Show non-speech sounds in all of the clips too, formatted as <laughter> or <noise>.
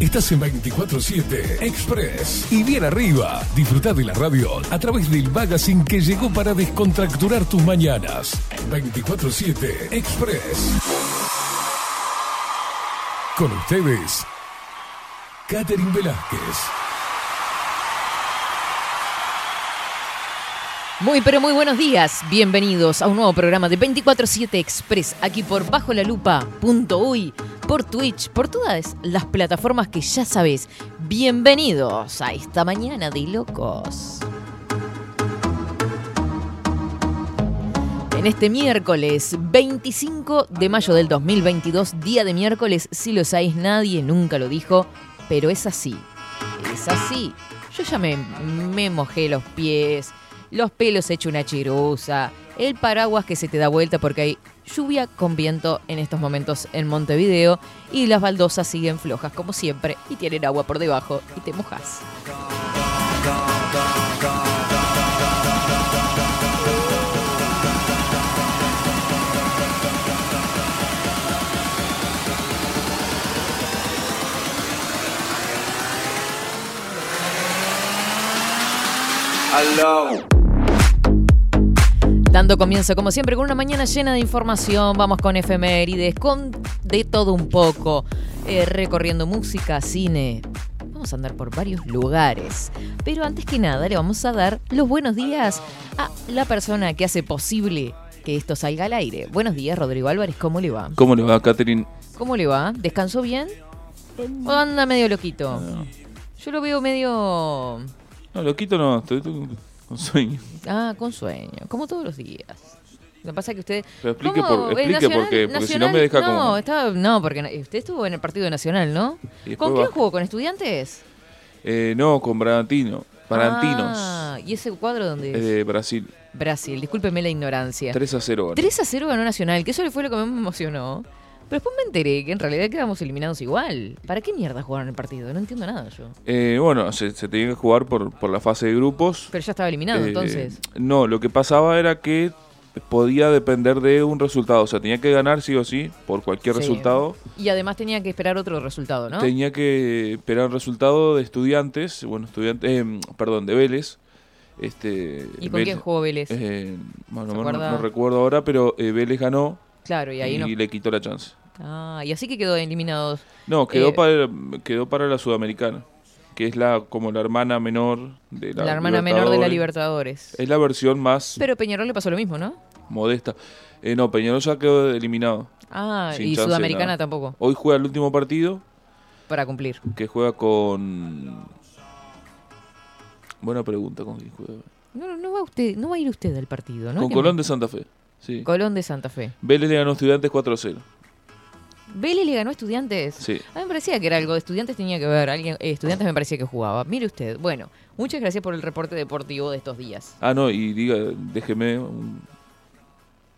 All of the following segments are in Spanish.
Estás en 24-7 Express. Y bien arriba, disfruta de la radio a través del magazine que llegó para descontracturar tus mañanas. 24-7 Express. Con ustedes, Catherine Velázquez. Muy pero muy buenos días, bienvenidos a un nuevo programa de 24-7 Express, aquí por bajo la por Twitch, por todas las plataformas que ya sabes. Bienvenidos a esta mañana de locos. En este miércoles 25 de mayo del 2022, día de miércoles, si lo sabéis, nadie nunca lo dijo, pero es así, es así. Yo ya me, me mojé los pies, los pelos hecho una chirusa, el paraguas que se te da vuelta porque hay lluvia con viento en estos momentos en Montevideo y las baldosas siguen flojas como siempre y tienen agua por debajo y te mojas. Dando comienzo, como siempre, con una mañana llena de información. Vamos con efemérides, con de todo un poco. eh, recorriendo música, cine. Vamos a andar por varios lugares. Pero antes que nada, le vamos a dar los buenos días a la persona que hace posible que esto salga al aire. Buenos días, Rodrigo Álvarez. ¿Cómo le va? ¿Cómo le va, Catherine? ¿Cómo le va? ¿Descansó bien? ¿O anda medio loquito? No, Yo lo veo medio. no, loquito no, estoy, estoy con sueño. Ah, con sueño, como todos los días. Lo que pasa es que usted. Pero explique, por, Eh, explique Nacional- por qué, porque si no Nacional- me deja no, como... estaba- no, porque usted estuvo en el partido nacional, ¿no? ¿Con quién jugó? ¿Con estudiantes? Eh, no, con Bragantino. Barantinos. Ah, ¿y ese cuadro dónde Es es? de Brasil. Brasil, discúlpeme la ignorancia. 3 a 0. ganó. 3 a 0 ganó Nacional, que eso fue lo que más me emocionó. Pero después me enteré que en realidad quedamos eliminados igual. ¿Para qué mierda jugaron el partido? No entiendo nada yo. Eh, bueno, se, se tenía que jugar por, por la fase de grupos. Pero ya estaba eliminado Eh, entonces. No, lo que pasaba era que podía depender de un resultado. O sea, tenía que ganar sí o sí por cualquier Sí. resultado. Y además tenía que esperar otro resultado, ¿no? Tenía que esperar el resultado de estudiantes, bueno, estudiantes, eh, perdón, de Vélez. Este, ¿Y con Vélez- quién jugó Vélez? Eh, bueno, ¿Se no, no recuerdo ahora, pero eh, Vélez ganó claro, y y, ahí no. le quitó la chance. Ah, y así que quedó eliminados. No, quedó, Eh, para, quedó para la Sudamericana, que es la como la hermana menor de la La, hermana menor de la Libertadores. Es la versión más Pero Peñarol le pasó lo mismo, ¿no? modesta. Eh, no, Peñarol ya quedó eliminado. Ah, y chance Sudamericana nada. tampoco, Hoy juega el último partido, para cumplir. que juega con... Buena pregunta, ¿con quién juega? No, no, no va usted, no va a ir usted al partido, ¿no? Con Colón me- de Santa Fe. Sí. Colón de Santa Fe. Vélez le ganó a Estudiantes 4-0. Vélez le ganó a Estudiantes. Sí. A mí me parecía que era algo de Estudiantes tenía que ver. Alguien, eh, estudiantes me parecía que jugaba. Mire usted. Bueno, muchas gracias por el reporte deportivo de estos días. Ah, no, y diga, déjeme un-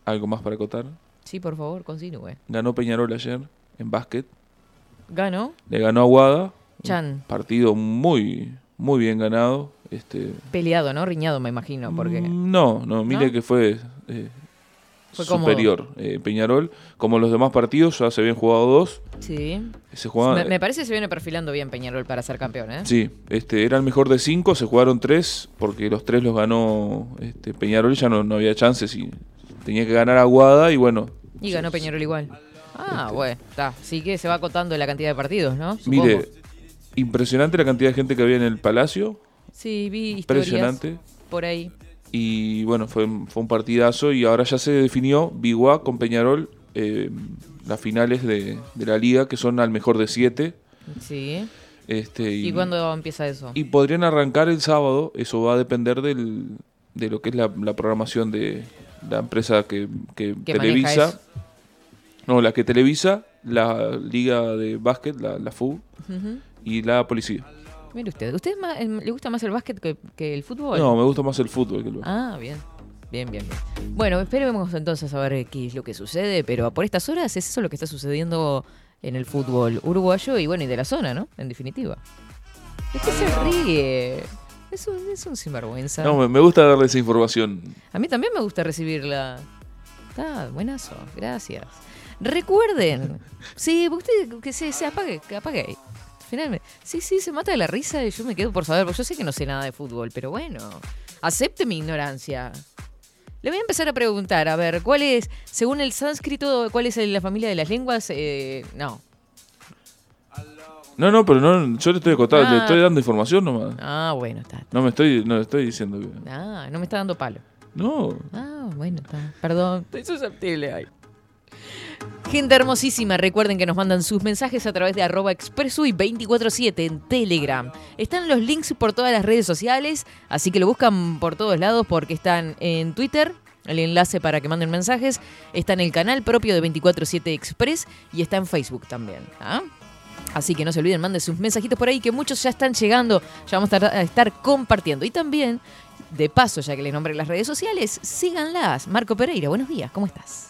algo más para acotar. Sí, por favor, continúe. Ganó Peñarol ayer en básquet. Ganó Le ganó a Guada. Chan. Partido muy, muy bien ganado. Este, Peleado, ¿no? Riñado, me imagino, porque... mm, No, no, mire ¿No? que fue, eh, Fue superior. Eh, Peñarol, como los demás partidos, ya se habían jugado dos. Sí. Se jugaban, Me, me parece que se viene perfilando bien Peñarol para ser campeón, ¿eh? Sí, este, era el mejor de cinco, se jugaron tres, porque los tres los ganó este, Peñarol, ya no, no había chances y tenía que ganar Aguada y bueno. Y ganó Peñarol igual. Ah, Este. bueno, está. Sí que se va acotando la cantidad de partidos, ¿no? Supongo. Mire, impresionante la cantidad de gente que había en el Palacio, Sí, vi historias impresionante. por ahí. Y bueno, fue, fue un partidazo y ahora ya se definió Biguá con Peñarol eh, las finales de, de la liga, que son al mejor de siete. Sí. Este, ¿Y, cuándo empieza eso? Y podrían arrancar el sábado, eso va a depender del, de lo que es la, la programación de la empresa que, que ¿Qué maneja televisa. No, la que televisa, la liga de básquet, la, la FU, y la policía. Mire usted, ¿usted es más- em, le gusta más el básquet que, que el fútbol? No, me gusta más el fútbol que el básquet. Ah, bien. Bien, bien, bien. Bueno, esperemos entonces a ver qué es lo que sucede, pero por estas horas es eso lo que está sucediendo en el fútbol uruguayo y bueno, y de la zona, ¿no? En definitiva. ¿De qué se ríe? Es un, es un sinvergüenza. No, me, gusta darle esa información. A mí también me gusta recibirla. Está buenazo, gracias. Recuerden, <laughs> sí, usted que se, se apague, que Finalmente, sí, sí, se mata de la risa y yo me quedo por saber, porque yo sé que no sé nada de fútbol, pero bueno, acepte mi ignorancia. Le voy a empezar a preguntar, a ver, ¿cuál es, según el sánscrito, cuál es la familia de las lenguas? Eh, no. No, no, pero no, yo le estoy contando, Ah. le estoy dando información nomás. Ah, bueno, está. No me estoy, no le estoy diciendo que. Ah, no me está dando palo. No. Ah, bueno, está. Perdón, estoy susceptible ahí. Gente hermosísima, recuerden que nos mandan sus mensajes a través de arroba expresui 247 en Telegram. Están los links por todas las redes sociales, así que lo buscan por todos lados porque están en Twitter, el enlace para que manden mensajes, está en el canal propio de 247 Express y está en Facebook también. ¿ah? Así que no se olviden, manden sus mensajitos por ahí, que muchos ya están llegando, ya vamos a estar compartiendo. Y también, de paso, ya que les nombré las redes sociales, síganlas. Marco Pereira, buenos días, ¿cómo estás?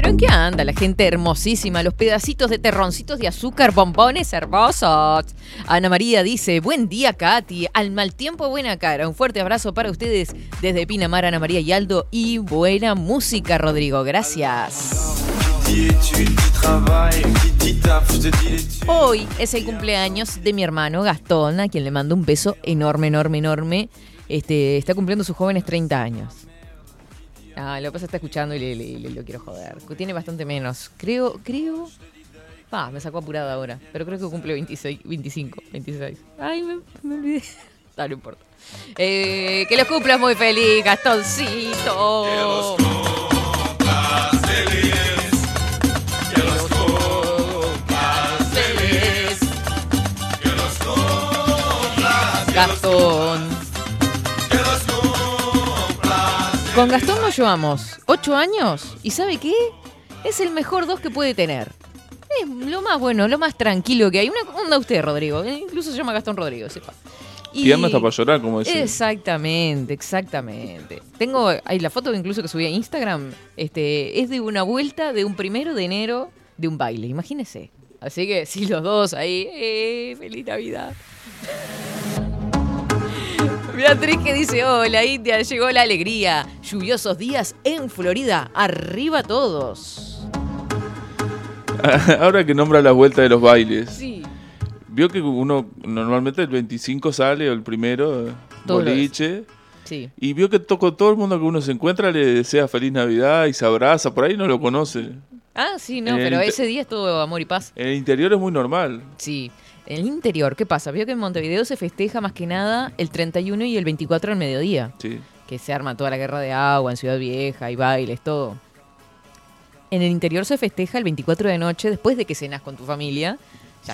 ¿Pero en qué anda la gente hermosísima? Los pedacitos de terroncitos de azúcar, bombones hermosos. Ana María dice, buen día Katy, al mal tiempo buena cara. Un fuerte abrazo para ustedes desde Pinamar, Ana María y Aldo. Y buena música, Rodrigo. Gracias. Hoy es el cumpleaños de mi hermano Gastón, a quien le mando un beso enorme, enorme, enorme. Este, está cumpliendo sus jóvenes 30 años. Ah, que está escuchando y le, le- le- lo quiero joder. Tiene bastante menos. Creo, creo. Ah, me sacó apurada ahora. Pero creo que cumple 26, 25, 26. Ay, me, me olvidé. <laughs> Ah, no importa. Eh, que los cumplas muy feliz, Gastoncito. Que los cumplas feliz. Que los cumplas Gastón. Con Gastón nos llevamos 8 años y ¿sabe qué? Es el mejor dos que puede tener. Es lo más bueno, lo más tranquilo que hay. Una onda usted, Rodrigo. Eh, Incluso se llama Gastón Rodrigo, sepa. Y- hasta para llorar, como decía. Exactamente, exactamente. Tengo ahí la foto incluso que subí a Instagram. Este, es de una vuelta de un primero de enero de un baile, imagínese. Así que sí, los dos ahí, eh, feliz Navidad. Beatriz que dice, hola India, llegó la alegría. Lluviosos días en Florida, arriba todos. <laughs> Ahora que nombra la vuelta de los bailes. Sí. Vio que uno normalmente el 25 sale o el primero, Todos boliche. Sí. Y vio que to- con todo el mundo que uno se encuentra le desea feliz Navidad y se abraza. Por ahí no lo conoce. Ah, sí, no, En pero ese día es todo amor y paz. En el interior es muy normal. Sí. En el interior, ¿qué pasa? Vio que en Montevideo se festeja más que nada el 31 y el 24 al mediodía. Sí. Que se arma toda la guerra de agua en Ciudad Vieja y bailes, todo. En el interior se festeja el 24 de noche después de que cenas con tu familia.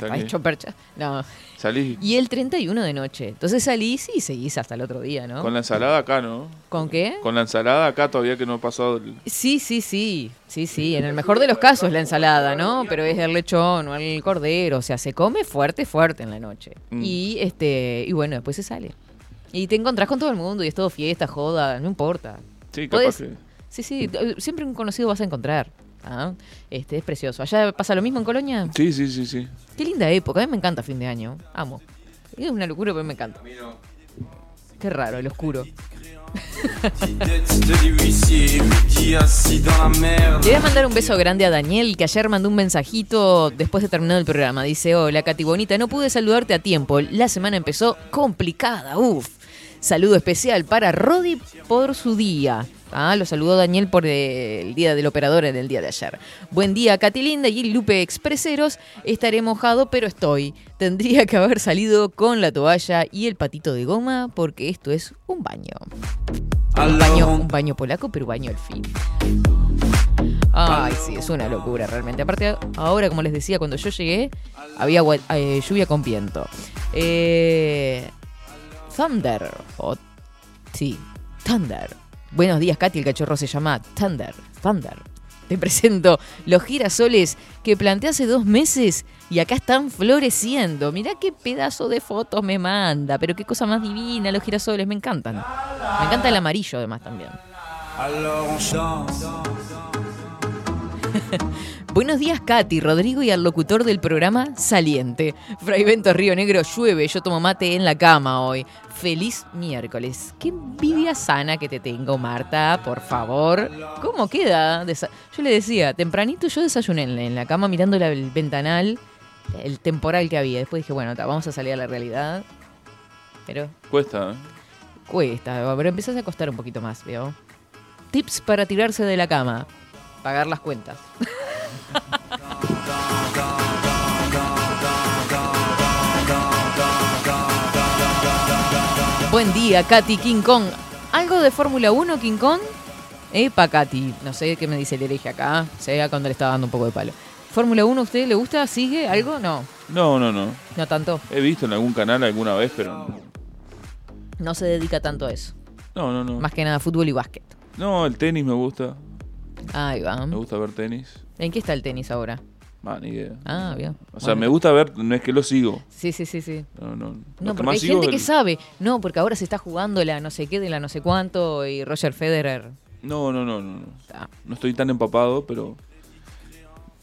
Ya está hecho percha. No. Salís Y el 31 de noche. Entonces salís y seguís hasta el otro día, ¿no? con la ensalada acá, ¿no? ¿Con qué? Con la ensalada acá todavía que no ha pasado. el- Sí, sí, sí, sí, sí. En el mejor de los casos la ensalada, ¿no? Pero es el lechón o el cordero, o sea, se come fuerte, fuerte en la noche. Mm. Y este, y bueno, después se sale. Y te encontrás con todo el mundo y es todo fiesta, joda, no importa. Sí, capaz Podés- que. Sí, sí, siempre un conocido vas a encontrar. ¿Ah? Este, es precioso. ¿Allá pasa lo mismo en Colonia? Sí, sí, sí, sí. Qué linda época, a mí me encanta fin de año. Amo. Es una locura, pero me encanta. Qué raro, el oscuro. <laughs> Le voy a mandar un beso grande a Daniel, que ayer mandó un mensajito después de terminar el programa. Dice, hola Katy Bonita, no pude saludarte a tiempo. La semana empezó complicada, uff. Saludo especial para Rodi por su día. Ah, lo saludó Daniel por eh, el día del operador en el día de ayer. Buen día, Katy Linda y Lupe Expreseros. Estaré mojado, pero estoy. Tendría que haber salido con la toalla y el patito de goma porque esto es un baño. Un baño, un baño polaco, pero baño al fin. Ay, sí, es una locura realmente. Aparte, ahora, como les decía, cuando yo llegué, había eh, lluvia con viento. Eh, Thunder, o sí, Thunder. Buenos días, Katy. El cachorro se llama Thunder. Thunder. Te presento los girasoles que planté hace dos meses y acá están floreciendo. Mirá qué pedazo de fotos me manda, pero qué cosa más divina los girasoles, me encantan. Me encanta el amarillo además también. <laughs> Buenos días, Katy, Rodrigo y al locutor del programa Saliente. Fray Bento Río Negro llueve, yo tomo mate en la cama hoy. Feliz miércoles. Qué envidia sana que te tengo, Marta, por favor. ¿Cómo queda? Yo le decía, tempranito yo desayuné en la cama mirando el ventanal, el temporal que había. Después dije, bueno, vamos a salir a la realidad. Pero. Cuesta, ¿eh? Cuesta, pero empezás a costar un poquito más, veo. Tips para tirarse de la cama. Pagar las cuentas. <laughs> Buen día, Katy King Kong. ¿Algo de Fórmula 1, King Kong? Epa, Katy. No sé qué me dice el hereje acá. Sea cuando le está dando un poco de palo. ¿Fórmula 1 a usted le gusta? ¿Sigue algo? No. No, no, no. No tanto. He visto en algún canal alguna vez, pero. No se dedica tanto a eso. No, no, no. Más que nada fútbol y básquet. No, el tenis me gusta. Ahí va. Me gusta ver tenis. ¿En qué está el tenis ahora? Ah, ni idea. Ah, bien. O sea, me gusta ver, no es que lo sigo. Sí, sí, sí, sí. No, no. No, porque hay gente que sabe. No, porque ahora se está jugando la no sé qué de la no sé cuánto y Roger Federer. No, no, no, no. No estoy tan empapado, pero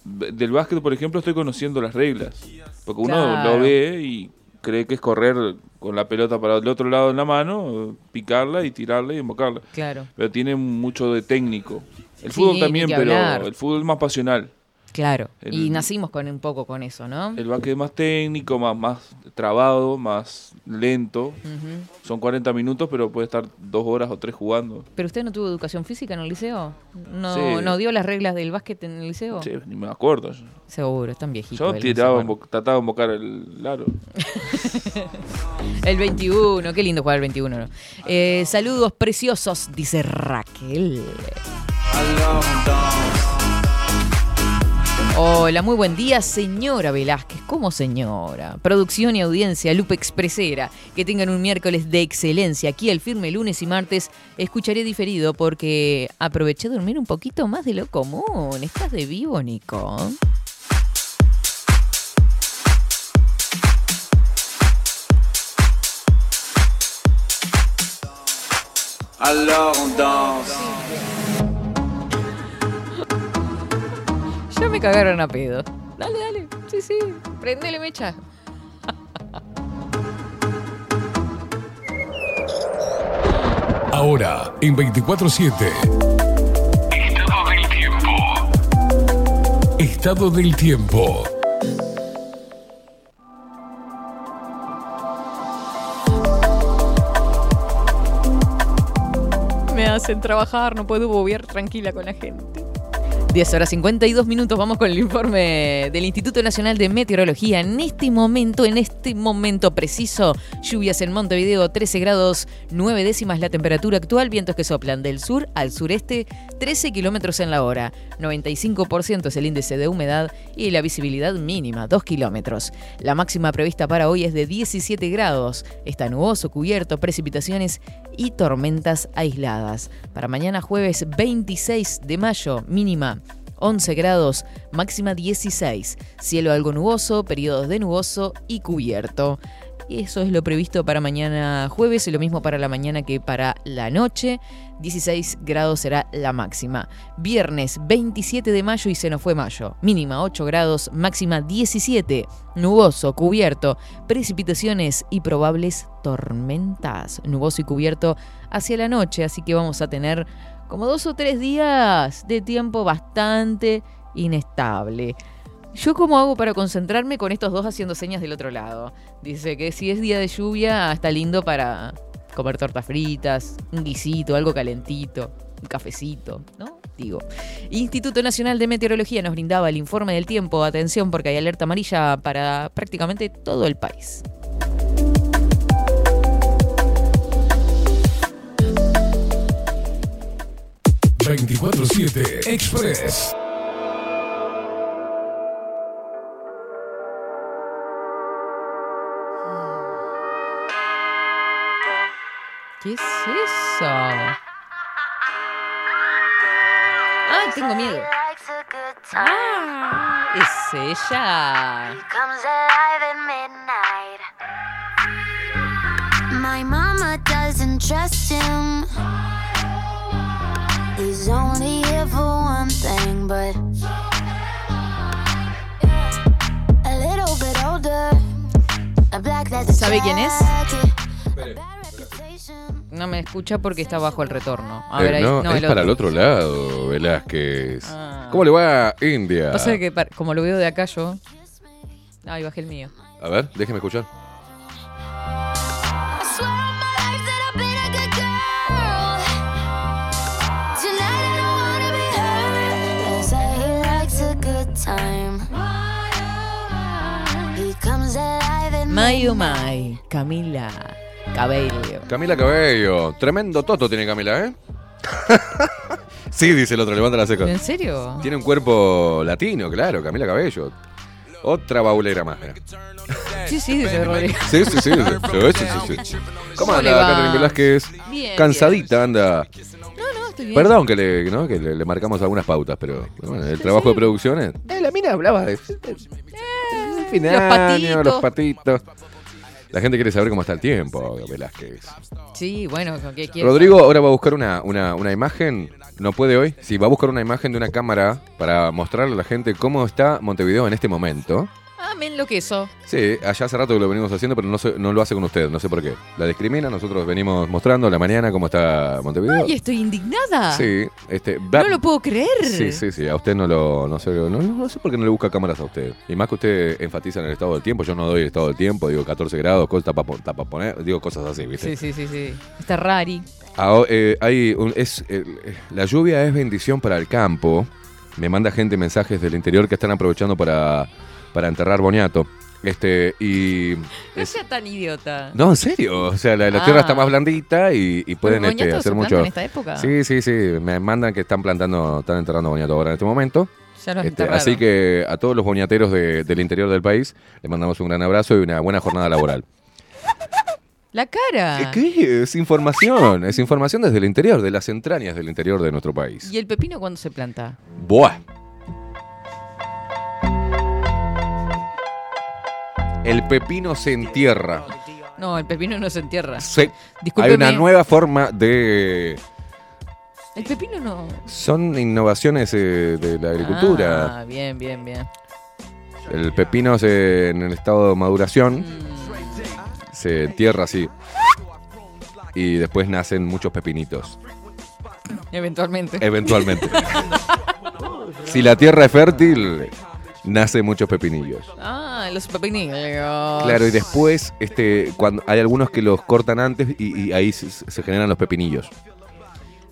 del básquet, por ejemplo, estoy conociendo las reglas. Porque uno lo ve y cree que es correr con la pelota para el otro lado en la mano, picarla y tirarla y invocarla. Claro. Pero tiene mucho de técnico. El fútbol también, pero el fútbol es más pasional. Claro, y nacimos con un poco con eso, ¿no? El básquet es más técnico, más, más trabado, más lento. Son 40 minutos, pero puede estar dos horas o tres jugando. ¿Pero usted no tuvo educación física en el liceo? ¿No, ¿no dio las reglas del básquet en el liceo? Sí, ni me acuerdo. Seguro, es tan viejito. Yo tiraba, trataba de invocar el aro. <laughs> el 21, qué lindo jugar el 21. Eh, saludos preciosos, dice Raquel. Hola, muy buen día, señora Velázquez. ¿Cómo señora? Producción y audiencia, Lupe Expresera. Que tengan un miércoles de excelencia. Aquí el firme lunes y martes escucharé diferido porque aproveché de dormir un poquito más de lo común. ¿Estás de vivo, Nico? Alors on Ya me cagaron a pedo. Dale, dale. Sí, sí. Prendele mecha. Ahora, en 24-7. Estado del tiempo. Estado del tiempo. Me hacen trabajar, no puedo bobear tranquila con la gente. 10 horas 52 minutos, vamos con el informe del Instituto Nacional de Meteorología. En este momento, en este momento preciso, lluvias en Montevideo, 13 grados 9 décimas la temperatura actual, vientos que soplan del sur al sureste, 13 kilómetros en la hora, 95% es el índice de humedad y la visibilidad mínima, 2 kilómetros. La máxima prevista para hoy es de 17 grados, está nuboso, cubierto, precipitaciones y tormentas aisladas. Para mañana jueves 26 de mayo, mínima 11 grados, máxima 16. Cielo algo nuboso, periodos de nuboso y cubierto. Eso es lo previsto para mañana jueves y lo mismo para la mañana que para la noche. 16 grados será la máxima. Viernes 27 de mayo y se nos fue mayo. Mínima 8 grados, máxima 17. Nuboso, cubierto, precipitaciones y probables tormentas. Nuboso y cubierto hacia la noche, así que vamos a tener como dos o tres días de tiempo bastante inestable. ¿Yo cómo hago para concentrarme con estos dos haciendo señas del otro lado? Dice que si es día de lluvia está lindo para comer tortas fritas, un guisito, algo calentito, un cafecito, ¿no? Digo. Instituto Nacional de Meteorología nos brindaba el informe del tiempo. Atención porque hay alerta amarilla para prácticamente todo el país. 24-7 Express. ¿Qué es eso? ¡Ay, tengo miedo! ¡Ah! ¡Es ella! comes alive at midnight. My mama doesn't trust him. He's only here for one thing, but a little bit older. A black that's ¿Sabe quién es? jacket, a bad reputation. No me escucha porque está bajo el retorno. A Eh, ver, ahí. no, no, es para el otro lado, Velázquez. Ah. ¿Cómo le va, India? Pasa que como lo veo de acá yo. Ay, bajé el mío. A ver, déjeme escuchar. Oh. Camila Cabello. Camila Cabello. Tremendo toto tiene Camila, ¿eh? <laughs> sí, dice el otro, levanta la ceja. ¿En serio? Tiene un cuerpo latino, claro, Camila Cabello. Otra baulera más. mira. Sí, sí, dice Rodrigo. Sí, sí, sí. sí, <laughs> sí, sí, sí, sí. ¿Cómo ¿Cómo le anda? Catherine Velázquez? Bien, Cansadita anda. No, no, estoy bien. Perdón que le, ¿no? que le, le marcamos algunas pautas, pero bueno, el trabajo de producción es... Eh, la mina hablaba de... fin de los año, patitos. los patitos. La gente quiere saber cómo está el tiempo, Velázquez. Sí, bueno, ¿qué quieres? Rodrigo ahora va a buscar una, una, una imagen, no puede hoy, sí, va a buscar una imagen de una cámara para mostrarle a la gente cómo está Montevideo en este momento. Me enloquezo. Sí, allá hace rato que lo venimos haciendo, pero no, sé- no lo hace con usted, no sé por qué. La discrimina, nosotros venimos mostrando a la mañana cómo está Montevideo. Ay, estoy indignada. Sí, este... No lo puedo creer. Sí, sí, sí, a usted no lo, no sé, no, no sé por qué no le busca cámaras a usted. Y más que usted enfatiza en el estado del tiempo, yo no doy el estado del tiempo, digo 14 grados, cosas para poner, digo cosas así, ¿viste? Sí, sí, sí, sí. Está rari. Ah, eh, hay un- es, eh, la lluvia es bendición para el campo. Me manda gente mensajes del interior que están aprovechando para, para enterrar boniato. Este, y. No es- sea tan idiota. no, en serio. O sea, la, la Ah. tierra está más blandita y, y pueden ¿Los este, hacer mucho. en esta época? Sí, sí, sí. Me mandan que están plantando, están enterrando boniato ahora en este momento. Ya los Este, así que a todos los boñateros de- del interior del país les mandamos un gran abrazo y una buena jornada laboral. La cara. ¿Qué? Es información. Es información desde el interior, de las entrañas del interior de nuestro país. ¿Y el pepino cuándo se planta? Buah. El pepino se entierra. No, el pepino no se entierra. Se- hay una nueva forma de... El pepino no. Son innovaciones eh, de la agricultura. Ah, bien, bien, bien. El pepino se- en el estado de maduración Mm, se entierra así. Y después nacen muchos pepinitos. eventualmente. Eventualmente. <laughs> si la tierra es fértil, nace muchos pepinillos. Ah, los pepinillos. Claro, y después este, cuando hay algunos que los cortan antes y, y ahí se, se generan los pepinillos.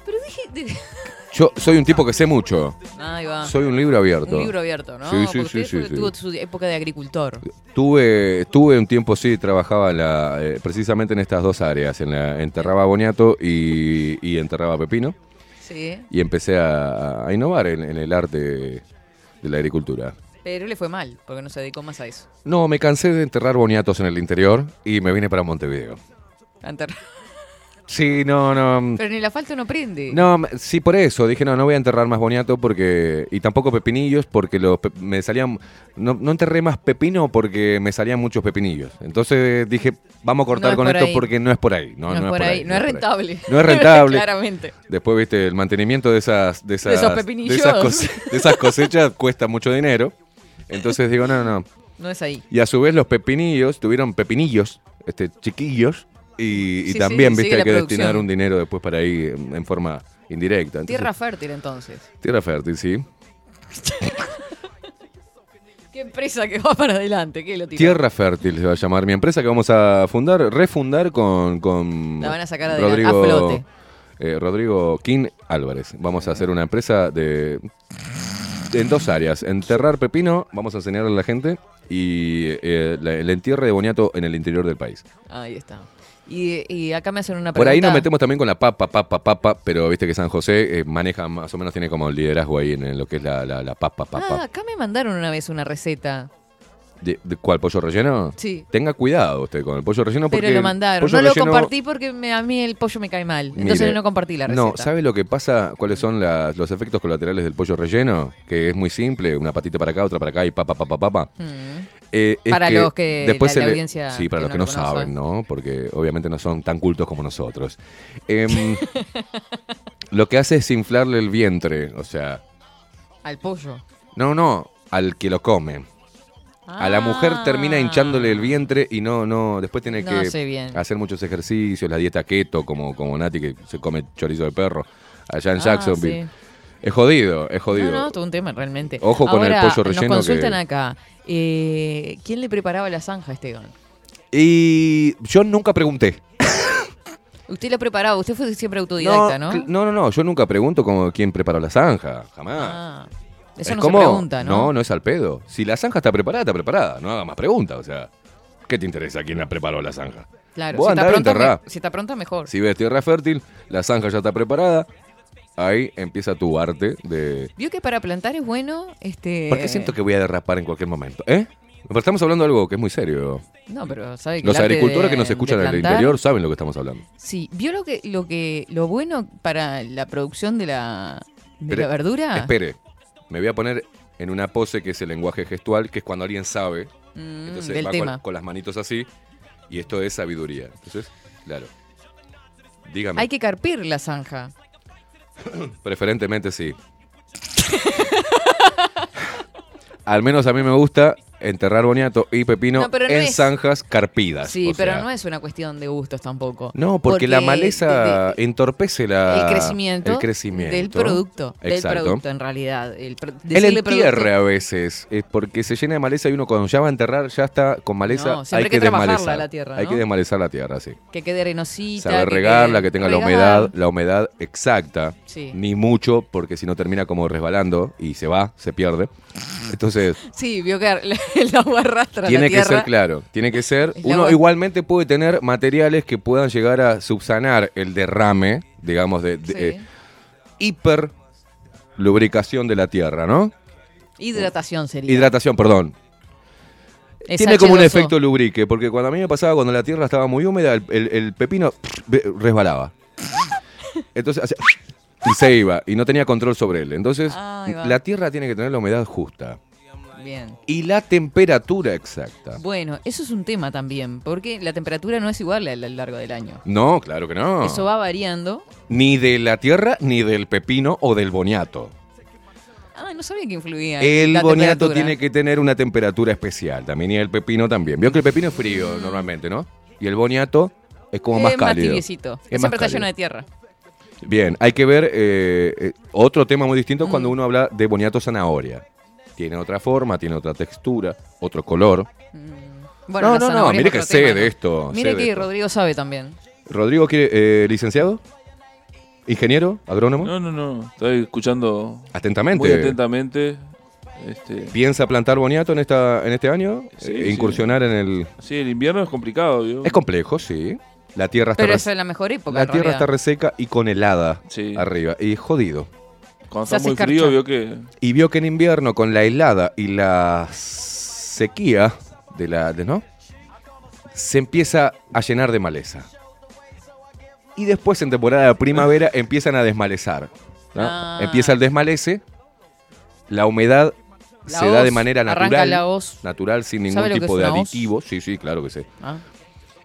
Pero dije. <laughs> Yo soy un tipo que sé mucho. Ahí va. Soy un libro abierto. Un libro abierto, ¿no? Sí, sí, sí, sí, tuvo su época de agricultor. Tuve, tuve un tiempo, sí, trabajaba en la, eh, precisamente en estas dos áreas. En la, enterraba boniato y, y enterraba pepino. Sí. Y empecé a, a innovar en, en el arte de la agricultura. Pero le fue mal, porque no se dedicó más a eso. No, me cansé de enterrar boniatos en el interior y me vine para Montevideo. A enterrar. Sí, no, no. Pero ni la falta no prende. No, sí, por eso. Dije, no, no voy a enterrar más boniato porque. Y tampoco pepinillos porque los pe- me salían. No, no enterré más pepino porque me salían muchos pepinillos. Entonces dije, vamos a cortar No con esto ahí. porque no es por ahí. No, No, es por ahí, no es rentable. No es rentable. <laughs> Claramente. Después, viste, el mantenimiento de esas. De, esas, esos de pepinillos. esas, cose- de esas cosechas cuesta mucho dinero. Entonces digo, no, no. No es ahí. Y a su vez los pepinillos tuvieron pepinillos, este, chiquillos, y, y Sí, sí, también, sigue viste, hay que producción. destinar un dinero después para ahí en, en forma indirecta. Entonces, Tierra fértil, entonces. tierra fértil, sí. <laughs> ¿Qué empresa que va para adelante? ¿Qué lo tiró? Tierra fértil se va a llamar mi empresa que vamos a fundar, refundar con, con La van a sacar adelante, Rodrigo, a flote. eh, Rodrigo King Álvarez. Vamos a hacer una empresa de en dos áreas. Enterrar pepino, vamos a enseñarle a la gente, y eh, la- el entierre de boniato en el interior del país. Ahí está. Y, y acá me hacen una pregunta. Por ahí nos metemos también con la papa, papa, papa, pero viste que San José eh, maneja más o menos, tiene como el liderazgo ahí en, en lo que es la, la, la papa, papa. Ah, acá me mandaron una vez una receta. ¿De, de cuál pollo relleno? Sí. Tenga cuidado usted con el pollo relleno porque Pero lo mandaron. No lo relleno- compartí porque me- a mí el pollo me cae mal. Entonces Mire, no compartí la receta. No, ¿sabe lo que pasa? ¿Cuáles son las- los efectos colaterales del pollo relleno? Que es muy simple, una patita para acá, otra para acá y pa, pa, pa, pa, pa, pa. Mm. Eh, Para los que- después la- audiencia Sí, para que los que no saben, ¿no? Porque obviamente no son tan cultos como nosotros. Em, <laughs> lo que hace es inflarle el vientre, o sea, Al pollo. no, no, al que lo come. A la mujer termina hinchándole el vientre y no, no, después tiene No que hacer muchos ejercicios, la dieta keto, como, como Nati que se come chorizo de perro allá en Ah, Jacksonville. sí. Es jodido, es jodido. No, no, todo un tema realmente. Ojo con el pollo relleno Nos consultan que- acá. eh, ¿Quién le preparaba la zanja a Esteban? Y yo nunca pregunté. <coughs> Usted lo preparaba, usted fue siempre autodidacta, ¿no? cl- no, no, no, yo nunca pregunto como quién preparó la zanja, jamás. Ah, eso Es no como- se pregunta, ¿no? No, no es al pedo. Si la zanja está preparada, está preparada. No haga más preguntas, o sea. ¿Qué te interesa quién la preparó la zanja? Claro, Vos si está, pronta, me- si está pronta, mejor. Si ves tierra fértil, la zanja ya está preparada. Ahí empieza tu arte de. Vio que para plantar es bueno, este... ¿Por qué siento que voy a derrapar en cualquier momento? ¿Eh? Pero estamos hablando de algo que es muy serio. No, pero sabe que Los agricultores de- que nos escuchan en el interior saben lo que estamos hablando. Sí, vio lo que, lo que, lo bueno para la producción de la, de Pero- la verdura. Espere, me voy a poner en una pose que es el lenguaje gestual, que es cuando alguien sabe. Mm, Entonces del va tema. con, con las manitos así. Y esto es sabiduría. Entonces, claro. Dígame. Hay que carpir la zanja. <coughs> Preferentemente sí. <laughs> Al menos a mí me gusta enterrar boniato y pepino No, en es- zanjas carpidas. Sí, pero sea. no es una cuestión de gustos tampoco. No, porque, la maleza de- de- entorpece la, el crecimiento, el crecimiento del producto, Exacto. del producto en realidad. El, El entierre producto- a veces, es porque se llena de maleza y uno cuando ya va a enterrar ya está con maleza. No, siempre hay que que desmalezar. la tierra, Hay que desmalezar la tierra, sí. que quede arenosita. Saber que regarla, que tenga la humedad, la humedad exacta. Sí. Ni mucho, porque si no termina como resbalando y se va, se pierde. Entonces, Sí, vio que <laughs> el agua arrastra tiene la que ser claro, tiene que ser. Es Uno igualmente puede tener materiales que puedan llegar a subsanar el derrame, digamos, de, de, Sí. eh, hiper lubricación de la tierra, ¿no? Hidratación sería. Hidratación, perdón. Es Tiene como un H2O. efecto lubrique, porque cuando a mí me pasaba cuando la tierra estaba muy húmeda, el, el- el pepino resbalaba. Entonces y se iba, y no tenía control sobre él. Entonces, va. la tierra tiene que tener la humedad justa Bien. y la temperatura exacta. Bueno, eso es un tema también, porque la temperatura no es igual a lo largo del año. No, claro que no. Eso va variando. Ni de la tierra, ni del pepino o del boniato. Ah, no sabía que influía. El la boniato tiene que tener una temperatura especial también, y el pepino también. Vio que el pepino es frío normalmente, ¿no? Y el boniato es como más Es más cálido. tibiecito. Es Siempre más está cálido. lleno de tierra. Bien, hay que ver eh, eh, otro tema muy distinto Mm. cuando uno habla de boniato zanahoria. Tiene otra forma, tiene otra textura, otro color. Bueno, no, no, no, mire que sé tema, de esto. Mire que esto. Rodrigo sabe también. Rodrigo, quiere, eh, licenciado, ingeniero, agrónomo, No, no, no. Estoy escuchando atentamente. muy atentamente. Este, ¿Piensa plantar boniato en esta en este año? Sí, Eh, sí. incursionar en el. sí, el invierno es complicado, ¿vio? Es complejo, sí. La tierra está Pero res- esa es la mejor época. la en tierra está reseca y con helada Sí. arriba y jodido. Cuando está muy escarcha. frío, vio que Y vio que en invierno con la helada y la sequía de la de no se empieza a llenar de maleza. Y después en temporada de primavera <laughs> empiezan a desmalezar. ¿no? Ah. Empieza el desmalece, la humedad La se da de manera natural, la hoz. natural sin ningún ¿Sabe lo que tipo de hoz? aditivo. Sí, sí, claro que sí. Ah.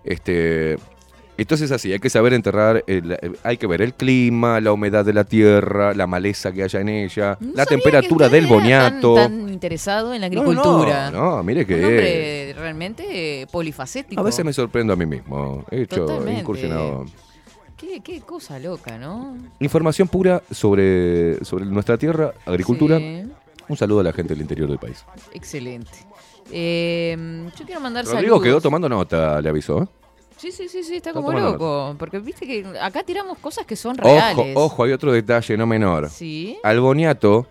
Este, entonces así, hay que saber enterrar, el- el- hay que ver el clima, la humedad de la tierra, la maleza que haya en ella, No la temperatura del boniato. Tan, tan interesado en la No, agricultura. No, no, mire que Un hombre realmente eh, polifacético. a veces me sorprendo a mí mismo. He hecho, Totalmente. incursionado. Qué, qué cosa loca, ¿no? Información pura sobre, sobre nuestra tierra, agricultura. Sí, Un saludo a la gente del interior del país. excelente. Eh, yo quiero mandar Rodrigo saludos. quedó tomando nota, le avisó. Sí, sí, sí, sí, está Está como loco. Porque viste que acá tiramos cosas que son Ojo, reales. ojo, hay otro detalle no menor. Sí. Al boniato,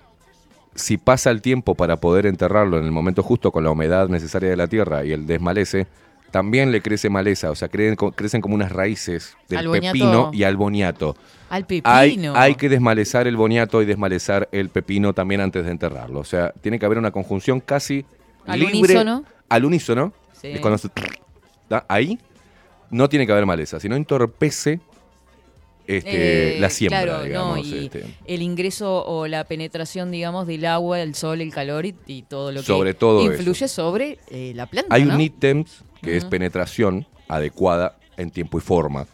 si pasa el tiempo para poder enterrarlo en el momento justo con la humedad necesaria de la tierra y el desmalece, también le crece maleza, o sea, creen co- crecen como unas raíces del Al pepino y al boniato. Al Hay, pepino. hay que desmalezar el boniato y desmalezar el pepino también antes de enterrarlo. O sea, tiene que haber una conjunción casi Al libre unísono. al unísono, Sí. es cuando se- ahí no tiene que haber maleza, sino entorpece este, Eh, la siembra, claro, no, y este. el ingreso o la penetración, digamos, del agua, el sol, el calor y, y todo lo que todo influye sobre eh, la planta. Hay ¿no? un ítem que es penetración adecuada en tiempo y forma,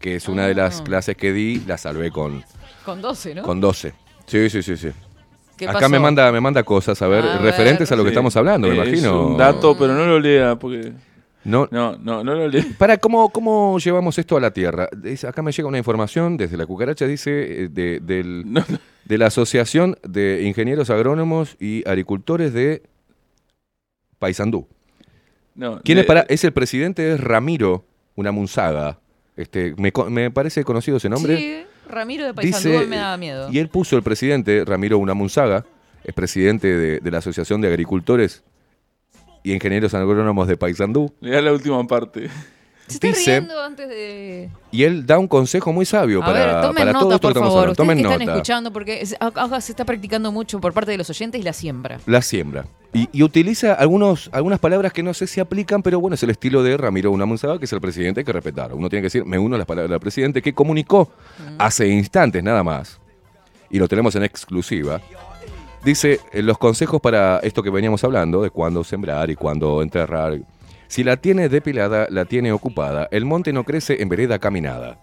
que es una de las Ah. clases que di, la salvé con, Con 12, ¿no? con 12. Sí, sí, sí, sí. ¿Qué Acá pasó? me manda, me manda cosas, a ver, A referentes ver. a lo que Sí. estamos hablando, me Es imagino. un dato, pero no lo lea, porque. No, No, no, no lo lea. Para, ¿cómo, ¿cómo llevamos esto a la Tierra? Es- acá me llega una información desde la cucaracha, dice, eh, de, del- <laughs> No, no. de la Asociación de Ingenieros Agrónomos y Agricultores de Paysandú. no, ¿Quién de- es para? Es el presidente, es Ramiro Unamunzaga. Este, me, me parece conocido ese nombre. Sí, Ramiro de Paysandú Dice, me daba miedo. Y él puso el presidente, Ramiro Unamunzaga, es presidente de, de la Asociación de Agricultores y Ingenieros Agrónomos de Paysandú. Lea la última parte. Se está dice- riendo antes de... Y él da un consejo muy sabio A para, ver, tomen para nota, todo esto por que estamos favor. hablando. Tomen que están nota. escuchando, porque es- acá se está practicando mucho por parte de los oyentes la siembra. La siembra. Y, y utiliza algunos, algunas palabras que no sé si aplican, pero bueno, es el estilo de Ramiro Unamunzaga, que es el presidente, hay que respetar. Uno tiene que decir, me uno a las palabras del presidente, que comunicó hace instantes nada más, y lo tenemos en exclusiva. Dice eh, los consejos para esto que veníamos hablando, de cuándo sembrar y cuándo enterrar. Si la tiene depilada, la tiene ocupada. El monte no crece en vereda caminada.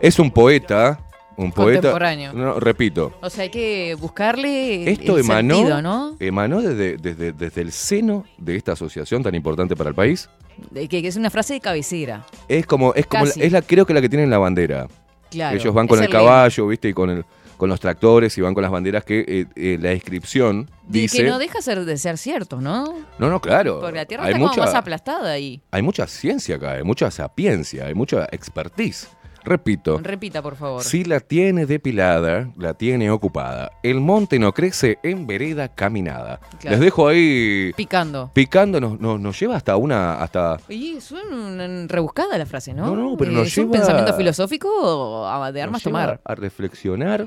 Es un poeta, un poeta. Contemporáneo. No, repito, O sea, hay que buscarle el- esto el emanó, sentido, ¿no? emanó desde, desde, desde el seno de esta asociación tan importante para el país. Que, que es una frase de cabecera. Es como, es como, la- es la, creo que la que tienen la bandera. Claro. Ellos van con es el, lema. caballo, viste, y con el, con los tractores y van con las banderas que eh, eh, la inscripción Y dice. que no deja ser, de ser cierto, ¿no? no, no, claro. Porque la tierra hay está mucha, como más aplastada ahí. hay mucha ciencia acá, hay mucha sapiencia, hay mucha expertise. Repito, Repita, por favor. si la tiene depilada, la tiene ocupada. El monte no crece en vereda caminada. Claro. Les dejo ahí Picando. picando, nos, nos, nos lleva hasta una, hasta Oye, suena rebuscada la frase, ¿no? No, no, pero Eh, nos ¿Es un lleva- pensamiento filosófico de armas tomar? a reflexionar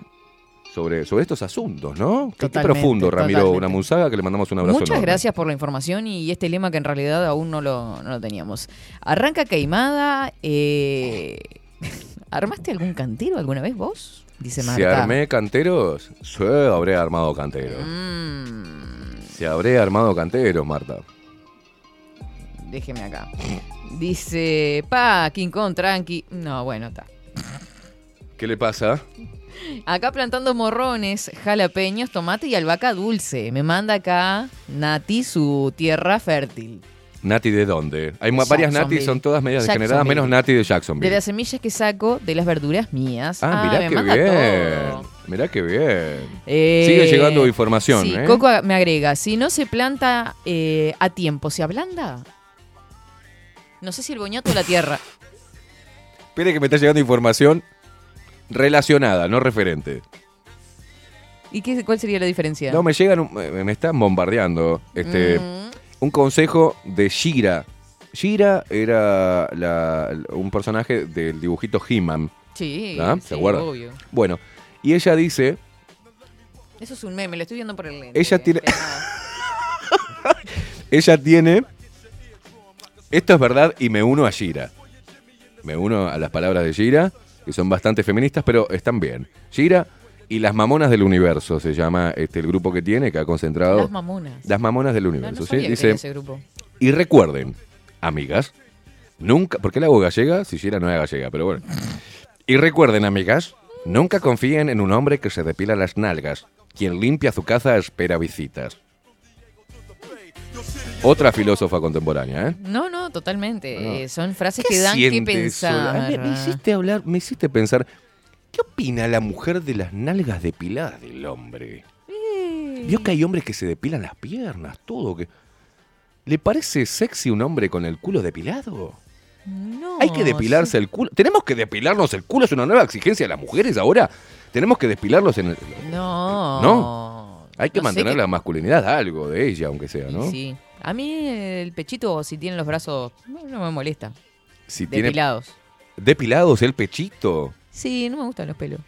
sobre, sobre estos asuntos, ¿no? Qué- Qué profundo, Ramiro. Unamunzaga, que le mandamos un abrazo Muchas enorme. gracias por la información y este lema que en realidad aún no lo, no lo teníamos. Arranca Queimada. eh, <laughs> ¿Armaste algún cantero alguna vez vos? Dice Si Marta. armé canteros, sí, habré armado canteros. Mm, Si habré armado canteros, Marta. déjeme acá. Dice, pa, King Kong, tranqui. No, bueno, está. ¿Qué le pasa? Acá plantando morrones, jalapeños, tomate y albahaca dulce. Me manda acá Nati su tierra fértil. ¿Nati de dónde? Hay varias Nati, son todas medias degeneradas, menos Nati de De Jacksonville. las semillas que saco de las verduras mías. Ah, mirá me qué manda bien. todo. Mirá qué bien. Eh, Sigue llegando información, sí, ¿eh? Coco me agrega, si no se planta eh, a tiempo, ¿se ablanda? No sé si el boñato o la tierra. Espere que me está llegando información relacionada, no referente. ¿Y qué, cuál sería la diferencia? No, me llegan, un- me me están bombardeando. Este, Mm, un consejo de Shira. Shira era la- un personaje del dibujito He-Man. sí, ¿Ah? sí, ¿Se acuerdan? obvio. Bueno, y ella dice, Eso es un meme, lo estoy viendo por el lente. Ella tiene- pero nada. <laughs> ella tiene, esto es verdad y me uno a Shira. Me uno a las palabras de Shira, que son bastante feministas, pero están bien. Shira y las mamonas del universo se llama este, el grupo que tiene, que ha concentrado... Las mamonas. Las mamonas del universo, no ¿sí? Dice, tenía ese grupo. Y recuerden, amigas, nunca. ¿Por qué la hago gallega? Si Gira no es gallega, pero bueno. Y recuerden, amigas, nunca confíen en un hombre que se depila las nalgas. Quien limpia su casa espera visitas. Otra filósofa contemporánea, ¿eh? No, no, totalmente. No. Eh, son frases ¿Qué que dan que pensar. me hiciste hablar, me hiciste pensar. ¿Qué opina la mujer de las nalgas depiladas del hombre? Vio que hay hombres que se depilan las piernas, todo. que ¿Le parece sexy un hombre con el culo depilado? No, Hay que depilarse el culo. ¿Tenemos que depilarnos el culo? ¿Es una nueva exigencia de las mujeres ahora? ¿Tenemos que depilarlos en el... No. ¿No? Hay que No mantener la masculinidad, algo de ella, aunque sea, ¿no? Sí. A mí el pechito, si tiene los brazos, no, no me molesta. Si tiene Depilados. depilados el pechito. Sí, no me gustan los pelos.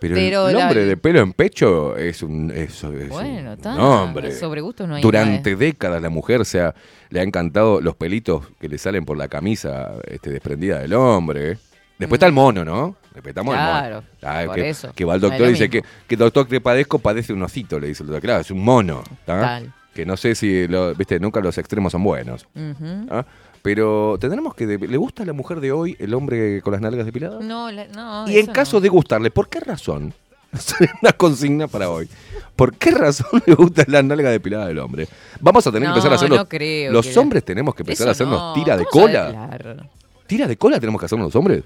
Pero, Pero el la- hombre de pelo en pecho es un, es, es Bueno, un está. hombre. Sobre gustos no hay Durante nada. décadas la mujer se ha- le ha encantado los pelitos que le salen por la camisa este, desprendida del hombre. Después está el mono, ¿no? Respetamos. Claro, el mono. Por que, eso. que va es doctor y dice que, que doctor que padezco padece un osito, le dice el doctor. Claro, es un mono. Que no sé si, lo- viste, nunca los extremos son buenos. ¿ah? Pero tendremos que... ¿Le gusta a la mujer de hoy el hombre con las nalgas depiladas? No, la- no. Y en caso no. de gustarle, ¿por qué razón? <laughs> Una consigna para hoy. ¿Por qué razón le gusta la nalga depilada del hombre? Vamos a tener No, que empezar a hacerlo. no creo los hombres tenemos que empezar a hacernos no. tira de ¿Cómo sabe cola. ¿Tira de cola tenemos que hacernos los hombres?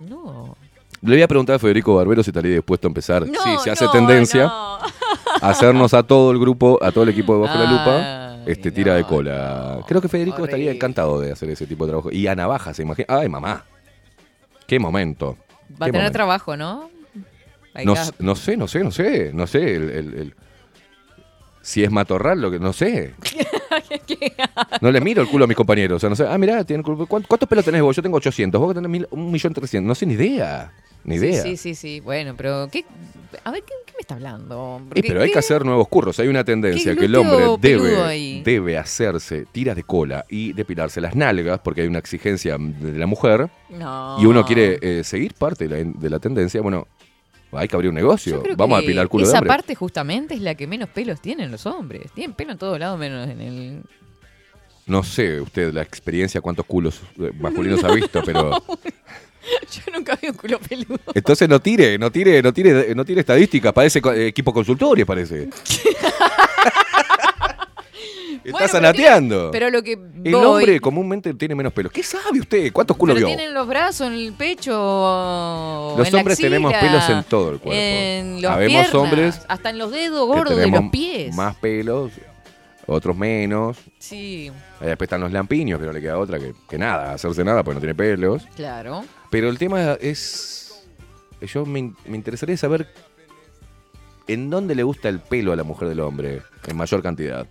No. Le voy a preguntar a Federico Barbero si estaría dispuesto a empezar, No, si se hace no, tendencia, no. a hacernos a todo el grupo, a todo el equipo de Bajo la Lupa, este tira de cola. Creo que Federico estaría encantado de hacer ese tipo de trabajo. Y a navaja, se imagina. Ay, mamá. Qué momento. Va a tener momento. trabajo, ¿no? No, no sé, no sé, no sé, no sé. el- el- el- si es matorral, lo que no sé. <laughs> No le miro el culo a mis compañeros. O sea, no sé. Ah, mirá, tiene el culo- ¿cuánto- ¿cuántos pelos tenés vos? Yo tengo 800. Vos tenés mil- un millón trescientos. No sé ni idea. Ni idea. Sí, sí, sí, sí. Bueno, pero ¿qué? A ver, ¿qué, qué me está hablando? Eh, pero hay ¿qué- que hacer nuevos curros. Hay una tendencia que el hombre debe, debe hacerse tiras de cola y depilarse las nalgas, porque hay una exigencia de la mujer, No. y uno quiere eh, seguir parte de la, de la tendencia. Bueno, hay que abrir un negocio. Vamos a depilar culo de Esa hombre. parte justamente es la que menos pelos tienen los hombres. Tienen pelo en todos lados menos en el... No sé usted la experiencia, cuántos culos eh, masculinos ha visto, pero <laughs> <laughs> Yo nunca vi un culo peludo. entonces no tire, no tire, no tire, no tire estadísticas. Parece equipo consultorio, parece. <laughs> Está Bueno, pero lo que el hombre comúnmente tiene menos pelos. ¿Qué sabe usted? ¿Cuántos culos Pero vio? tienen los brazos, en el pecho, Los en la hombres tenemos pelos en todo el cuerpo. En las Habemos piernas, hombres hasta en los dedos gordos de los pies. Más pelos, otros menos. Sí, Ahí después están los lampiños, que no le queda otra que, que nada, hacerse nada porque no tiene pelos. claro. Pero el tema es. Yo me, me interesaría saber en dónde le gusta el pelo a la mujer del hombre en mayor cantidad.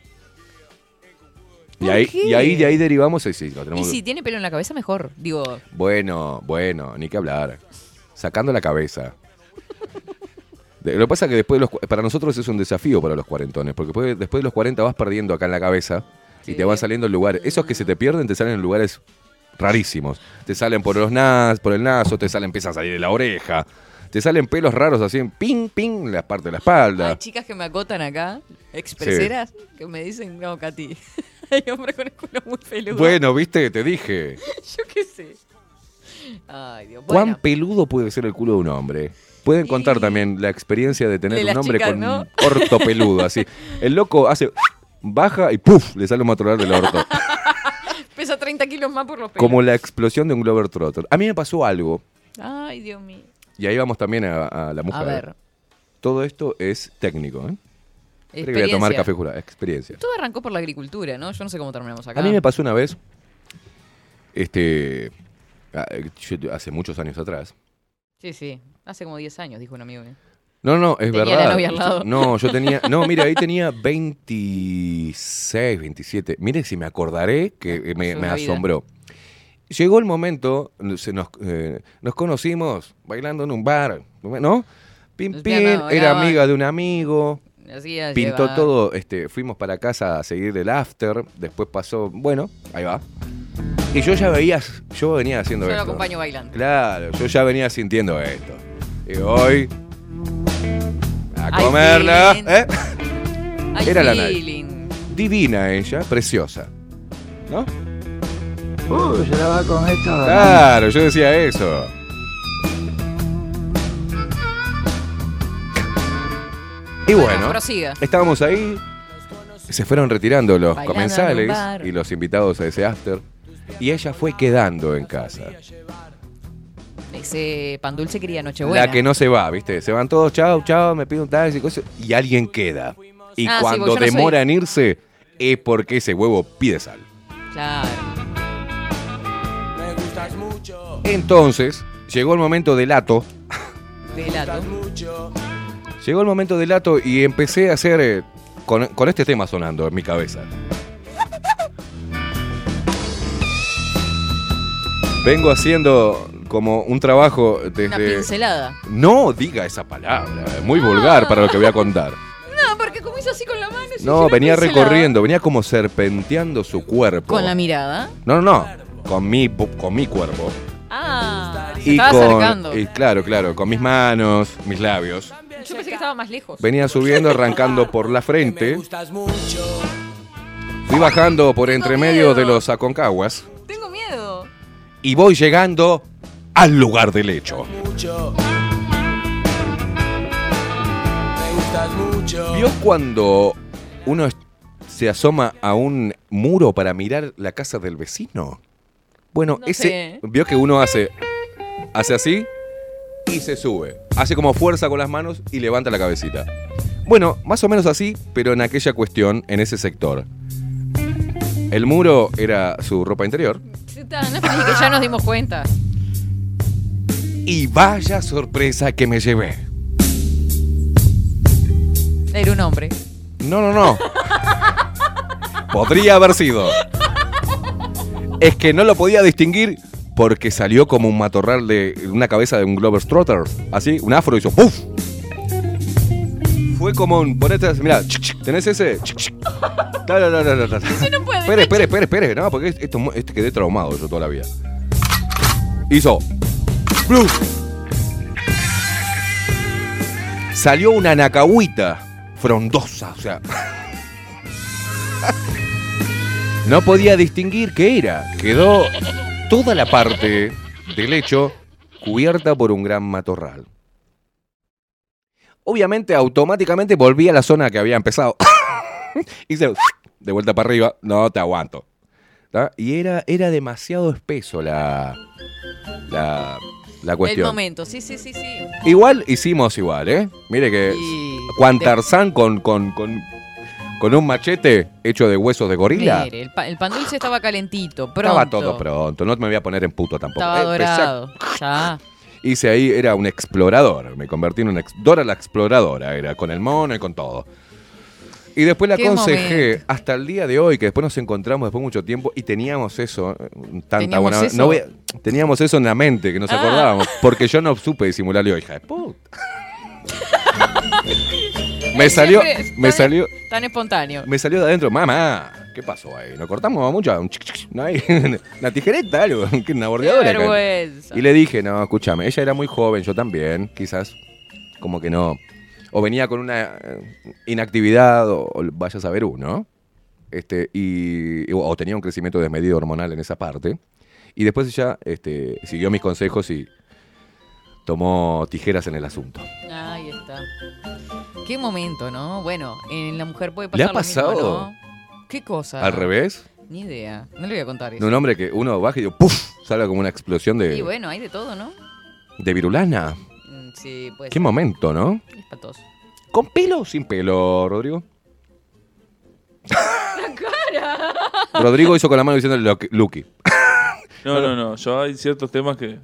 Y ¿Por ahí, qué? y ahí de ahí derivamos, sí, sí, lo Y si tiene pelo en la cabeza, mejor. Digo, Bueno, bueno, ni que hablar. Sacando la cabeza. Lo que pasa es que después de los, para nosotros es un desafío para los cuarentones, porque después, después de los 40 vas perdiendo acá en la cabeza y Sí. te van saliendo lugares. Esos que se te pierden te salen en lugares rarísimos. Te salen por los nas, por el naso, te salen, empiezan a salir de la oreja. Te salen pelos raros así, en ping, ping, la parte de la espalda. hay chicas que me acotan acá, expreseras, que me dicen, no, Katy, <laughs> hay hombre con el culo muy peludo. Bueno, viste, te dije. <laughs> Yo qué sé. Ay, Dios. ¿Cuán Bueno, peludo puede ser el culo de un hombre? Pueden contar también la experiencia de tener De un hombre chicas, con ¿no? un orto peludo, así. <laughs> El loco hace, baja y ¡puf! le sale un matorral del orto. <laughs> pesa 30 kilos más por los pelos. Como la explosión de un Glover Trotter. A mí me pasó algo, Ay, Dios mío. y ahí vamos también a, a la mujer. A ver. Todo esto es técnico, ¿eh? Que voy a tomar experiencia. café jurado. Experiencia. Todo arrancó por la agricultura, ¿no? Yo no sé cómo terminamos acá. A mí me pasó una vez, este, hace muchos años atrás. Sí, sí. Hace como 10 años, dijo un amigo mío. No, no, es Tenía la verdad. novia al lado. No, yo tenía. No, mira, ahí <laughs> tenía 26, 27. Mire si me acordaré que eh, me, asombró. Llegó el momento, se nos, eh, nos conocimos bailando en un bar, ¿no? Pim, pim, era amiga de un amigo, Así pintó lleva- todo, este, fuimos para casa a seguir el after, después pasó, bueno, ahí va. Y yo ya veía, yo venía haciendo Yo lo esto. acompaño bailando. Claro, yo ya venía sintiendo esto. Y hoy. A comerla. ¿eh? <laughs> Ay, Era la feeling. Divina ella, preciosa. ¿No? Uh, se la va con esto. Claro, yo decía eso. Y bueno, prosiga. estábamos ahí. Se fueron retirando los Bailando en comensales un bar. y los invitados a ese after. Y ella fue quedando en casa. Ese pan dulce quería Nochebuena. La que no se va, ¿viste? Se van todos, chao, chao, me pido un taxi, cosas, y alguien queda. Y Ah, sí, cuando porque yo no soy- demora en irse, es porque ese huevo pide sal. Claro. Entonces, llegó el momento del ato. Delato. Llegó el momento del ato y empecé a hacer eh, con, con este tema sonando en mi cabeza. Vengo haciendo como un trabajo Una desde... pincelada. No diga esa palabra, es muy vulgar para lo que voy a contar. <laughs> No, porque como hizo así con la mano. No, venía pincelada. recorriendo, venía como serpenteando su cuerpo. Con la mirada. No, no, no, con mi, con mi cuerpo. Ah, se Y estaba con, acercando. y claro, claro, con mis manos, mis labios. Yo pensé que estaba más lejos. Venía subiendo, arrancando por la frente. Fui bajando por entre medio de los aconcaguas. Tengo miedo. Y voy llegando al lugar del hecho. ¿Vio cuando uno se asoma a un muro para mirar la casa del vecino? Bueno, No ese. sé. Vio que uno hace. Hace así y se sube. Hace como fuerza con las manos y levanta la cabecita. Bueno, más o menos así, pero en aquella cuestión, en ese sector. El muro era su ropa interior. Sí, está, No es que ya nos dimos cuenta. Y vaya sorpresa que me llevé. Era un hombre. No, no, no. <laughs> Podría haber sido. Es que no lo podía distinguir porque salió como un matorral de una cabeza de un Glover Trotter. Así, un afro hizo ¡puf! Fue como un. Ponete. Mira, ¿tenés ese? Ta, la, la, la. <laughs> no. Espere, espere, espere, espere. No, porque esto, este quedé traumado yo toda la vida. Hizo. ¡Blue! Salió una nacahuita frondosa, o sea. <laughs> No podía distinguir qué era. Quedó toda la parte del lecho cubierta por un gran matorral. Obviamente, automáticamente volví a la zona que había empezado. <laughs> Hice de vuelta para arriba. No te aguanto. ¿tá? Y era, era demasiado espeso la, la, la El cuestión. momento, sí, sí, sí, sí. Igual hicimos igual, ¿eh? Mire que Y- Juan de- Tarzán con, con, con, con un machete hecho de huesos de gorila. Mire, el, pa- el pan dulce estaba calentito, pronto. Estaba todo pronto, no me voy a poner en puto tampoco. Estaba Eh, empecé dorado. Ya. Hice ahí, era un explorador. Me convertí en una ex- Dora la exploradora, era con el mono y con todo. Y después Qué aconsejé momento. hasta el día de hoy, que después nos encontramos después de mucho tiempo y teníamos eso, eh, tanta ¿Teníamos buena eso? no voy a- teníamos eso en la mente, que nos Ah. acordábamos, porque yo no supe disimularle hija de puta. <laughs> <laughs> me salió, me tan- salió, Tan espontáneo. me salió de adentro, mamá, ¿qué pasó ahí? ¿Nos cortamos mucho? Un chic, chic, ¿No hay? <laughs> ¿Una tijereta? Algo, <laughs> ¿Qué, una Qué bordeadora. acá? vergüenza. Y le dije, no, escúchame, ella era muy joven, yo también, quizás, como que no. O venía con una eh, inactividad, o, o vaya a saber uno. Este, y, o, o tenía un crecimiento desmedido hormonal en esa parte. Y después ella este, siguió mis consejos y tomó tijeras en el asunto. Ahí está. Qué momento, ¿no? Bueno, en la mujer puede ¿Le pasar ha lo mismo, pasado? ¿no? ¿Qué cosa? Al revés, Ni idea. No le voy a contar de eso. un hombre que uno baja y digo, ¡puf! Sale como una explosión Y de, bueno, hay de todo, ¿no? de virulana. Mm, Sí, pues. Qué momento, ¿no? Espantoso. ¿Con pelo o sin pelo, Rodrigo? <laughs> Rodrigo hizo con la mano diciéndole "Lucky- Lucky. No, no, no. Yo hay ciertos temas que.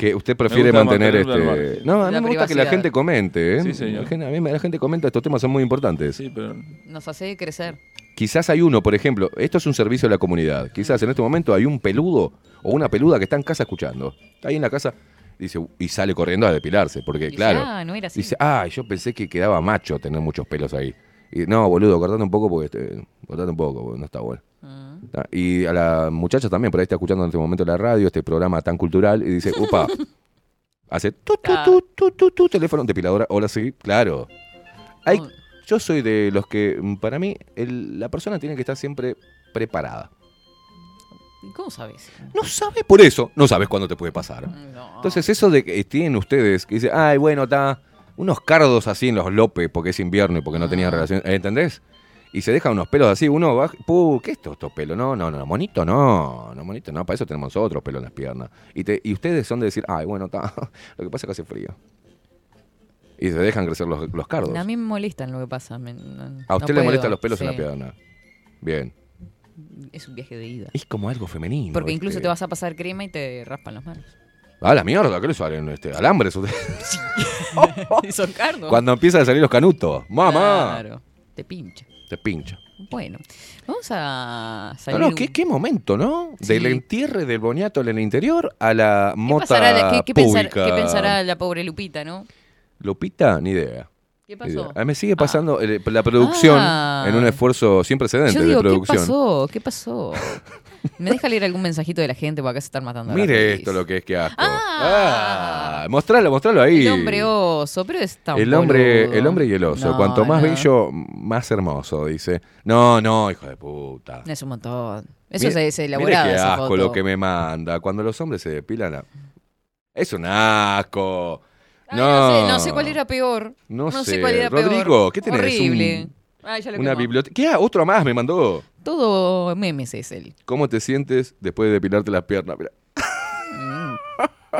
Que usted prefiere mantener este. No, a mí La me gusta que la gente comente, ¿eh? Sí, señor. La gente- a mí la gente comenta, estos temas son muy importantes. Sí, pero. Nos hace crecer. Quizás hay uno, por ejemplo, esto es un servicio a la comunidad. Quizás en este momento hay un peludo o una peluda que está en casa escuchando. Está ahí en la casa dice, y sale corriendo a depilarse, porque claro. Ah, no era así. Dice, ah, yo pensé que quedaba macho tener muchos pelos ahí. Y no, boludo, cortate un poco porque este, cortate un poco, porque no está bueno. Mm. Ah, Y a la muchacha también, por ahí está escuchando en este momento la radio, este programa tan cultural, y dice, upa, <laughs> hace tu, tu, tu, tu, tu, tu, teléfono, depiladora, hola, sí, claro. Hay, yo soy de los que, mm, para mí, el- la persona tiene que estar siempre preparada. ¿y ¿Cómo sabes? No sabes por eso, no sabes cuándo te puede pasar. No. Entonces, eso de que tienen ustedes, que dicen, ay, bueno, está unos cardos así en los lopes porque es invierno y porque no tenían Ah. relación, ¿entendés? Y se dejan unos pelos así, uno va, ¡puh! ¿Qué es esto, estos pelos? No, no, no, monito no, no, monito no, para eso tenemos otros pelos en las piernas. Y, te, y ustedes son de decir, ay, bueno, está, <laughs> lo que pasa es que hace frío. Y se dejan crecer los, los cardos. A mí me molestan lo que pasa. me- no- A usted no le molestan los pelos en Sí. la pierna. Bien. Es un viaje de ida. Es como algo femenino. Porque incluso te vas a pasar crema y te raspan las manos. Ah, la mierda, ¿qué le salen? Este, alambres. y <laughs> <laughs> son cardos. Cuando empiezan a salir los canutos. ¡Mamá! Claro. Te pincha. Te pincha. Bueno, vamos a No, salir. no, ¿qué, qué momento, ¿no? Del entierre del boniato en el interior a la ¿Qué, mota pasará qué- qué pensar- pública. qué pensará la pobre Lupita, no? Lupita, ni idea. ¿Qué pasó? mí me sigue pasando eh, la producción Ah. en un esfuerzo sin precedentes Yo digo, de ¿qué producción. pasó? ¿Qué pasó? ¿Me deja leer algún mensajito de la gente? Porque acá se están matando. a la Mire esto lo que es que asco. Ah. Ah, mostralo, mostralo ahí. El hombre oso, pero es tan El hombre, boludo. el hombre y el oso. No, Cuanto más no. bello, más hermoso, dice. No, no, hijo de puta. Es un montón. Eso Mire- es, es mire elaborado. qué esa asco foto. lo que me manda. Cuando los hombres se depilan. Es un asco. Ay, no. no. sé, no sé cuál era peor. No sé. sé. cuál era peor. Rodrigo, ¿qué tenés? Horrible. Un- Ay, ya lo Una quemó. biblioteca. ¿Qué? Ah, Otro más me mandó. Todo memes es él. ¿Cómo te sientes después de depilarte las piernas? Mira. Mm.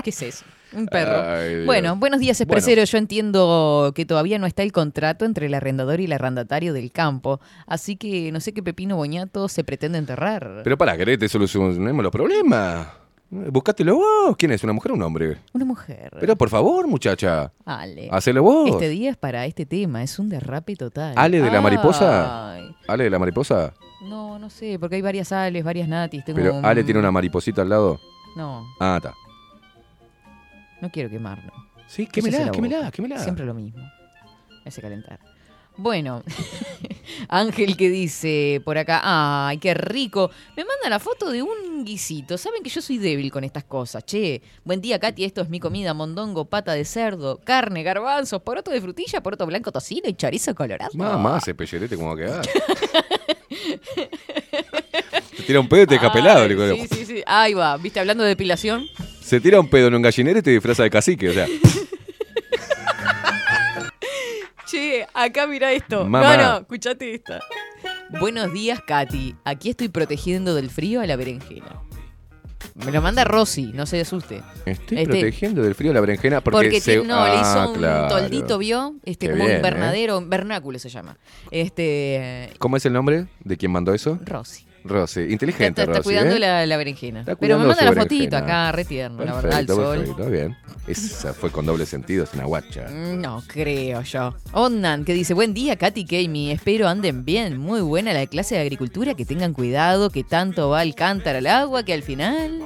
¿Qué es eso? Un perro. <laughs> Ay. Bueno, buenos días, Bueno. expresero. Yo entiendo que todavía no está el contrato entre el arrendador y el arrendatario del campo, así que no sé qué pepino boñato se pretende enterrar. Pero para, querés, te solucionemos los problemas. Buscátelo vos. ¿Quién es? ¿Una mujer o un hombre? Una mujer. Pero por favor, muchacha. Ale. Hacelo vos. Este día es para este tema, es un derrape total. ¿Ale de la mariposa? ¿Ale de la mariposa? no, no sé, porque hay varias Ales, varias Natis. Tengo Pero un- Ale tiene una mariposita al lado. No, Ah, está. no quiero quemarlo. Sí, quémela, la quémela, quémela. Siempre lo mismo. Me hace calentar. Bueno, <laughs> Ángel que dice por acá, ay, qué rico. Me manda la foto de un guisito. Saben que yo soy débil con estas cosas. Che, buen día, Katy. Esto es mi comida: mondongo, pata de cerdo, carne, garbanzos, poroto de frutilla, poroto blanco, tocino y chorizo colorado. Mamá, ese pellerete como va a quedar. <laughs> Se tira un pedo y te deja pelado. Le. Sí, sí, sí. Ahí va. ¿Viste? Hablando de depilación. Se tira un pedo en un gallinero y te disfraza de cacique. O sea, <laughs> Che, acá mira esto. Mamá. No, no, escuchate esta. Buenos días, Katy. Aquí estoy protegiendo del frío a la berenjena. Me lo manda Rosy, no se asuste. estoy Este- protegiendo del frío la berenjena porque, Porque, se... no, le Ah, hizo un claro. toldito, ¿vio? Este, Qué como bien, un ¿eh? invernadero, un vernáculo se llama. Este. ¿Cómo es el nombre de quien mandó eso? Rosy. Rosy. Inteligente, está- está Rosy. cuidando ¿eh? la, la berenjena. Está Pero me manda la fotito acá, re tierno, la verdad, al sol. perfecto, bien. Esa fue con doble sentido, es una guacha. No creo yo. Ondan, que dice, buen día, Katy Kami. Espero anden bien. Muy buena la clase de agricultura. Que tengan cuidado, que tanto va el cántaro al agua, que al final...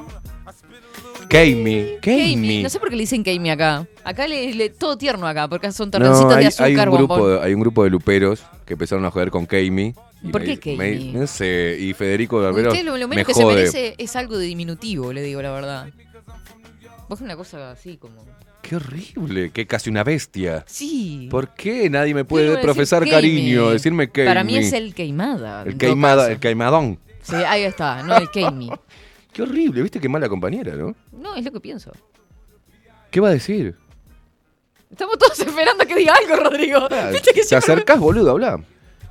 Kami, Kami. No sé por qué le dicen Kami acá. Acá le, le- todo tierno acá, porque son No, torrencitos hay, de azúcar, hay un grupo, bombón. hay un grupo de luperos que empezaron a joder con Kami. Y ¿Por me- qué me-? No sé, y Federico Barbero Usted lo, lo me menos que se jode. merece es algo de diminutivo, le digo la verdad. Vos una cosa así como... Qué horrible, que casi una bestia. Sí. ¿Por qué nadie me puede decir profesar Kami. cariño? Decirme Kami. Para mí es el queimada. El queimada, el queimadón. Sí, ahí está, no el Kami. <laughs> Qué horrible, viste qué mala compañera, ¿no? No, es lo que pienso. ¿Qué va a decir? Estamos todos <laughs> esperando que diga algo, Rodrigo. Ah, Viste que Te acercás, boludo, habla.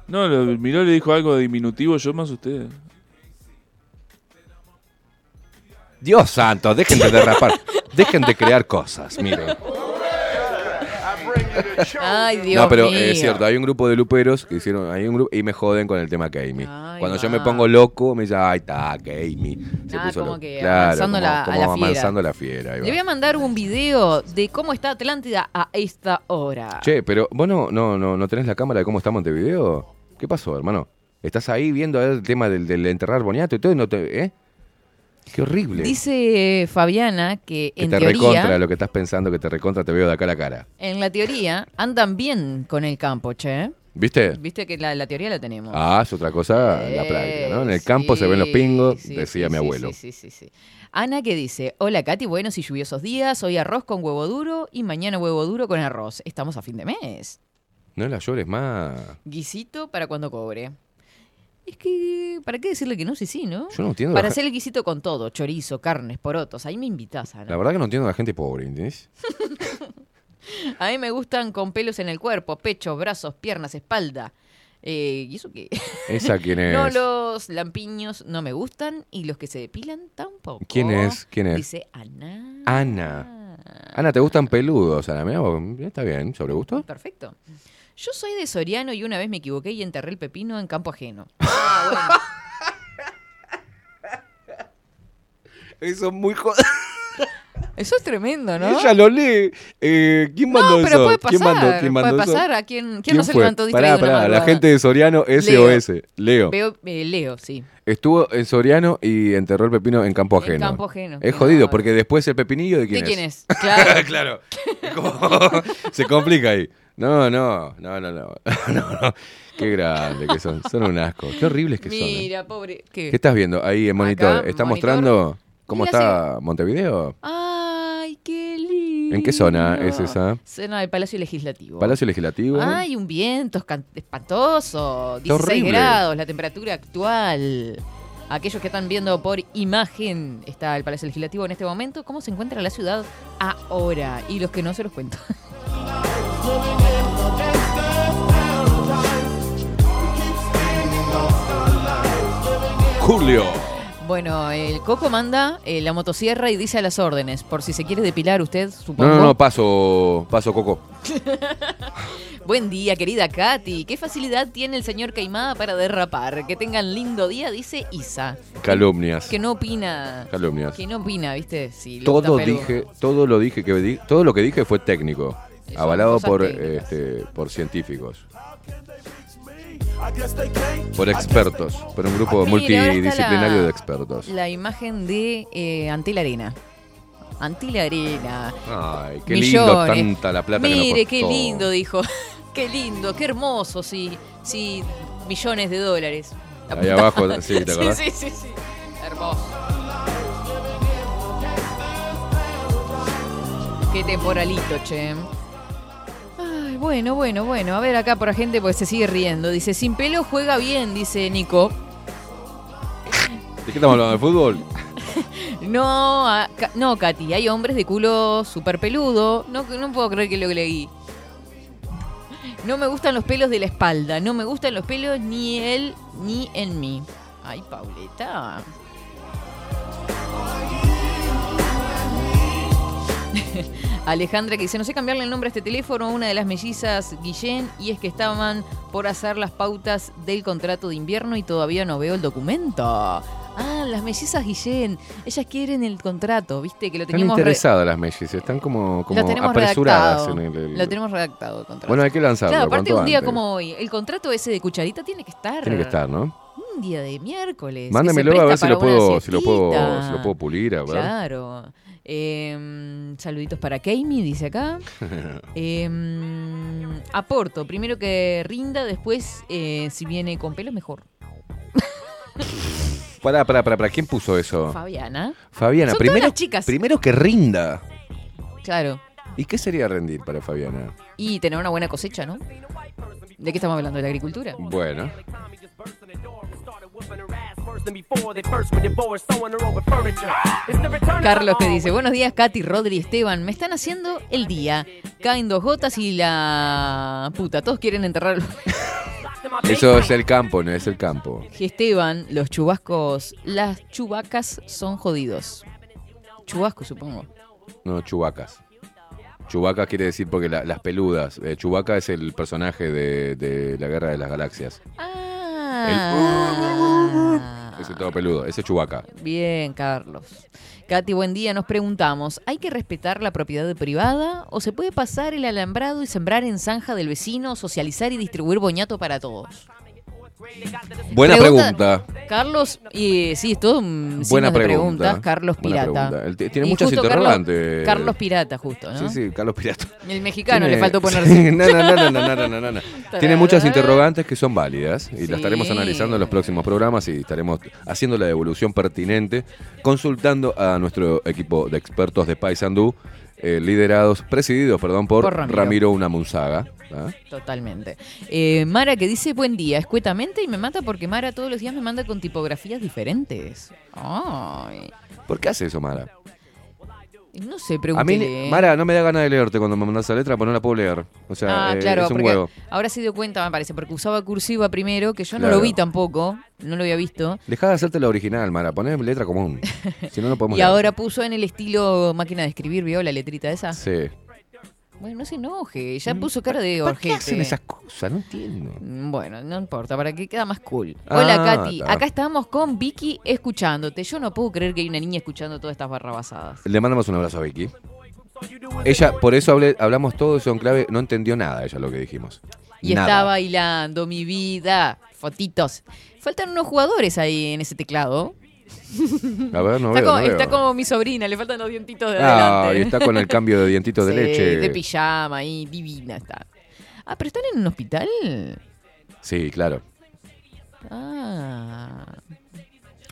No, lo, miró le dijo algo diminutivo, yo me asusté. Dios santo, dejen de derrapar. dejen de crear cosas, miren. <laughs> Ay, Dios no, pero mío. es cierto, hay un grupo de luperos que hicieron, hay un grupo y me joden con el tema Kami. Ay, Cuando yo va. me pongo loco, me dicen, ay, está, Kami. Se Ah, puso como loco. que Claro, amansando como- la- a como la fiera. amansando la fiera. ahí va. Le voy a mandar un video de cómo está Atlántida a esta hora. Che, pero vos no, no, no, no tenés la cámara de cómo está Montevideo. ¿Qué pasó, hermano? ¿Estás ahí viendo el tema del, del enterrar boniato y todo y no te. ¿Eh? Qué horrible. Dice Fabiana que, que en te teoría, recontra lo que estás pensando, que te recontra, te veo de acá a la cara. en la teoría, andan bien con el campo, che. ¿Viste? Viste que la, la teoría la tenemos. Ah, es otra cosa en la Eh, práctica, ¿no? En el campo se ven los pingos, sí, decía sí, mi abuelo. Sí, sí, sí, sí. Ana que dice, hola Katy, buenos y lluviosos días, hoy arroz con huevo duro y mañana huevo duro con arroz. Estamos a fin de mes. No la llores más. Guisito para cuando cobre. Es que, ¿para qué decirle que no? Sí, sí, ¿no? Yo no entiendo. Para la, hacer el guisito con todo, chorizo, carnes, porotos. Ahí me invitas, Ana. la verdad que no entiendo a la gente pobre, ¿entendés? <laughs> A mí me gustan con pelos en el cuerpo, pecho, brazos, piernas, espalda. Eh, ¿Y eso qué? ¿Esa quién <laughs> es? No, los lampiños no me gustan y los que se depilan tampoco. ¿Quién es? ¿Quién es? Dice Ana. Ana. Ana, ¿te gustan peludos? Ana, está bien, ¿sobre gusto? Perfecto. Yo soy de Soriano y una vez me equivoqué y enterré el pepino en campo ajeno. <laughs> Ah, Eso es muy joder. <laughs> Eso es tremendo, ¿no? Ella lo lee. Eh, ¿Quién mandó no, pero eso? puede pasar. ¿Quién mandó, quién mandó puede eso? pasar. ¿A quién, quién, no se fue? levantó Pará, distraído una pará, la gente de Soriano, SOS. Leo. Veo, eh, Leo, sí. Estuvo en Soriano y enterró el pepino en campo En ajeno. campo ajeno. Es jodido, porque después el pepinillo de quién ¿De es. quién es? Claro. <laughs> claro. Se complica ahí. No, no, no, no, no. <laughs> no, no. Qué grande que son. Son un asco. Qué horribles que son. ¿eh? Mira, pobre. ¿Qué? ¿Qué estás viendo ahí en monitor? Acá, ¿Está monitor. mostrando cómo está Montevideo? Ay, qué lindo. ¿En qué zona es esa? Zona del Palacio Legislativo. Palacio Legislativo. Ay, un viento espantoso. 16 horrible. grados, la temperatura actual. Aquellos que están viendo por imagen, está el Palacio Legislativo en este momento. ¿Cómo se encuentra la ciudad ahora? Y los que no se los cuento. <laughs> Julio. Bueno, el Coco manda eh, la motosierra y dice a las órdenes, por si se quiere depilar usted, supongo. No, no, no, paso, paso, Coco. <laughs> Buen día, querida Katy. ¿Qué facilidad tiene el señor Caimada para derrapar? Que tengan lindo día, dice Isa. Calumnias. Que no opina. Calumnias. Que no opina, ¿viste? Sí, Todo dije, todo lo dije que todo lo que dije fue técnico, avalado por este, por científicos. Por expertos, por un grupo Mira, está multidisciplinario la- de expertos. La imagen de eh, Ante la Arena. Ante la Arena. Ay, qué lindo Millones. tanta la plata que Mire, nos qué costó. lindo, dijo. <laughs> qué lindo, qué hermoso, sí. Sí, millones de dólares. Ahí abajo, sí, ¿te <laughs> acordás? sí, sí, sí. Hermoso. Qué temporalito, che. Bueno, bueno, bueno. A ver acá por la gente porque se sigue riendo. Dice, sin pelo juega bien, dice Nico. ¿De qué estamos hablando? ¿De fútbol? <laughs> No, a- no, Katy, hay hombres de culo súper peludo. No, no puedo creer que lo leí. No me gustan los pelos de la espalda. No me gustan los pelos ni él ni en mí. Ay, Pauleta. <laughs> Alejandra que dice, no sé cambiarle el nombre a este teléfono a una de las mellizas Guillén y es que estaban por hacer las pautas del contrato de invierno y todavía no veo el documento. Ah, las mellizas Guillén. Ellas quieren el contrato, viste, que lo Están teníamos... re- interesadas las mellizas, están como, como apresuradas redactado. en el, el- Lo tenemos redactado el contrato. Bueno, hay que lanzarlo. claro, aparte un día antes. como hoy, el contrato ese de cucharita tiene que estar. Tiene que estar, ¿no? Un día de miércoles. Mándamelo a ver si lo, puedo, si, lo puedo, si lo puedo pulir, a ver. Claro. Eh, saluditos para Keimi, dice acá. <laughs> Eh, aporto, primero que rinda, después eh, si viene con pelo mejor. <laughs> Pará, pará, pará, pará, ¿quién puso eso? Fabiana. Fabiana, Son primero, todas las chicas. primero que rinda. Claro. ¿Y qué sería rendir para Fabiana? Y tener una buena cosecha, ¿no? ¿De qué estamos hablando? ¿De la agricultura? Bueno, Carlos que dice, buenos días Katy, Rodri, Esteban, me están haciendo el día. Caen dos gotas y la puta, todos quieren enterrar. <laughs> eso es el campo, no es el campo. Esteban, los chubascos, las chubacas son jodidos. Chubasco, supongo. No, chubacas. Chubaca quiere decir porque la- las peludas. Eh, Chubaca es el personaje de, de la Guerra de las Galaxias. Ah. Ese todo peludo, ese es Chubaca. Bien, Carlos. Katy, buen día. Nos preguntamos, ¿hay que respetar la propiedad privada o se puede pasar el alambrado y sembrar en zanja del vecino, socializar y distribuir boñato para todos? Buena pregunta. Carlos, y sí, es todo un Buena preguntas. Pregunta. Carlos Pirata. Tiene muchas interrogantes. Carlos, Pirata, justo, ¿no? Sí, sí, Carlos Pirata. El mexicano Tiene, le faltó <laughs> ponerse. <laughs> no, no, no, no, <laughs> Tiene muchas interrogantes que son válidas y sí. las estaremos analizando en los próximos programas y estaremos haciendo la devolución pertinente, consultando a nuestro equipo de expertos de Paisandú eh, liderados, presididos, perdón, por, Por Ramiro. Ramiro Unamunzaga. ¿ah? Totalmente. Eh, Mara que dice buen día, escuetamente y me mata porque Mara todos los días me manda con tipografías diferentes. Ay, ¿Por qué hace eso, Mara? No sé, A mí, pregúntele. Mara, no me da ganas de leerte cuando me mandas esa letra, porque no la puedo leer. O sea, Ah, eh, claro, es un huevo. ahora se dio cuenta, me parece, porque usaba cursiva primero, que yo no lo vi tampoco, no lo había visto. Dejá de hacerte la original, Mara. Poné letra común. <laughs> si no, no podemos Y leer. ahora puso en el estilo máquina de escribir, ¿vio la letrita esa? Sí. Bueno, no se enoje, ya puso cara de ¿Por qué orjete. hacen esas cosas? No entiendo. Mm, Bueno, no importa, para que queda más cool. Hola, Ah, Katy. está. Acá estamos con Vicky escuchándote. Yo no puedo creer que hay una niña escuchando todas estas barrabasadas. Le mandamos un abrazo a Vicky. Ella, por eso hablé- hablamos todo eso en clave, no entendió nada ella lo que dijimos. Y Nada. está bailando, mi vida. Fotitos. Faltan unos jugadores ahí en ese teclado. A ver, no está, veo, como, no veo. está como mi sobrina, le faltan los dientitos de Ah, adelante. y está con el cambio de dientitos de Sí, leche. De pijama ahí, divina está. Ah, pero están en un hospital. Sí, claro. Ah.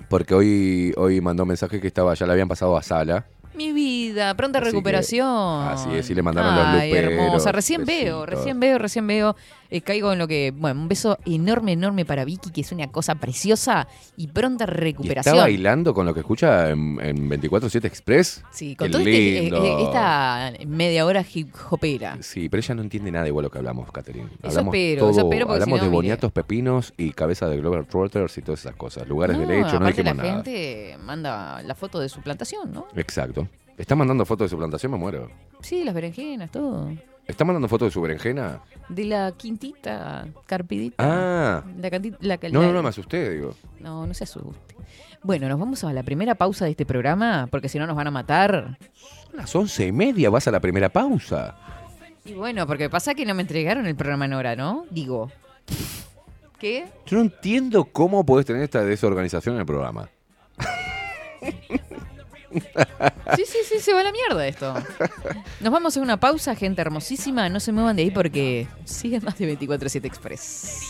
Porque hoy, hoy mandó mensaje que estaba, ya le habían pasado a sala. Mi vida, pronta Así que- recuperación. así es, y le mandaron los Ay, luperos, hermosa. Recién veo, recién veo, recién veo. Eh, caigo en lo que. Bueno, un beso enorme, enorme para Vicky, que es una cosa preciosa. Y pronta ¿Y recuperación. está bailando con lo que escucha en, en 24-7 Express? Sí, con Qué todo este, eh, lindo. eh, esta media hora hip hopera. Sí, pero ella no entiende nada igual lo que hablamos, Catherine. Eso Hablamos espero, eso espero, porque hablamos si no, de boniatos, pepinos y cabeza de Glover Trotters y todas esas cosas. Lugares de leche, no dijimos la nada. gente manda la foto de su plantación, ¿no? Exacto. ¿Está mandando fotos de su plantación? Me muero. Sí, las berenjenas, todo. ¿Está mandando fotos de su berenjena? De la quintita, carpidita. Ah. La canti- la- No, la- no, no, me asusté, digo. No, no se asuste. Bueno, nos vamos a la primera pausa de este programa, porque si no nos van a matar. Son las once y media, vas a la primera pausa. Y bueno, porque pasa que no me entregaron el programa en hora, ¿no? Digo. ¿Qué? Yo no entiendo cómo podés tener esta desorganización en el programa. <laughs> <laughs> Sí, sí, sí, se va a la mierda esto. Nos vamos a una pausa, gente hermosísima. No se muevan de ahí porque sigue más de 24-7 Express.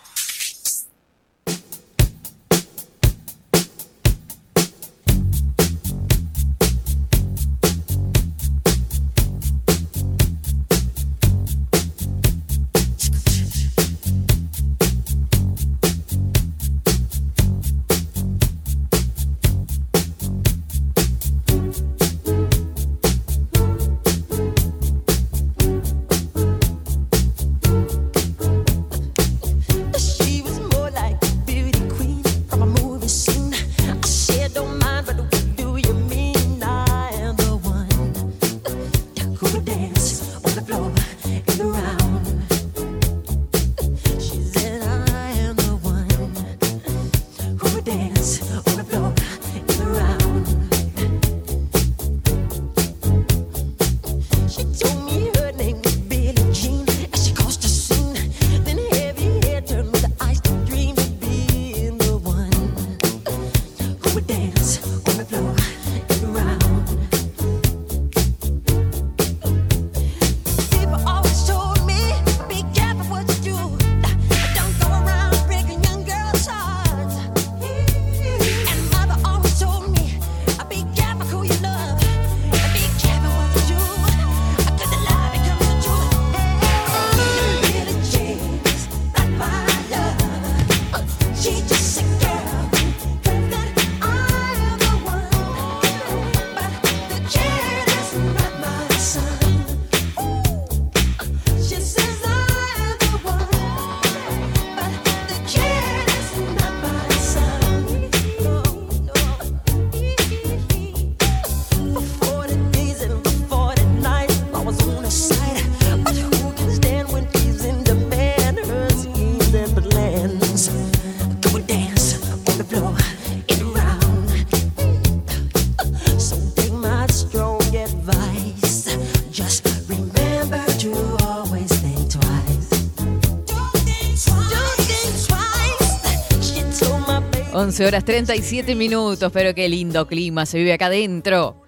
11 horas 37 minutos, pero qué lindo clima se vive acá adentro.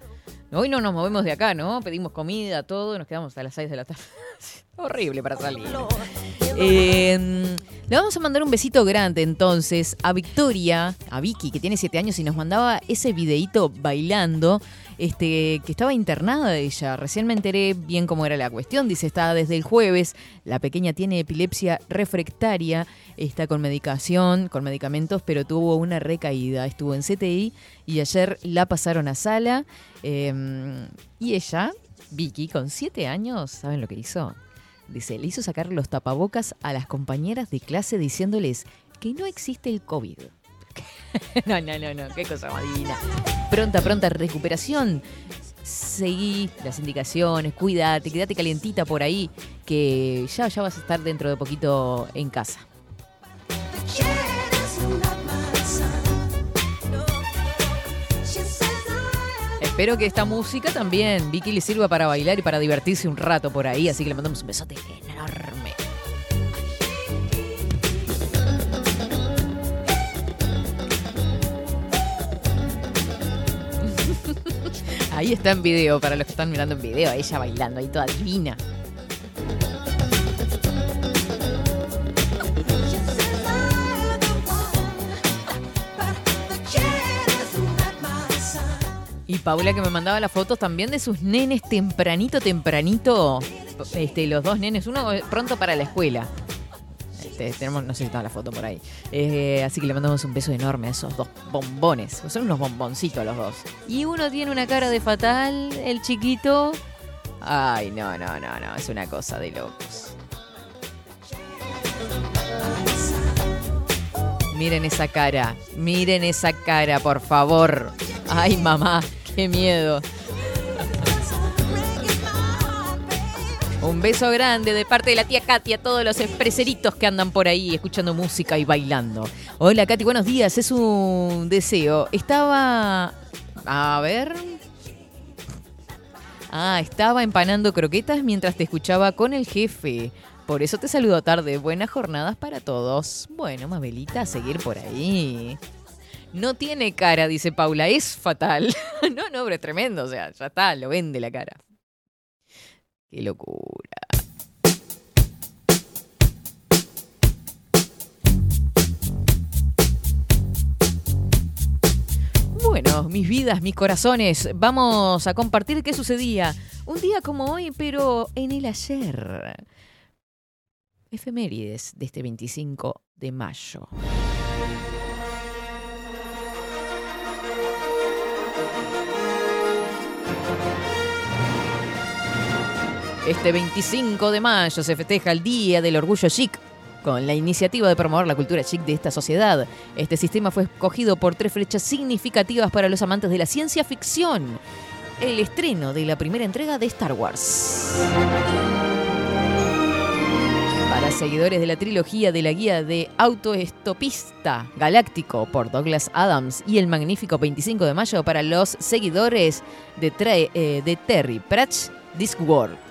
Hoy no nos movemos de acá, ¿no? Pedimos comida, todo, nos quedamos hasta las 6 de la tarde. <laughs> Horrible para salir. Eh, le vamos a mandar un besito grande entonces a Victoria, a Vicky, que tiene 7 años y nos mandaba ese videíto bailando, este, que estaba internada ella. Recién me enteré bien cómo era la cuestión. Dice, está desde el jueves, la pequeña tiene epilepsia refractaria, está con medicación, con medicamentos, pero tuvo una recaída. Estuvo en CTI y ayer la pasaron a sala. eh, y ella, Vicky, con 7 años, ¿saben lo que hizo? Dice, le hizo sacar los tapabocas a las compañeras de clase diciéndoles que no existe el COVID. <laughs> no, no, no, no, qué cosa más divina. Pronta, pronta recuperación. seguí las indicaciones, cuídate, quédate calientita por ahí, que ya, ya vas a estar dentro de poquito en casa. Espero que esta música también, Vicky, le sirva para bailar y para divertirse un rato por ahí, así que le mandamos un besote enorme. Ahí está en video, para los que están mirando en video, ella bailando ahí toda divina. Y Paula que me mandaba las fotos también de sus nenes tempranito, tempranito. Este, los dos nenes, uno pronto para la escuela. Este, tenemos, no sé si está la foto por ahí. Eh, así que le mandamos un beso enorme a esos dos bombones. Son unos bomboncitos los dos. Y uno tiene una cara de fatal, el chiquito. Ay, no, no, no, no. Es una cosa de locos. Miren esa cara. Miren esa cara, por favor. Ay, mamá, qué miedo. Un beso grande de parte de la tía Katy a todos los expreseritos que andan por ahí escuchando música y bailando. Hola Katy, buenos días. Es un deseo. Estaba... A ver... Ah, estaba empanando croquetas mientras te escuchaba con el jefe. Por eso te saludo tarde. Buenas jornadas para todos. Bueno, Mabelita, a seguir por ahí. No tiene cara, dice Paula. Es fatal. <laughs> no, no, pero es tremendo. O sea, ya está, lo vende la cara. Qué locura. Bueno, mis vidas, mis corazones, vamos a compartir qué sucedía un día como hoy, pero en el ayer. Efemérides de este 25 de mayo. Este 25 de mayo se festeja el Día del Orgullo Chic. Con la iniciativa de promover la cultura chic de esta sociedad, este sistema fue escogido por tres flechas significativas para los amantes de la ciencia ficción. El estreno de la primera entrega de Star Wars. Para seguidores de la trilogía de la guía de autoestopista galáctico por Douglas Adams y el magnífico 25 de mayo para los seguidores de, eh, Terry Pratchett Discworld.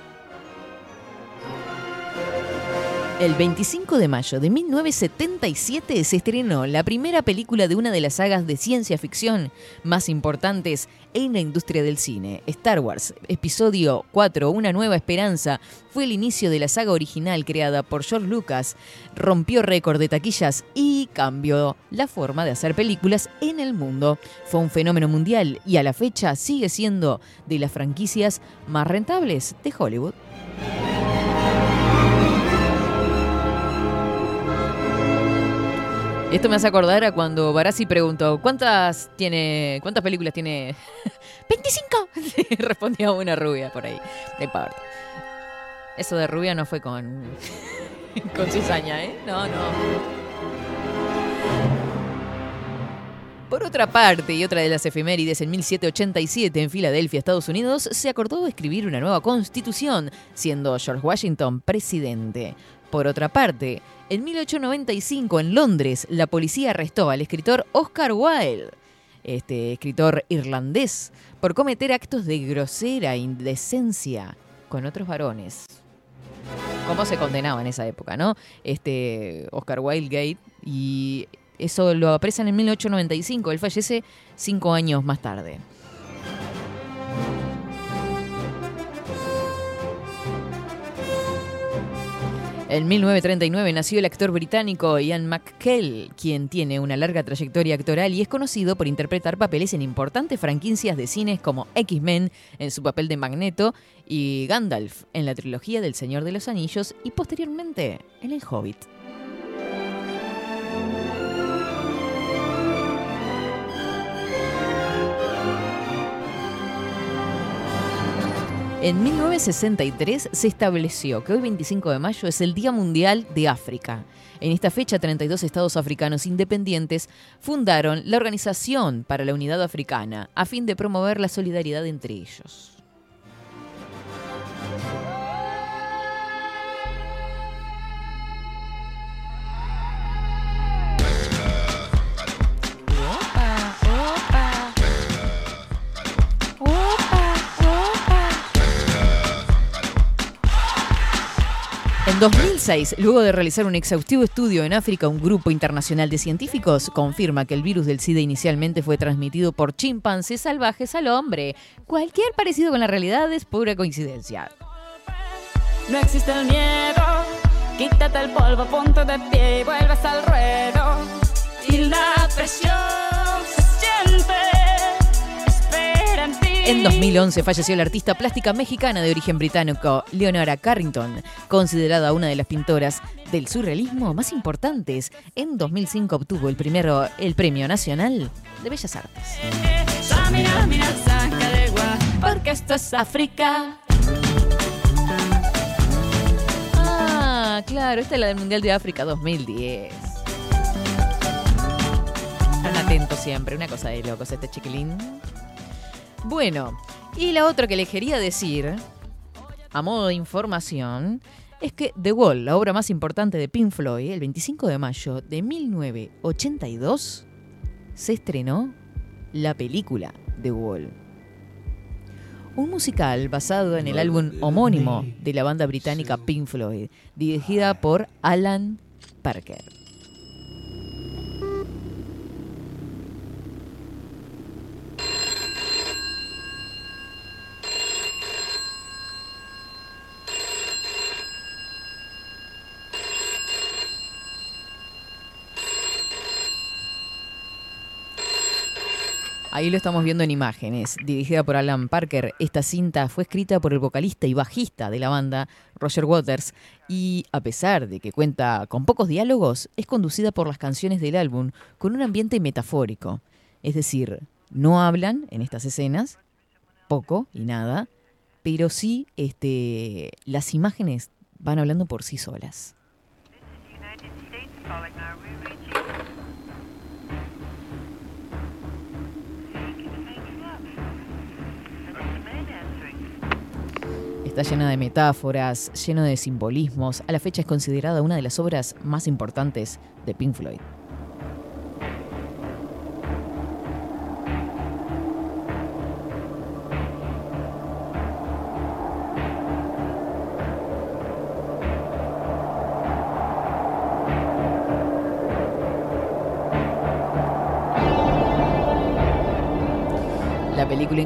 El 25 de mayo de 1977 se estrenó la primera película de una de las sagas de ciencia ficción más importantes en la industria del cine. Star Wars, episodio 4, Una nueva esperanza, fue el inicio de la saga original creada por George Lucas, rompió récord de taquillas y cambió la forma de hacer películas en el mundo. Fue un fenómeno mundial y a la fecha sigue siendo de las franquicias más rentables de Hollywood. Esto me hace acordar a cuando Barassi preguntó, ¿cuántas tiene, cuántas películas tiene? <laughs> ¡25! <laughs> Respondía una rubia por ahí, de parte. Eso de rubia no fue con, <laughs> con cizaña, ¿eh? No, no. Por otra parte, y otra de las efemérides, en 1787 en Filadelfia, Estados Unidos, se acordó escribir una nueva constitución, siendo George Washington presidente. Por otra parte, en 1895 en Londres, la policía arrestó al escritor Oscar Wilde, este escritor irlandés, por cometer actos de grosera indecencia con otros varones. ¿Cómo se condenaba en esa época, no? Este Oscar Wilde y eso lo apresan en 1895. Él fallece cinco años más tarde. En 1939 nació el actor británico Ian McKell, quien tiene una larga trayectoria actoral y es conocido por interpretar papeles en importantes franquicias de cines como X-Men en su papel de Magneto y Gandalf en la trilogía del Señor de los Anillos y posteriormente en El Hobbit. En 1963 se estableció que hoy 25 de mayo es el Día Mundial de África. En esta fecha, 32 estados africanos independientes fundaron la Organización para la Unidad Africana a fin de promover la solidaridad entre ellos. En 2006, luego de realizar un exhaustivo estudio en África, un grupo internacional de científicos confirma que el virus del SIDA inicialmente fue transmitido por chimpancés salvajes al hombre. Cualquier parecido con la realidad es pura coincidencia. No existe el miedo, quítate el polvo, ponte de pie y vuelves al ruedo. Y la presión en ti. En 2011 falleció la artista plástica mexicana de origen británico, Leonora Carrington, considerada una de las pintoras del surrealismo más importantes. En 2005 obtuvo el, primero, el Premio Nacional de Bellas Artes. Ah, claro, esta es la del Mundial de África 2010. Están atentos siempre, una cosa de locos este chiquilín. Bueno, y la otra que le quería decir, a modo de información, es que The Wall, la obra más importante de Pink Floyd, el 25 de mayo de 1982, se estrenó la película The Wall. Un musical basado en el álbum homónimo de la banda británica Pink Floyd, dirigida por Alan Parker. Ahí lo estamos viendo en imágenes. Dirigida por Alan Parker, esta cinta fue escrita por el vocalista y bajista de la banda, Roger Waters, y a pesar de que cuenta con pocos diálogos, es conducida por las canciones del álbum con un ambiente metafórico. Es decir, no hablan en estas escenas, poco y nada, pero sí este, las imágenes van hablando por sí solas. Está llena de metáforas, lleno de simbolismos. A la fecha es considerada una de las obras más importantes de Pink Floyd.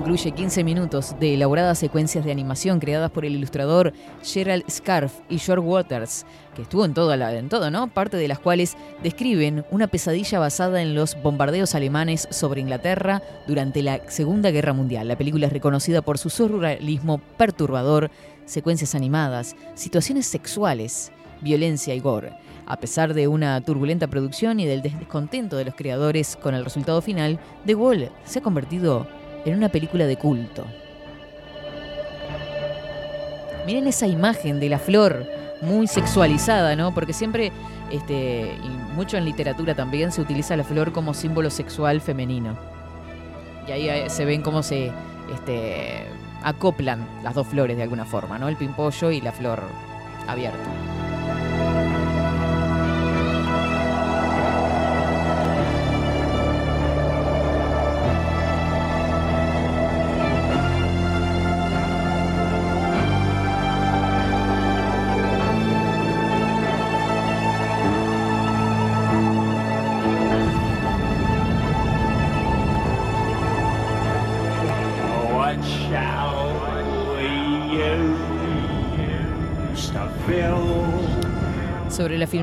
Incluye 15 minutos de elaboradas secuencias de animación creadas por el ilustrador Gerald Scarf y George Waters, que estuvo en todo, la- en todo, ¿no? Parte de las cuales describen una pesadilla basada en los bombardeos alemanes sobre Inglaterra durante la Segunda Guerra Mundial. La película es reconocida por su surrealismo perturbador, secuencias animadas, situaciones sexuales, violencia y gore. A pesar de una turbulenta producción y del descontento de los creadores con el resultado final, The Wall se ha convertido en una película de culto. Miren esa imagen de la flor muy sexualizada, ¿no? Porque siempre, este, y mucho en literatura también, se utiliza la flor como símbolo sexual femenino. Y ahí eh, se ven cómo se este, acoplan las dos flores de alguna forma, ¿no? El pimpollo y la flor abierta.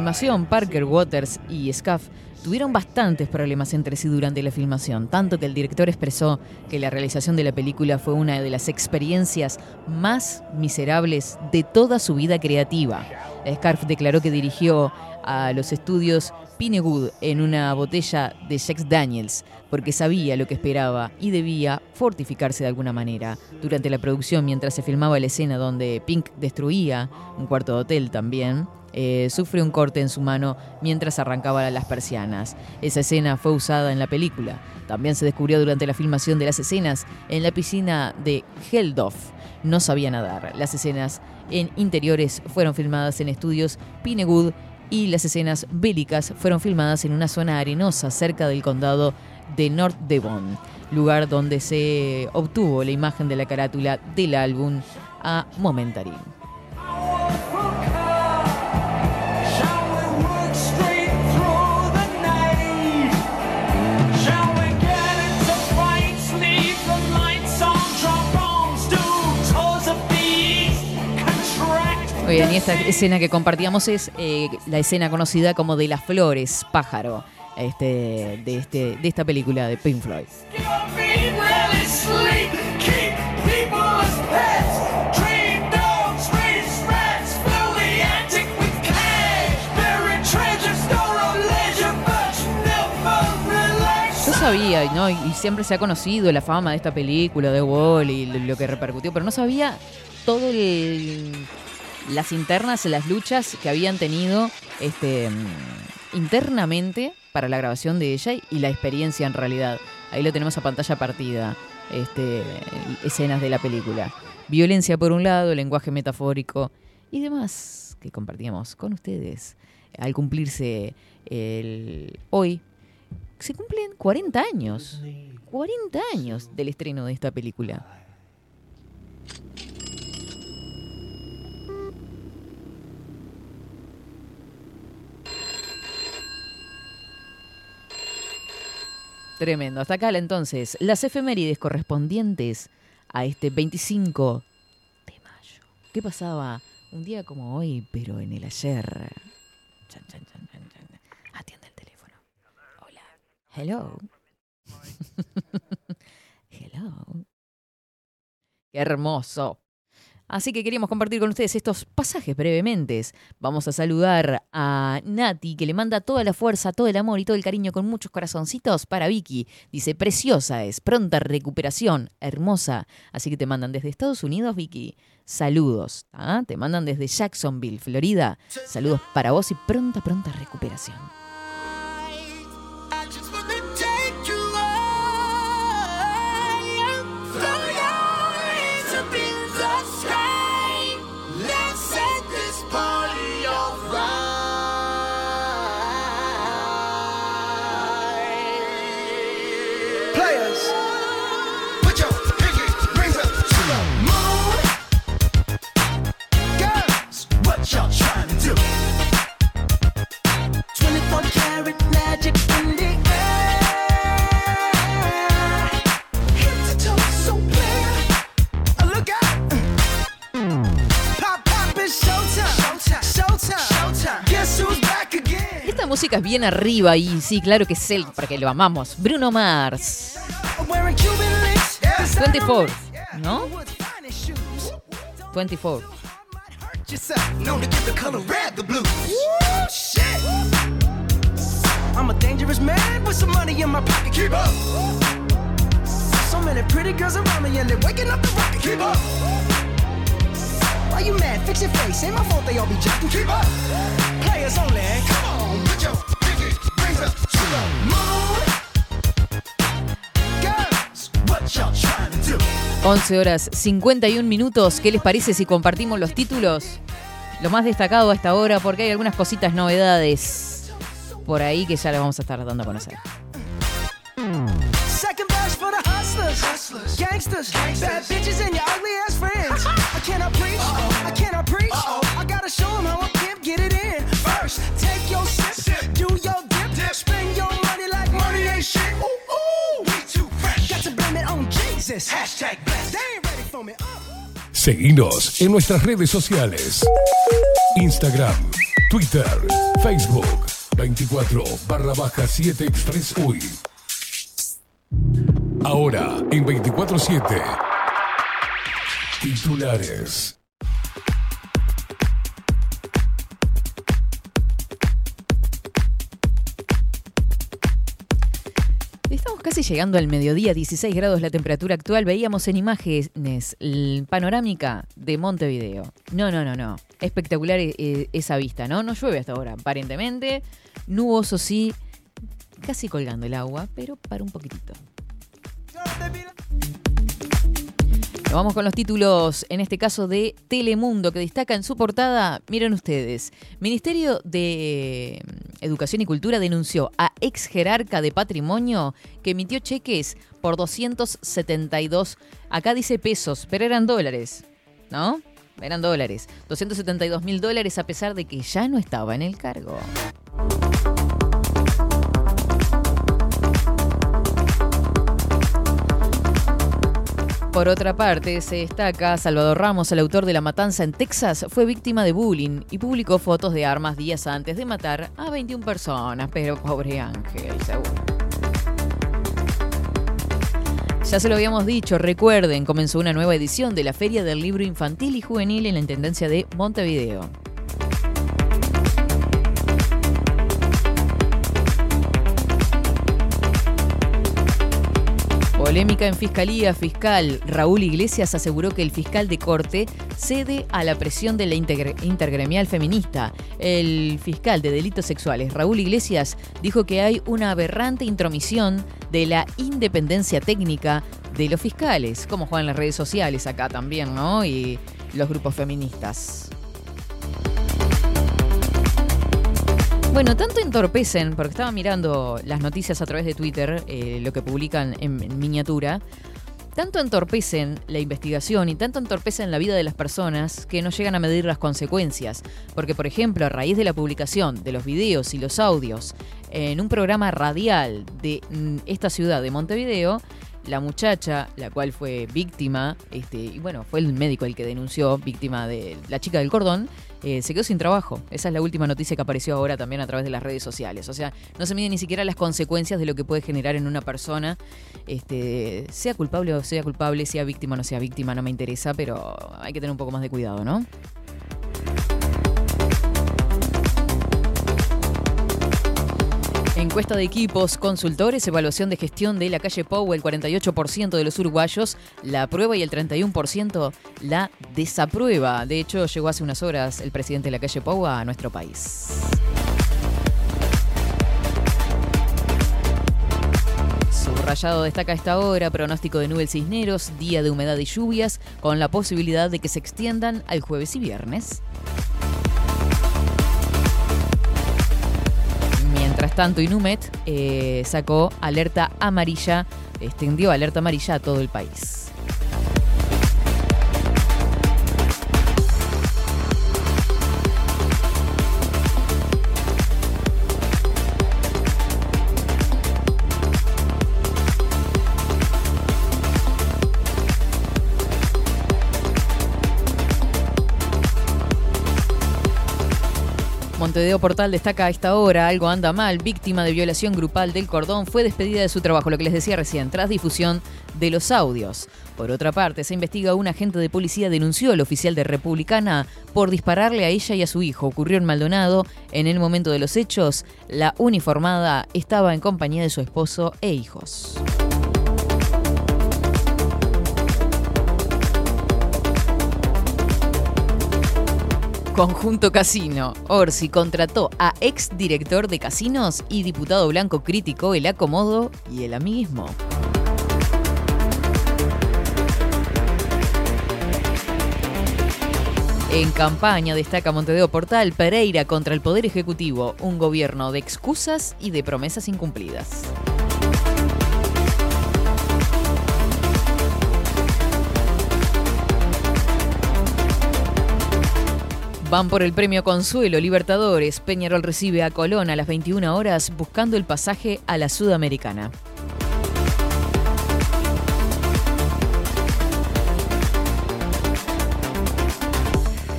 Filmación, Parker, Waters y Scaff tuvieron bastantes problemas entre sí durante la filmación, tanto que el director expresó que la realización de la película fue una de las experiencias más miserables de toda su vida creativa. Scarf declaró que dirigió a los estudios Pinewood en una botella de Jack Daniels porque sabía lo que esperaba y debía fortificarse de alguna manera. Durante la producción, mientras se filmaba la escena donde Pink destruía un cuarto de hotel también, eh, sufre un corte en su mano mientras arrancaba las persianas. Esa escena fue usada en la película. También se descubrió durante la filmación de las escenas en la piscina de Heldorf. No sabía nadar. Las escenas en interiores fueron filmadas en estudios Pinewood y las escenas bélicas fueron filmadas en una zona arenosa cerca del condado de North Devon, lugar donde se obtuvo la imagen de la carátula del álbum a Momentary. Oigan, y esta escena que compartíamos es eh, la escena conocida como de las flores pájaro este, de, este, de esta película de Pink Floyd. Sabía, ¿no? Y siempre se ha conocido la fama de esta película de Wall y lo que repercutió, pero no sabía todo el las internas, las luchas que habían tenido este, mm, internamente para la grabación de ella y la experiencia en realidad. Ahí lo tenemos a pantalla partida, este, escenas de la película. Violencia por un lado, lenguaje metafórico y demás que compartíamos con ustedes. Al cumplirse el hoy, se cumplen 40 años. 40 años del estreno de esta película. Tremendo. Hasta acá entonces las efemérides correspondientes a este 25 de mayo. ¿Qué pasaba un día como hoy, pero en el ayer? Atiende el teléfono. Hola. Hello. <laughs> Hello. Qué hermoso. Así que queríamos compartir con ustedes estos pasajes brevemente. Vamos a saludar a Nati, que le manda toda la fuerza, todo el amor y todo el cariño con muchos corazoncitos para Vicky. Dice, preciosa es, pronta recuperación, hermosa. Así que te mandan desde Estados Unidos, Vicky. Saludos. ¿ah? Te mandan desde Jacksonville, Florida. Saludos para vos y pronta, pronta recuperación. Esta música es bien arriba y sí, claro que es él, porque lo amamos. Bruno Mars. Wearing Cuban links. 24, ¿no? 24. yourself. Known to give the color red the blues. Woo, shit. I'm a dangerous man with some money in my pocket. Keep up. So many pretty girls around me and they're waking up the rocket. Keep up. Why you mad? Fix your face. Ain't my fault they all be jacking. Keep up. Players only. Come on, put your pinky rings up to the moon. Girls, what y'all trying to do? 11 horas 51 minutos. ¿Qué les parece si compartimos los títulos? Lo más destacado a esta hora, porque hay algunas cositas novedades por ahí que ya les vamos a estar dando a conocer. Second verse for the hustlers, hustlers, gangsters, bad bitches and your ugly ass friends. I cannot preach, I cannot preach. I gotta show 'em how a pimp get it in. First, take your sip, do your dip, spend your money like money ain't shit. Ooh, ooh, we too fresh. Got to blame it on Jesus. Hashtag blessed. They ain't ready for me. Seguinos en nuestras redes sociales. Instagram, Twitter, Facebook. 24 barra baja 7 Express UI. Ahora, en 24-7. Titulares. Estamos casi llegando al mediodía, 16 grados la temperatura actual. Veíamos en imágenes panorámica de Montevideo. No, no, no, no. Espectacular eh, eh, esa vista, ¿no? No llueve hasta ahora, aparentemente. Nuboso sí, casi colgando el agua, pero para un poquitito. Vamos con los títulos, en este caso de Telemundo, que destaca en su portada, miren ustedes, Ministerio de mm, Educación y Cultura denunció a ex jerarca de patrimonio que emitió cheques por 272, acá dice pesos, pero eran dólares, ¿no? Eran dólares. 272 mil dólares a pesar de que ya no estaba en el cargo. Por otra parte, se destaca Salvador Ramos, el autor de la matanza en Texas, fue víctima de bullying y publicó fotos de armas días antes de matar a 21 personas. Pero pobre Ángel, seguro. Ya se lo habíamos dicho, recuerden, comenzó una nueva edición de la Feria del Libro Infantil y Juvenil en la Intendencia de Montevideo. Polémica en Fiscalía Fiscal. Raúl Iglesias aseguró que el fiscal de corte cede a la presión de la intergremial feminista. El fiscal de delitos sexuales, Raúl Iglesias, dijo que hay una aberrante intromisión de la independencia técnica de los fiscales, como juegan las redes sociales acá también, ¿no? Y los grupos feministas. Bueno, tanto entorpecen, porque estaba mirando las noticias a través de Twitter, eh, lo que publican en, en miniatura, tanto entorpecen la investigación y tanto entorpecen la vida de las personas que no llegan a medir las consecuencias. Porque, por ejemplo, a raíz de la publicación de los videos y los audios en un programa radial de mm, esta ciudad de Montevideo, la muchacha, la cual fue víctima, este, y bueno, fue el médico el que denunció, víctima de la chica del cordón, eh, se quedó sin trabajo. Esa es la última noticia que apareció ahora también a través de las redes sociales. O sea, no se miden ni siquiera las consecuencias de lo que puede generar en una persona, este, sea culpable o sea culpable, sea víctima o no sea víctima, no me interesa, pero hay que tener un poco más de cuidado, ¿no? Encuesta de equipos, consultores, evaluación de gestión de la calle Pou, el 48% de los uruguayos la aprueba y el 31% la desaprueba. De hecho, llegó hace unas horas el presidente de la calle Pou a nuestro país. Subrayado destaca esta hora, pronóstico de nubes cisneros, día de humedad y lluvias, con la posibilidad de que se extiendan al jueves y viernes. Tanto, Inumet eh, sacó alerta amarilla, extendió alerta amarilla a todo el país. Montevideo Portal destaca a esta hora, algo anda mal, víctima de violación grupal del cordón fue despedida de su trabajo, lo que les decía recién, tras difusión de los audios. Por otra parte, se investiga un agente de policía denunció al oficial de Republicana por dispararle a ella y a su hijo. Ocurrió en Maldonado. En el momento de los hechos, la uniformada estaba en compañía de su esposo e hijos. Conjunto Casino. Orsi contrató a ex director de casinos y diputado blanco criticó el acomodo y el amiguismo. En campaña destaca Montevideo Portal Pereira contra el Poder Ejecutivo, un gobierno de excusas y de promesas incumplidas. Van por el premio Consuelo Libertadores. Peñarol recibe a Colón a las 21 horas buscando el pasaje a la Sudamericana.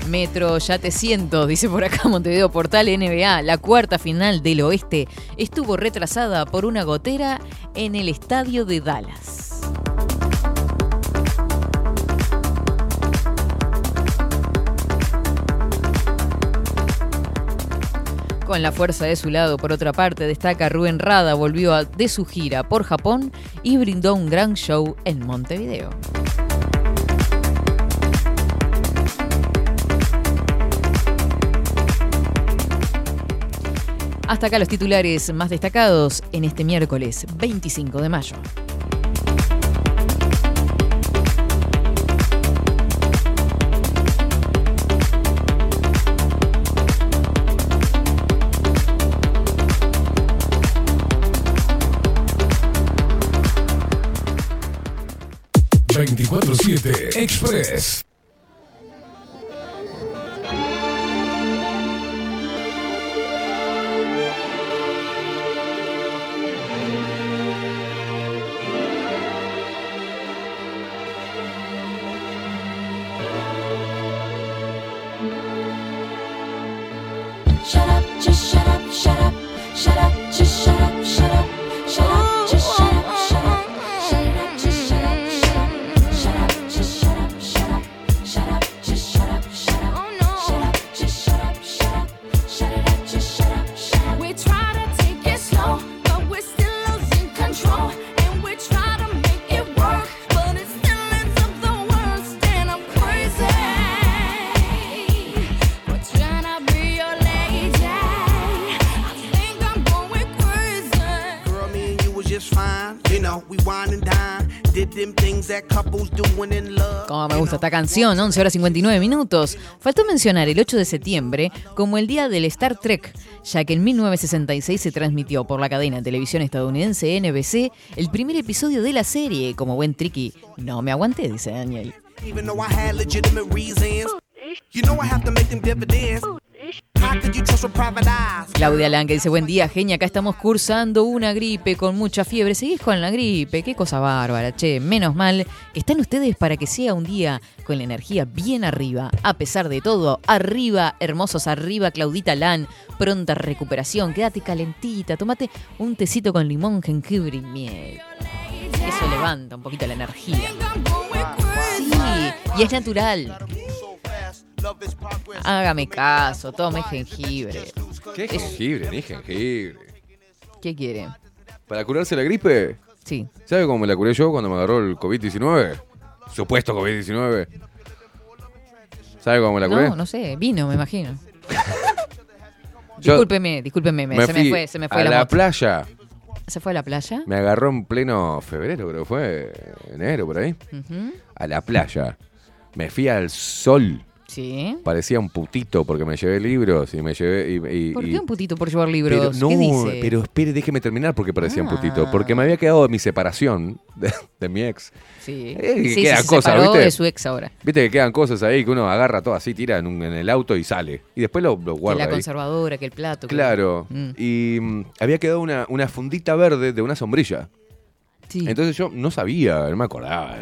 Metro, ya te siento, dice por acá Montevideo Portal NBA. La cuarta final del oeste estuvo retrasada por una gotera en el estadio de Dallas. Con la fuerza de su lado, por otra parte, destaca Rubén Rada, volvió de su gira por Japón y brindó un gran show en Montevideo. Hasta acá los titulares más destacados en este miércoles 25 de mayo. ...24-7 Express. Como me gusta esta canción, 11 horas 59 minutos. Faltó mencionar el 8 de septiembre como el día del Star Trek, ya que en 1966 se transmitió por la cadena de televisión estadounidense NBC el primer episodio de la serie. Como buen tricky, no me aguanté, dice Daniel. Claudia Lange dice, buen día, genia, acá estamos cursando una gripe con mucha fiebre. Seguís con la gripe, qué cosa bárbara, che. Menos mal que están ustedes para que sea un día con la energía bien arriba. A pesar de todo, arriba, hermosos, arriba, Claudita Lan. Pronta recuperación, quédate calentita, tómate un tecito con limón, jengibre y miel. Eso levanta un poquito la energía. Sí, y es natural. Hágame caso, tome jengibre. ¿Qué jengibre? Ni jengibre. ¿Qué quiere? ¿Para curarse la gripe? Sí. ¿Sabe cómo me la curé yo cuando me agarró el COVID-19? Supuesto COVID-19. ¿Sabe cómo me la curé? No, no sé, vino, me imagino. <laughs> Yo discúlpeme, discúlpeme, me- se me fue, se me fue a la, la moto. playa. ¿Se fue a la playa? Me agarró en pleno febrero, creo que fue. Enero, por ahí. A la playa. Me fui al sol. Sí. Parecía un putito porque me llevé libros y me llevé. Y, y- ¿Por qué un putito por llevar libros? Pero, no, ¿Qué dice? pero espere, déjeme terminar porque parecía un putito. Ah. Porque me había quedado de mi separación de, de mi ex. Sí, Eh, que sí, quedan sí, cosas, ¿viste? de su ex ahora. Viste que quedan cosas ahí que uno agarra todo así, tira en, un- en el auto y sale. Y después lo, lo Que guarda. la ahí. conservadora, que el plato. que- Claro. Mm. Y mm, había quedado una, una fundita verde de una sombrilla. Sí. Entonces yo no sabía, no me acordaba,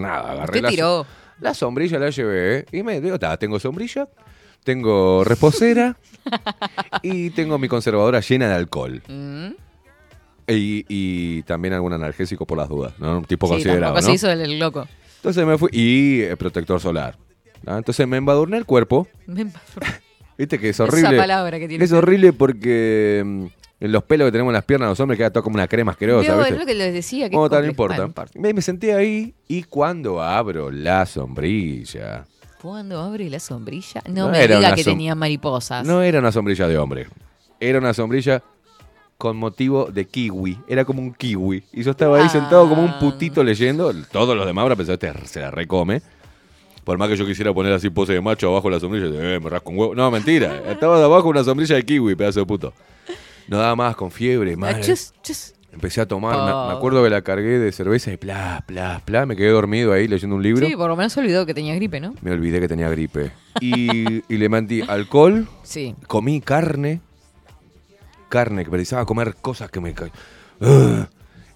nada. Agarré la, tiró. la sombrilla, la llevé y me digo, "Ta, tengo sombrilla, tengo reposera <laughs> y tengo mi conservadora llena de alcohol. Mm. Y, y también algún analgésico por las dudas, ¿no? Un tipo Sí, considerado, tampoco ¿no? se hizo el, el loco. Entonces me fui y eh, protector solar. ¿no? Entonces me embadurné el cuerpo. Me- <laughs> Viste que es Esa horrible. palabra que tiene Es horrible porque mm, en los pelos que tenemos en las piernas los hombres queda todo como una crema asquerosa. ¿viste? es lo que les decía. Que es tal, no importa. Ah, Me, me senté ahí y cuando abro la sombrilla. ¿Cuándo abre la sombrilla? No, No me era diga que tenía mariposas. No era una sombrilla de hombre. Era una sombrilla con motivo de kiwi. Era como un kiwi. Y yo estaba ahí sentado como Ah. un putito leyendo. Todos los demás habrán pensado, este se la recome. Por más que yo quisiera poner así pose de macho abajo de la sombrilla, eh, me rasco un huevo. No, mentira. Estaba abajo una sombrilla de kiwi, pedazo de puto. No daba más con fiebre. Chus, chus. Empecé a tomar, me- Oh. me, acuerdo que la cargué de cerveza y bla, bla, bla. Me quedé dormido ahí leyendo un libro. Sí, por lo menos se olvidó que tenía gripe, ¿no? Me olvidé que tenía gripe. Y, y le mandí alcohol, Sí. comí carne, carne, que precisaba comer cosas que me... Ugh.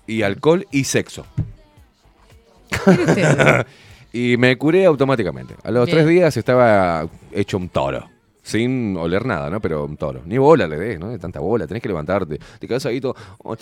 y alcohol y sexo. <laughs> Y me curé automáticamente. A los Bien. tres días estaba hecho un toro. Sin oler nada, ¿no? Pero un toro. Ni bola le des, ¿no? De tanta bola. Tenés que levantarte. Te quedas ahí todo. oh.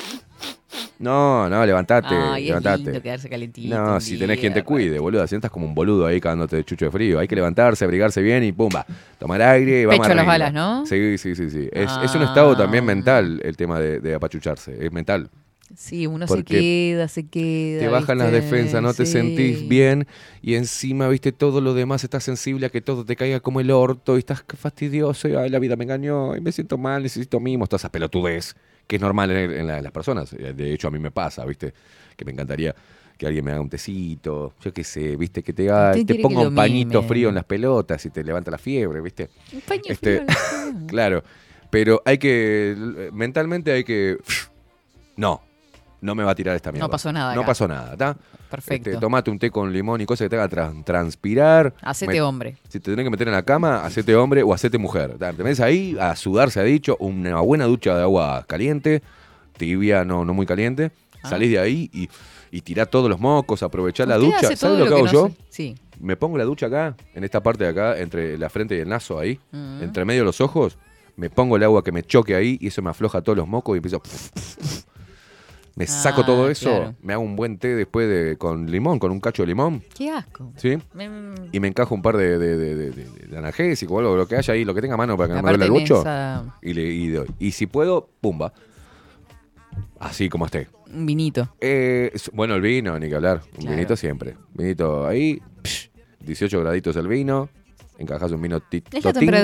No, no, levantate. Ay, es levantate. lindo quedarse calentito. No, si tenés quien te cuide, boludo. Si estás como un boludo ahí cagándote de chucho de frío. Hay que levantarse, abrigarse bien y pumba. Tomar aire y vamos Pecho a las balas, ¿no? Sí, sí, sí. sí. Es, es un estado Ah. también mental el tema de, de apachucharse. Es mental. Sí, uno se queda, se queda. Te bajan las defensas, no te sentís bien y encima, viste, todo lo demás estás sensible a que todo te caiga como el orto y estás fastidioso y ay, la vida me engañó y me siento mal, necesito mimos, toda esa pelotudez que es normal en, en la- en las personas. Eh, De hecho, a mí me pasa, viste, que me encantaría que alguien me haga un tecito, yo qué sé, viste, que te, haga, te ponga un pañito frío en las pelotas y te levanta la fiebre, viste. Un paño Este, frío <laughs> claro, pero hay que, mentalmente hay que, no, no me va a tirar esta mierda. pasó nada No acá. pasó nada, ¿está? Perfecto. Este, tomate un té con limón y cosas que te haga tran- transpirar. Hacete Me- hombre. Si te tenés que meter en la cama, hacete hombre o hacete mujer. ¿tá? Te metes ahí a sudar, se ha dicho, una buena ducha de agua caliente, tibia, no, no muy caliente. Ah. Salís de ahí y, y tirá todos los mocos, aprovechá la ducha. ¿Sabes lo que hago no yo? Sí. Me pongo la ducha acá, en esta parte de acá, entre la frente y el naso ahí, Mm. entre medio de los ojos. Me pongo el agua que me choque ahí y eso me afloja todos los mocos y empiezo. Me saco Ah, todo eso, claro. me hago un buen té después de con limón, con un cacho de limón. Qué asco. ¿Sí? Y me encajo un par de, de, de, de- analgésico o algo, lo que haya ahí, lo que tenga a mano para que no me duele el esa- Y, le, y doy. Y si puedo, pumba. Así como esté. Un vinito. Eh, bueno, el vino, ni que hablar. Un Claro. vinito siempre. Vinito ahí, psh, 18 graditos el vino. Encajas un vino tito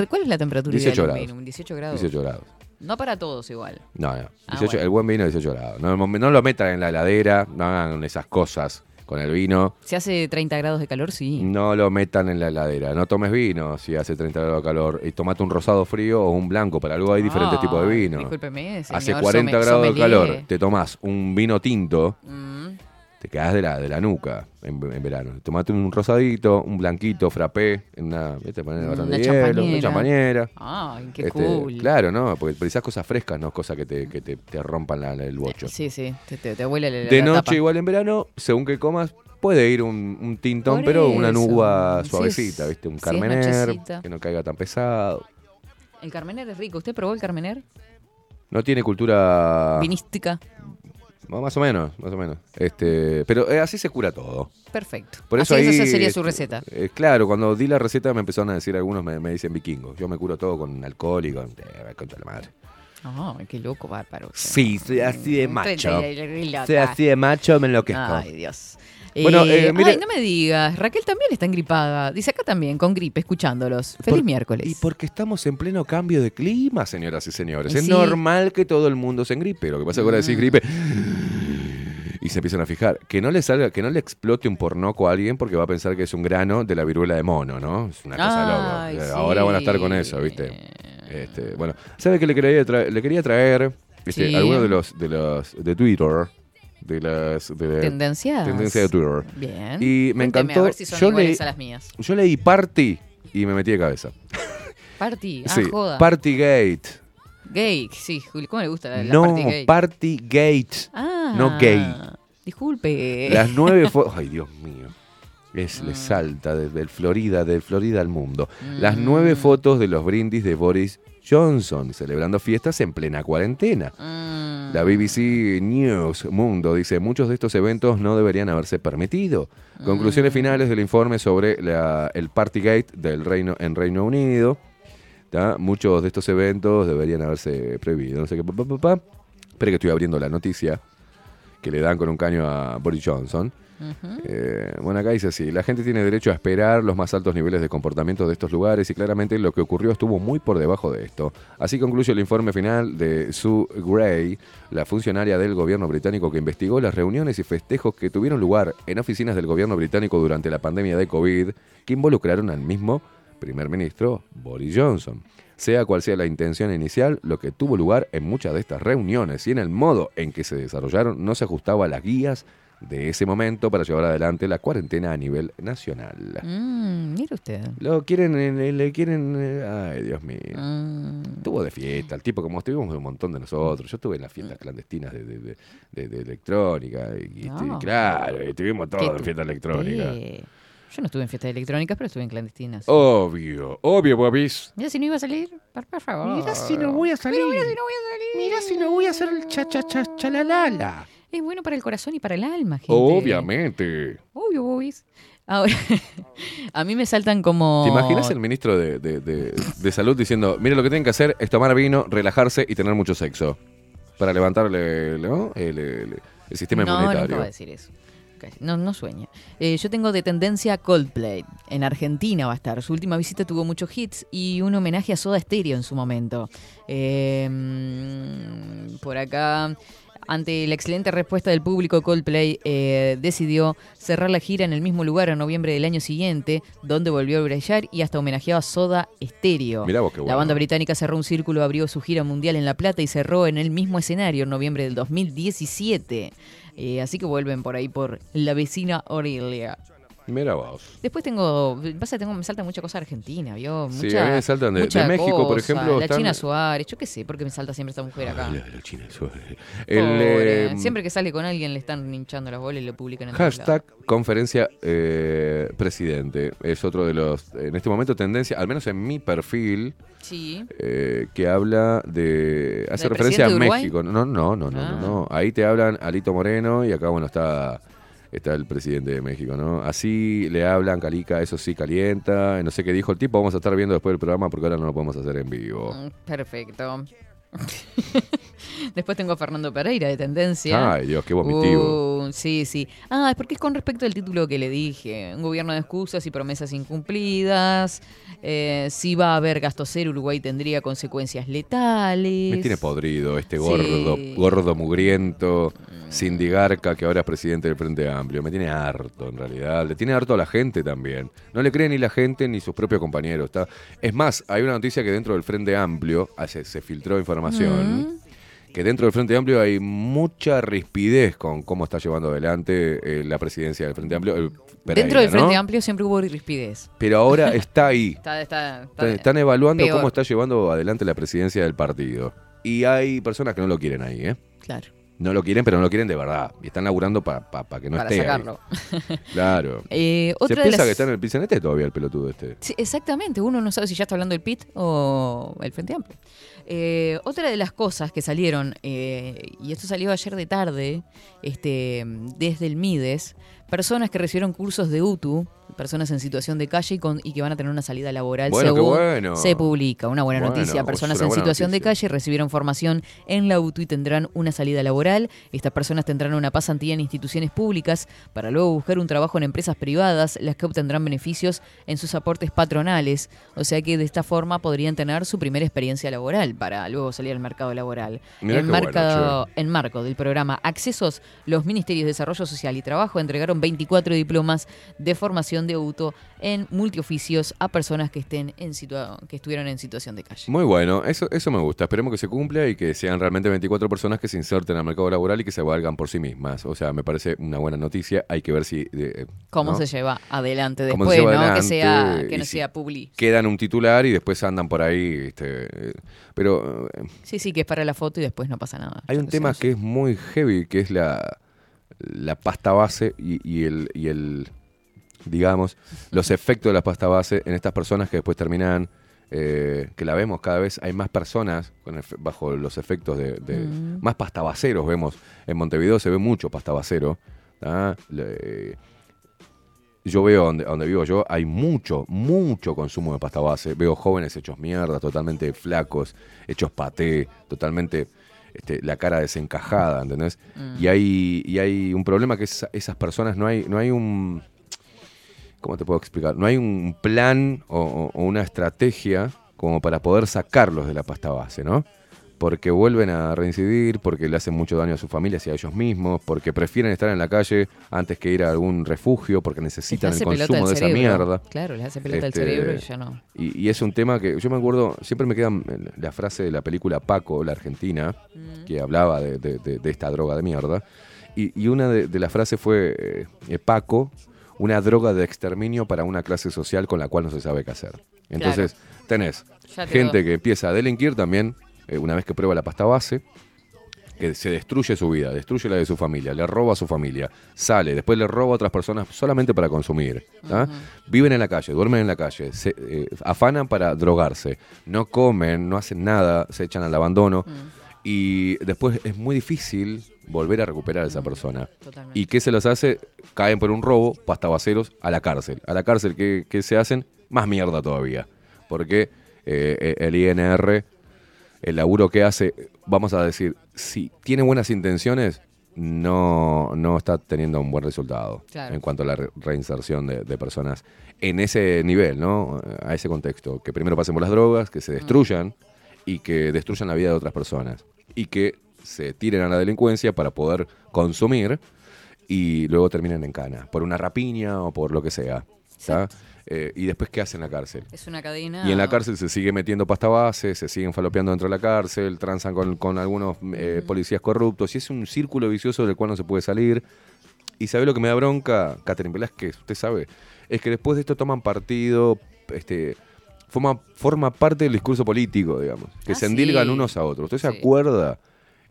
¿Cuál es la temperatura 18 ideal de un grados. vino? Un 18 grados. 18 grados. No para todos igual. No, no. Ah, 18 bueno. El buen vino 18 grados. No, no lo metan en la heladera, no hagan esas cosas con el vino. Si hace 30 grados de calor, sí. No lo metan en la heladera. No tomes vino si hace 30 grados de calor. Y tomate un rosado frío o un blanco. Para algo hay diferentes tipos de vino. discúlpeme, hace señor 40 somme- grados de calor. Te tomás un vino tinto. Mm. Te quedás de la, de la nuca en, en verano. Tomate un rosadito, un blanquito, frappé. En una, ¿viste? Poner bastante Una hielo, una champañera. Ay, qué Este, cool. Claro, ¿no? Porque precisás cosas frescas, no cosas que te, que te, te rompan la- el bocho. Sí, sí. Te, te, te huele la, De noche, tapa. igual en verano, según que comas, puede ir un, un tintón, Por pero una nuba suavecita, ¿viste? Un carmener, que no caiga tan pesado. El carmener es rico. ¿Usted probó el carmener? No tiene cultura. Vinística. Más o menos, más o menos. Este, pero eh, así se cura todo. Perfecto. Por eso Así ahí, esa sería su este, receta. eh, claro, cuando di la receta me empezaron a decir algunos, me, me dicen vikingos. Yo me curo todo con alcohol y con. Eh, contra la madre. Qué loco, bárbaro. Sí, soy así de macho. Soy así de macho, me enloquezco. Ay, Dios. Bueno, Eh, eh, Ay, no me digas. Raquel también está engripada. Dice acá también, con gripe, escuchándolos. Feliz Por- miércoles. Y porque estamos en pleno cambio de clima, señoras y señores. Es normal que todo el mundo se engripe. Lo que pasa es que ahora decís Mm. gripe y se empiezan a fijar. Que no le salga, que no le explote un pornoco a alguien porque va a pensar que es un grano de la viruela de mono, ¿no? Es una cosa loca. sí. Ahora van a estar con eso, ¿viste? Este, bueno, ¿sabe qué le quería traer? Le quería traer este, Sí. algunos de los, de los de Twitter. De las de Tendencias. tendencias de Twitter. Bien. Y me Cuénteme, encantó. a ver si son yo, leí, a las mías. yo leí Party y me metí de cabeza. Party. Ah, sí, joda. Partygate. Gay. Sí, ¿cómo le gusta la, la no, party gay? Partygate. Ah, no gay. Disculpe. Las nueve fotos. <laughs> Ay, Dios mío. Es, Mm. le salta desde el Florida, del Florida al mundo. Las nueve fotos de los brindis de Boris Johnson, celebrando fiestas en plena cuarentena. Mm. La BBC News Mundo dice, muchos de estos eventos no deberían haberse permitido. Conclusiones finales del informe sobre la- el Partygate del Reino, en Reino Unido. ¿tá? Muchos de estos eventos deberían haberse prohibido. No sé qué. pa, pa. Espera que estoy abriendo la noticia que le dan con un caño a Boris Johnson. Eh, bueno, acá dice así, la gente tiene derecho a esperar los más altos niveles de comportamiento de estos lugares y claramente lo que ocurrió estuvo muy por debajo de esto. Así concluye el informe final de Sue Gray, la funcionaria del gobierno británico que investigó las reuniones y festejos que tuvieron lugar en oficinas del gobierno británico durante la pandemia de COVID que involucraron al mismo primer ministro Boris Johnson. Sea cual sea la intención inicial, lo que tuvo lugar en muchas de estas reuniones y en el modo en que se desarrollaron no se ajustaba a las guías de ese momento para llevar adelante la cuarentena a nivel nacional. Mm, mire usted. Lo quieren, eh, le, quieren, eh, ay Dios mío. Mm. Estuvo de fiesta, el tipo como estuvimos un montón de nosotros. Yo estuve en las fiestas clandestinas de, de- de- de- de electrónica y, No. claro, estuvimos todos en fiesta electrónica. Yo no estuve en fiestas electrónicas, pero estuve en clandestinas. Obvio, obvio, Bobis. Mira si no iba a salir. Por, favor. Mira si no voy a salir. Mira si no voy a salir. Mira si no voy a hacer el cha cha cha chalalala. Es bueno para el corazón y para el alma, gente. Obviamente. Obvio, bobis. Ahora, <laughs> a mí me saltan como... ¿Te imaginas el ministro de, de- de- de salud diciendo, mire lo que tienen que hacer es tomar vino, relajarse y tener mucho sexo? Para levantarle ¿no? el, el- el sistema no, inmunitario. va a decir eso. No, no sueña. Eh, yo tengo de tendencia Coldplay. En Argentina va a estar. Su última visita tuvo muchos hits y un homenaje a Soda Stereo en su momento. Eh, mm, por acá, ante la excelente respuesta del público, Coldplay eh, decidió cerrar la gira en el mismo lugar en noviembre del año siguiente, donde volvió a brillar y hasta homenajeó a Soda Stereo. Mirá vos qué La bueno. banda británica cerró un círculo, abrió su gira mundial en La Plata y cerró en el mismo escenario en noviembre del 2017. Eh, así que vuelven por ahí por la vecina Aurelia. Mira vos. Después tengo, pasa, tengo, me salta mucha cosa argentina, ¿vio? Sí, Mucha, a mí me saltan de- México, por ejemplo, La están- China Suárez, yo qué sé, porque me salta siempre esta mujer acá. La- la China Suárez. El, Pobre. eh, Siempre que sale con alguien le están hinchando las bolas y lo publican en Hashtag conferencia eh, presidente. Es otro de los, en este momento, tendencia, al menos en mi perfil. Sí. eh, que habla de. Hace ¿Del referencia a? México. No, no, no, no, Ah. no, no. Ahí te hablan Alito Moreno y acá, bueno, está. Está el presidente de México, ¿no? Así le hablan, Calica, eso sí calienta. No sé qué dijo el tipo, vamos a estar viendo después del programa porque ahora no lo podemos hacer en vivo. Mm, Perfecto. <laughs> Después tengo a Fernando Pereira de Tendencia. Ay, Dios, qué vomitivo. Uh, sí, sí. Ah, es porque es con respecto al título que le dije. Un gobierno de excusas y promesas incumplidas. Eh, si va a haber gasto cero, Uruguay tendría consecuencias letales. Me tiene podrido este Sí. gordo, gordo mugriento, sindigarca que ahora es presidente del Frente Amplio. Me tiene harto, en realidad. Le tiene harto a la gente también. No le cree ni la gente ni sus propios compañeros. Está... Es más, hay una noticia que dentro del Frente Amplio, ah, se, se filtró información, que dentro del Frente Amplio hay mucha rispidez con cómo está llevando adelante eh, la presidencia del Frente Amplio. el Pereira, Dentro del Frente ¿no? Amplio siempre hubo rispidez. Pero ahora <laughs> está ahí. Está, está, está- Están, están evaluando peor. cómo está llevando adelante la presidencia del partido. Y hay personas que no lo quieren ahí, ¿eh? Claro. No lo quieren, pero no lo quieren de verdad. Y están laburando para que no Para esté. ahí. sacarlo. <laughs> Claro. Eh, Se otra de piensa las- que está en el pisanete todavía el pelotudo este. Sí, exactamente, uno no sabe si ya está hablando del PIT o el Frente Amplio. Eh, otra de las cosas que salieron, eh, y esto salió ayer de tarde, este, desde el MIDES, personas que recibieron cursos de UTU, personas en situación de calle y, con- y que van a tener una salida laboral Bueno, según bueno. se publica. Una buena Bueno, noticia. Personas en situación de calle recibieron formación en la UTU y tendrán una salida laboral. Estas personas tendrán una pasantía en instituciones públicas para luego buscar un trabajo en empresas privadas, las que obtendrán beneficios en sus aportes patronales. O sea que de esta forma podrían tener su primera experiencia laboral para luego salir al mercado laboral. Mirá en, marca- en marco del programa Accesos, los Ministerios de Desarrollo Social y Trabajo entregaron 24 diplomas de formación de auto en multioficios a personas que estén en situa- que estuvieron en situación de calle. Muy bueno, eso, eso me gusta. Esperemos que se cumpla y que sean realmente 24 personas que se inserten al mercado laboral y que se valgan por sí mismas. O sea, me parece una buena noticia. Hay que ver si. eh, ¿Cómo ¿no? se lleva adelante después, lleva no? que adelante sea que no si sea publi. Quedan un titular y después andan por ahí. este, pero eh, Sí, sí, que es para la foto y después no pasa nada. Hay un tema que es muy heavy, que es la, la pasta base y, y el, y el, digamos, los efectos de la pasta base en estas personas que después terminan, eh, que la vemos cada vez, hay más personas con bajo los efectos de, de- Mm. más pastabaceros vemos. En Montevideo se ve mucho pastabacero. ¿tá? Le- yo veo donde, donde vivo yo, hay mucho, mucho consumo de pasta base. Veo jóvenes hechos mierda, totalmente flacos, hechos paté, totalmente este, la cara desencajada, ¿entendés? Mm. Y hay, y hay un problema que es, esas personas no hay, no hay un. ¿Cómo te puedo explicar? No hay un plan o, una estrategia como para poder sacarlos de la pasta base, ¿no? Porque vuelven a reincidir, porque le hacen mucho daño a sus familias y a ellos mismos, porque prefieren estar en la calle antes que ir a algún refugio, porque necesitan el consumo de esa mierda. Claro, les hace pelota el Este, cerebro y ya no. Y, y es un tema que yo me acuerdo, siempre me queda la frase de la película Paco, la argentina, que hablaba de, de- de- de esta droga de mierda. Y, y una de, de las frases fue, eh, eh, Paco, una droga de exterminio para una clase social con la cual no se sabe qué hacer. Entonces, tenés Ya te gente doy. que empieza a delinquir también, eh, una vez que prueba la pasta base, que se destruye su vida, destruye la de su familia, le roba a su familia, sale, después le roba a otras personas solamente para consumir. ¿tá? Viven en la calle, duermen en la calle, se eh, afanan para drogarse, no comen, no hacen nada, se echan al abandono y después es muy difícil volver a recuperar a esa persona. Totalmente. ¿Y qué se los hace? Caen por un robo, pastabaceros, a la cárcel. A la cárcel, ¿qué, qué se hacen? Más mierda todavía. Porque eh, el INR, el laburo que hace, vamos a decir, si tiene buenas intenciones, no, no está teniendo un buen resultado Claro. en cuanto a la re- reinserción de, de personas en ese nivel, ¿no? A ese contexto. Que primero pasen por las drogas, que se destruyan y que destruyan la vida de otras personas. Y que se tiren a la delincuencia para poder consumir y luego terminen en cana, por una rapiña o por lo que sea. Eh, y después, ¿qué hacen en la cárcel? Es una cadena. Y en la cárcel se sigue metiendo pasta base, se siguen falopeando dentro de la cárcel, transan con, con algunos eh, policías corruptos, y es un círculo vicioso del cual no se puede salir. Y sabe lo que me da bronca, Catherine Velázquez, usted sabe, es que después de esto toman partido, este, forma, forma parte del discurso político, digamos, que Ah, se endilgan sí. unos a otros. ¿Usted se acuerda?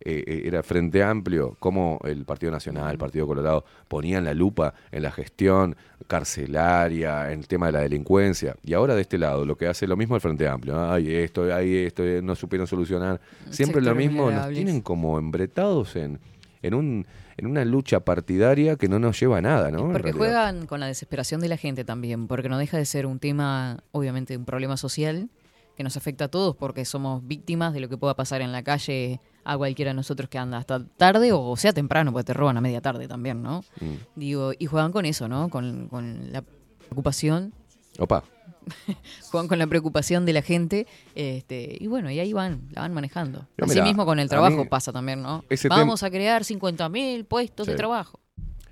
eh, eh, era Frente Amplio, cómo el Partido Nacional, el Partido Colorado ponían la lupa en la gestión carcelaria, en el tema de la delincuencia. Y ahora de este lado, lo que hace lo mismo el Frente Amplio. Ay, esto, ay, esto, eh, no supieron solucionar. Siempre lo mismo, nos tienen como embretados en, en, un, en una lucha partidaria que no nos lleva a nada, ¿no? Porque juegan con la desesperación de la gente también, porque no deja de ser un tema, obviamente, un problema social que nos afecta a todos porque somos víctimas de lo que pueda pasar en la calle a cualquiera de nosotros que anda hasta tarde o sea temprano, porque te roban a media tarde también, ¿no? Mm. Digo, y juegan con eso, ¿no? Con, con la preocupación, Opa, <laughs> juegan con la preocupación de la gente, este, y bueno, y ahí van, la van manejando. Yo, Así mira, mismo con el trabajo mí pasa también, ¿no? Vamos a crear 50.000 puestos de trabajo.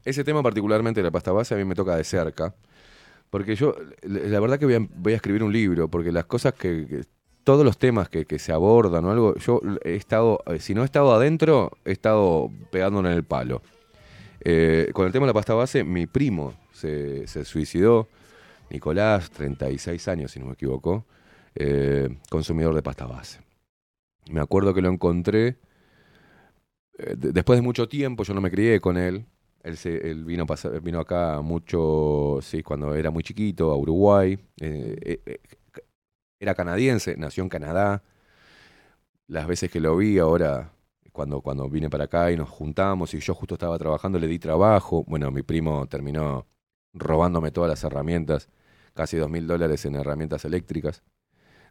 Ese tema particularmente de la pasta base a mí me toca de cerca. Porque yo, la verdad que voy a, voy a escribir un libro, porque las cosas que, que- todos los temas que, que se abordan o algo, yo he estado, eh, si no he estado adentro, he estado pegándole en el palo. Eh, con el tema de la pasta base, mi primo se, se suicidó, Nicolás, 36 años si no me equivoco, eh, consumidor de pasta base. Me acuerdo que lo encontré eh, de- después de mucho tiempo, yo no me crié con él. Él, vino, vino acá mucho, sí, cuando era muy chiquito, a Uruguay. Eh, era canadiense, nació en Canadá. Las veces que lo vi ahora, cuando, cuando vine para acá y nos juntamos y yo justo estaba trabajando, le di trabajo. Bueno, mi primo terminó robándome todas las herramientas, casi dos mil dólares en herramientas eléctricas,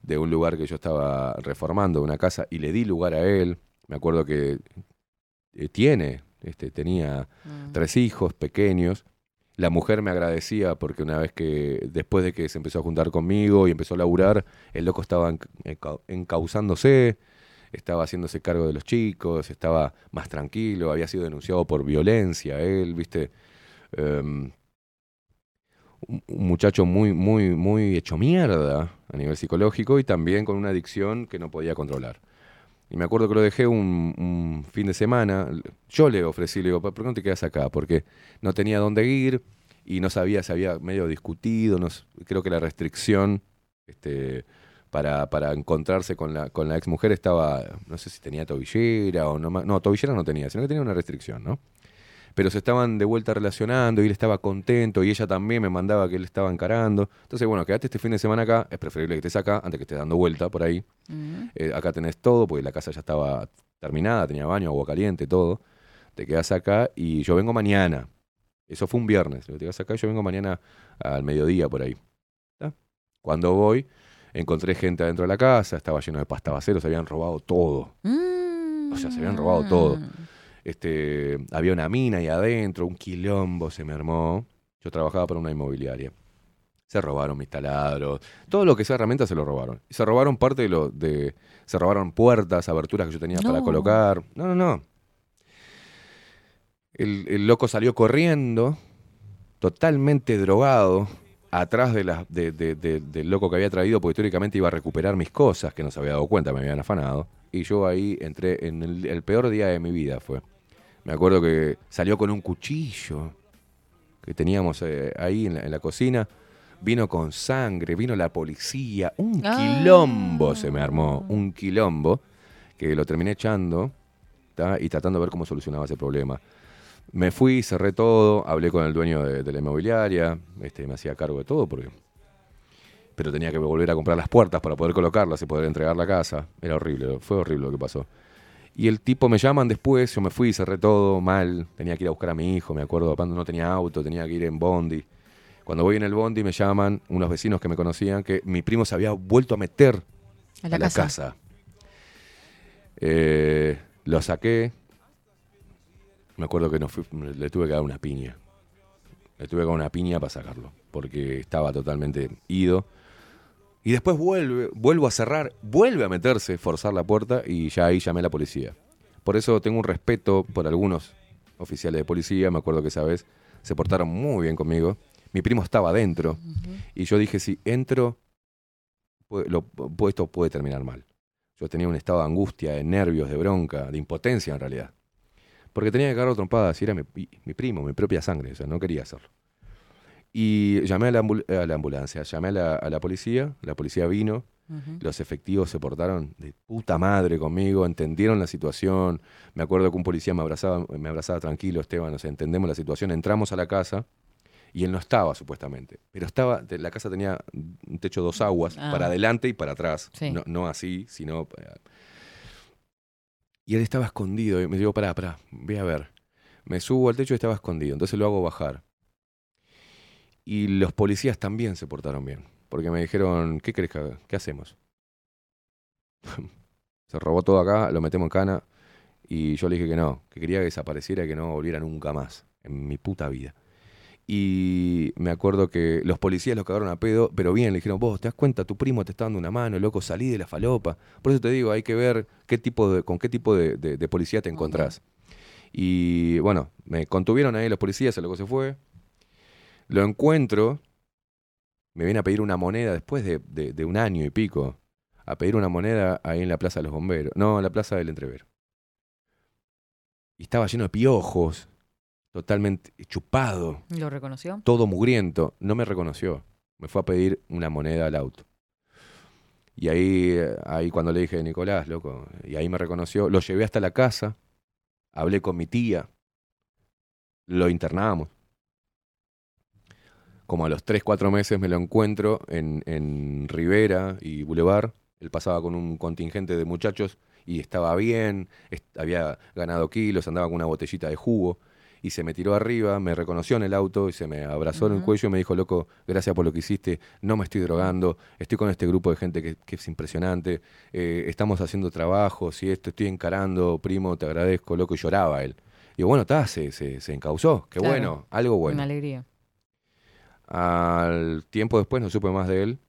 de un lugar que yo estaba reformando, una casa, y le di lugar a él. Me acuerdo que eh, tiene, este, tenía tres hijos pequeños. La mujer me agradecía porque una vez que, después de que se empezó a juntar conmigo y empezó a laburar, el loco estaba enca- encauzándose, estaba haciéndose cargo de los chicos, estaba más tranquilo, había sido denunciado por violencia, él, viste, Em, un, muchacho muy, muy, muy hecho mierda a nivel psicológico y también con una adicción que no podía controlar. Y me acuerdo que lo dejé un, fin de semana. Yo le ofrecí, le digo, ¿por qué no te quedas acá? Porque no tenía dónde ir y no sabía, se había medio discutido. No, creo que la restricción este, para, para encontrarse con la, con la ex mujer estaba, no sé si tenía tobillera o no. No, tobillera no tenía, sino que tenía una restricción, ¿no? Pero se estaban de vuelta relacionando y él estaba contento y ella también me mandaba que él estaba encarando. Entonces, bueno, quédate este fin de semana acá. Es preferible que estés acá antes que estés dando vuelta por ahí. Eh, acá tenés todo, porque la casa ya estaba terminada, tenía baño, agua caliente, todo. Te quedas acá y yo vengo mañana. Eso fue un viernes. Te quedas acá y yo vengo mañana al mediodía por ahí. ¿Está? Cuando voy, encontré gente adentro de la casa, estaba lleno de pastabaceros, habían robado todo. O sea, se habían robado todo. Este, había una mina ahí adentro, un quilombo se me armó. Yo trabajaba para una inmobiliaria. Se robaron mis taladros. Todo lo que sea herramientas se lo robaron. Y se robaron parte de lo de. Se robaron puertas, aberturas que yo tenía para No. colocar. No, no, no. El, el loco salió corriendo, totalmente drogado, atrás de la, de- de- de- del loco que había traído, porque teóricamente iba a recuperar mis cosas, que no se había dado cuenta, me habían afanado. Y yo ahí entré en el, el peor día de mi vida fue. Me acuerdo que salió con un cuchillo que teníamos eh, ahí en la, en la cocina. Vino con sangre, vino la policía. Un Ah. quilombo se me armó, un quilombo que lo terminé echando ¿tá? y tratando de ver cómo solucionaba ese problema. Me fui, cerré todo, hablé con el dueño de, de la inmobiliaria, este, me hacía cargo de todo porque pero tenía que volver a comprar las puertas para poder colocarlas y poder entregar la casa. Era horrible, fue horrible lo que pasó. Y el tipo me llaman después, yo me fui, cerré todo mal, tenía que ir a buscar a mi hijo, me acuerdo, cuando no tenía auto, tenía que ir en bondi. Cuando voy en el bondi me llaman unos vecinos que me conocían que mi primo se había vuelto a meter A la casa. Eh, lo saqué. Me acuerdo que no fui- le tuve que dar una piña. Le tuve que dar una piña para sacarlo, porque estaba totalmente ido. Y después vuelve, vuelvo a cerrar, vuelve a meterse, forzar la puerta y ya ahí llamé a la policía. Por eso tengo un respeto por algunos oficiales de policía. Me acuerdo que esa vez se portaron muy bien conmigo. Mi primo estaba adentro y yo dije, si entro, lo- esto puede terminar mal. Yo tenía un estado de angustia, de nervios, de bronca, de impotencia en realidad. Porque tenía que cagar trompadas y era mi- mi primo, mi propia sangre, o sea, no quería hacerlo. Y llamé a la, ambul- a la ambulancia, llamé a la, a la policía, la policía vino, los efectivos se portaron de puta madre conmigo, entendieron la situación. Me acuerdo que un policía me abrazaba, me abrazaba tranquilo, Esteban, o sea, entendemos la situación. Entramos a la casa y él no estaba supuestamente, pero estaba, la casa tenía un techo dos aguas, Ah. para adelante y para atrás. Sí. No, no así, sino... eh, Y él estaba escondido y me digo, pará, pará, voy a ver. Me subo al techo y estaba escondido, entonces lo hago bajar. Y los policías también se portaron bien, porque me dijeron, ¿qué crees que? ¿Qué hacemos? <laughs> se robó todo acá, lo metemos en cana, y yo le dije que no, que quería que desapareciera y que no volviera nunca más en mi puta vida. Y me acuerdo que los policías lo cagaron a pedo, pero bien, le dijeron, vos, ¿te das cuenta? Tu primo te está dando una mano, loco, salí de la falopa. Por eso te digo, hay que ver qué tipo de, con qué tipo de, de- de policía te encontrás. Y bueno, me contuvieron ahí los policías, el loco se fue. Lo encuentro, me viene a pedir una moneda después de, de- de un año y pico, a pedir una moneda ahí en la Plaza de los Bomberos, no, en la Plaza del Entrevero. Y estaba lleno de piojos, totalmente chupado, ¿Lo reconoció? todo mugriento. No me reconoció. Me fue a pedir una moneda al auto. Y ahí, ahí cuando le dije, Nicolás, loco, y ahí me reconoció, lo llevé hasta la casa, hablé con mi tía, lo internamos. Como a los 3, 4 meses me lo encuentro en, en Rivera y Boulevard. Él pasaba con un contingente de muchachos y estaba bien, est- había ganado kilos, andaba con una botellita de jugo y se me tiró arriba, me reconoció en el auto y se me abrazó en el cuello y me dijo, loco, gracias por lo que hiciste, no me estoy drogando, estoy con este grupo de gente que, que es impresionante, eh, estamos haciendo trabajos y esto, estoy encarando, primo, te agradezco, loco, y lloraba él. Y bueno, está, se, se, se encausó, qué Claro. bueno, algo bueno. Una alegría. Al tiempo después no supe más de él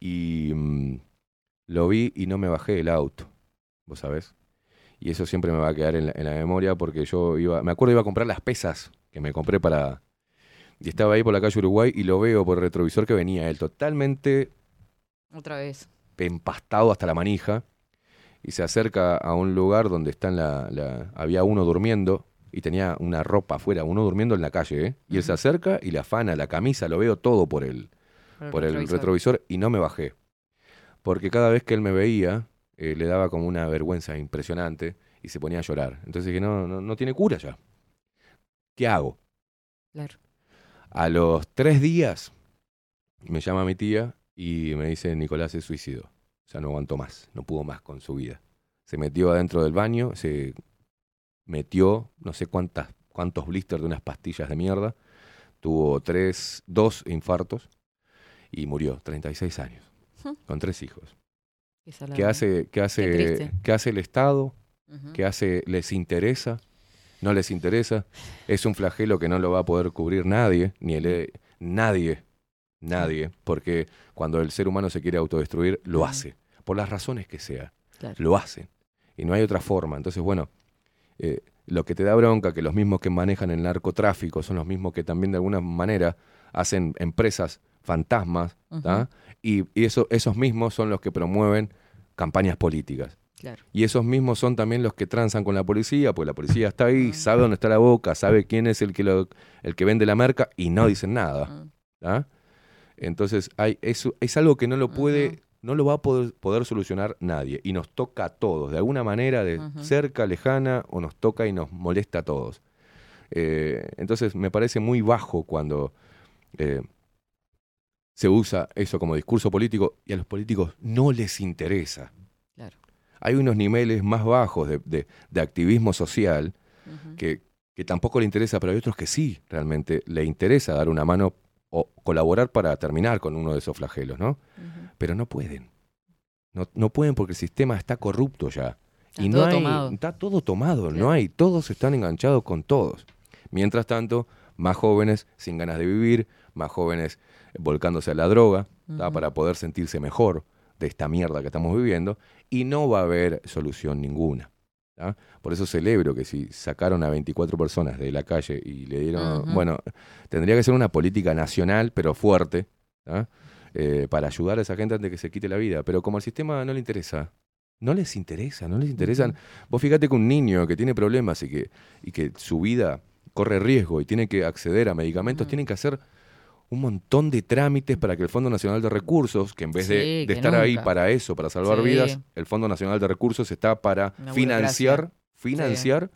y mm, lo vi y no me bajé del auto, vos sabés. Y eso siempre me va a quedar en la, en la memoria porque yo iba, me acuerdo iba a comprar las pesas que me compré para... Y estaba ahí por la calle Uruguay y lo veo por el retrovisor que venía él totalmente Otra vez. empastado hasta la manija y se acerca a un lugar donde están la, la- había uno durmiendo y tenía una ropa afuera, uno durmiendo en la calle, ¿eh? Y él se acerca y la afana, la camisa, lo veo todo por el, Por el por el retrovisor. retrovisor y no me bajé. Porque cada vez que él me veía, eh, le daba como una vergüenza impresionante y se ponía a llorar. Entonces dije, no, no, no tiene cura ya. ¿Qué hago? Claro. A los tres días me llama mi tía y me dice, Nicolás se suicidó. O sea, no aguantó más, no pudo más con su vida. Se metió adentro del baño, se metió no sé cuántas, cuántos blisters de unas pastillas de mierda. Tuvo tres, dos infartos y murió, 36 años, Ujú. con tres hijos. Qué salado. ¿Qué hace, qué Qué hace, qué hace el Estado? ¿Qué hace? ¿Les interesa? ¿No les interesa? Es un flagelo que no lo va a poder cubrir nadie, ni el, E- nadie, nadie, porque cuando el ser humano se quiere autodestruir, lo hace, por las razones que sea, Claro. lo hace. Y no hay otra forma. Entonces, bueno, eh, lo que te da bronca, que los mismos que manejan el narcotráfico son los mismos que también de alguna manera hacen empresas fantasmas, y, y eso, esos mismos son los que promueven campañas políticas. Claro. Y esos mismos son también los que transan con la policía, pues la policía está ahí, sabe dónde está la boca, sabe quién es el que, lo, el que vende la merca y no dicen nada. ¿tá? Entonces hay, eso, es algo que no lo puede no lo va a poder, poder solucionar nadie. Y nos toca a todos, de alguna manera, de cerca, lejana, o nos toca y nos molesta a todos. Eh, entonces me parece muy bajo cuando eh, se usa eso como discurso político y a los políticos no les interesa. Claro. Hay unos niveles más bajos de, de- de activismo social que, que tampoco le interesa, pero hay otros que sí realmente le interesa dar una mano o colaborar para terminar con uno de esos flagelos, ¿no? Pero no pueden. No, no pueden porque el sistema está corrupto ya. Está y no todo hay, tomado. está todo tomado, no hay, todos están enganchados con todos. Mientras tanto, más jóvenes sin ganas de vivir, más jóvenes volcándose a la droga, para poder sentirse mejor de esta mierda que estamos viviendo, y no va a haber solución ninguna. ¿tá? Por eso celebro que si sacaron a 24 personas de la calle y le dieron, bueno, tendría que ser una política nacional, pero fuerte, ¿tá? Eh, para ayudar a esa gente antes de que se quite la vida. Pero como al sistema no le interesa, no les interesa, no les interesan. Vos fíjate que un niño que tiene problemas y que, y que su vida corre riesgo y tiene que acceder a medicamentos, tienen que hacer un montón de trámites para que el Fondo Nacional de Recursos, que en vez de, Sí, de que estar ahí para eso, para salvar Sí. vidas, el Fondo Nacional de Recursos está para Una financiar, financiar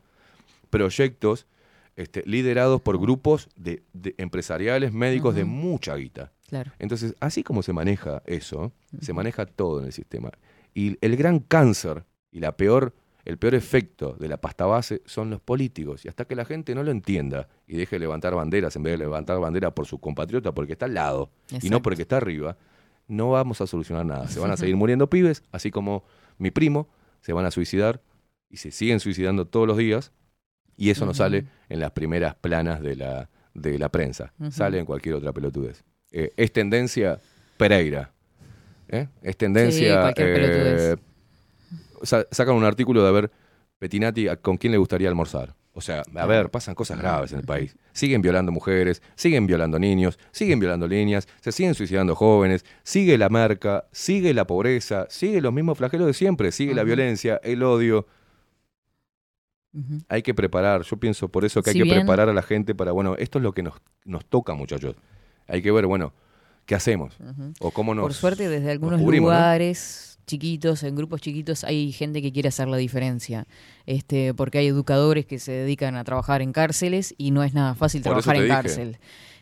proyectos este, liderados por grupos de, de empresariales, médicos de mucha guita. Claro. Entonces, así como se maneja eso, se maneja todo en el sistema. Y el gran cáncer y la peor, el peor efecto de la pasta base son los políticos. Y hasta que la gente no lo entienda y deje de levantar banderas en vez de levantar bandera por su compatriota porque está al lado y no porque está arriba, no vamos a solucionar nada. Se van a seguir muriendo pibes, así como mi primo, se van a suicidar y se siguen suicidando todos los días. Y eso no sale en las primeras planas de la, de la prensa. Sale en cualquier otra pelotudez. Eh, es tendencia Pereira. ¿eh? Es tendencia. sa- sacan un artículo de a ver, Petinati, ¿a- ¿con quién le gustaría almorzar? O sea, a ver, pasan cosas graves en el país. Siguen violando mujeres, siguen violando niños, siguen violando niñas, se siguen suicidando jóvenes, sigue la marca, sigue la pobreza, sigue los mismos flagelos de siempre, sigue la violencia, el odio. Hay que preparar, yo pienso por eso que hay que bien- preparar a la gente para, bueno, esto es lo que nos, nos toca, muchachos. Hay que ver, bueno, ¿qué hacemos? O cómo nos. Por suerte, desde algunos lugares chiquitos, en grupos chiquitos, hay gente que quiere hacer la diferencia. Este, porque hay educadores que se dedican a trabajar en cárceles y no es nada fácil Por trabajar en dije. cárcel.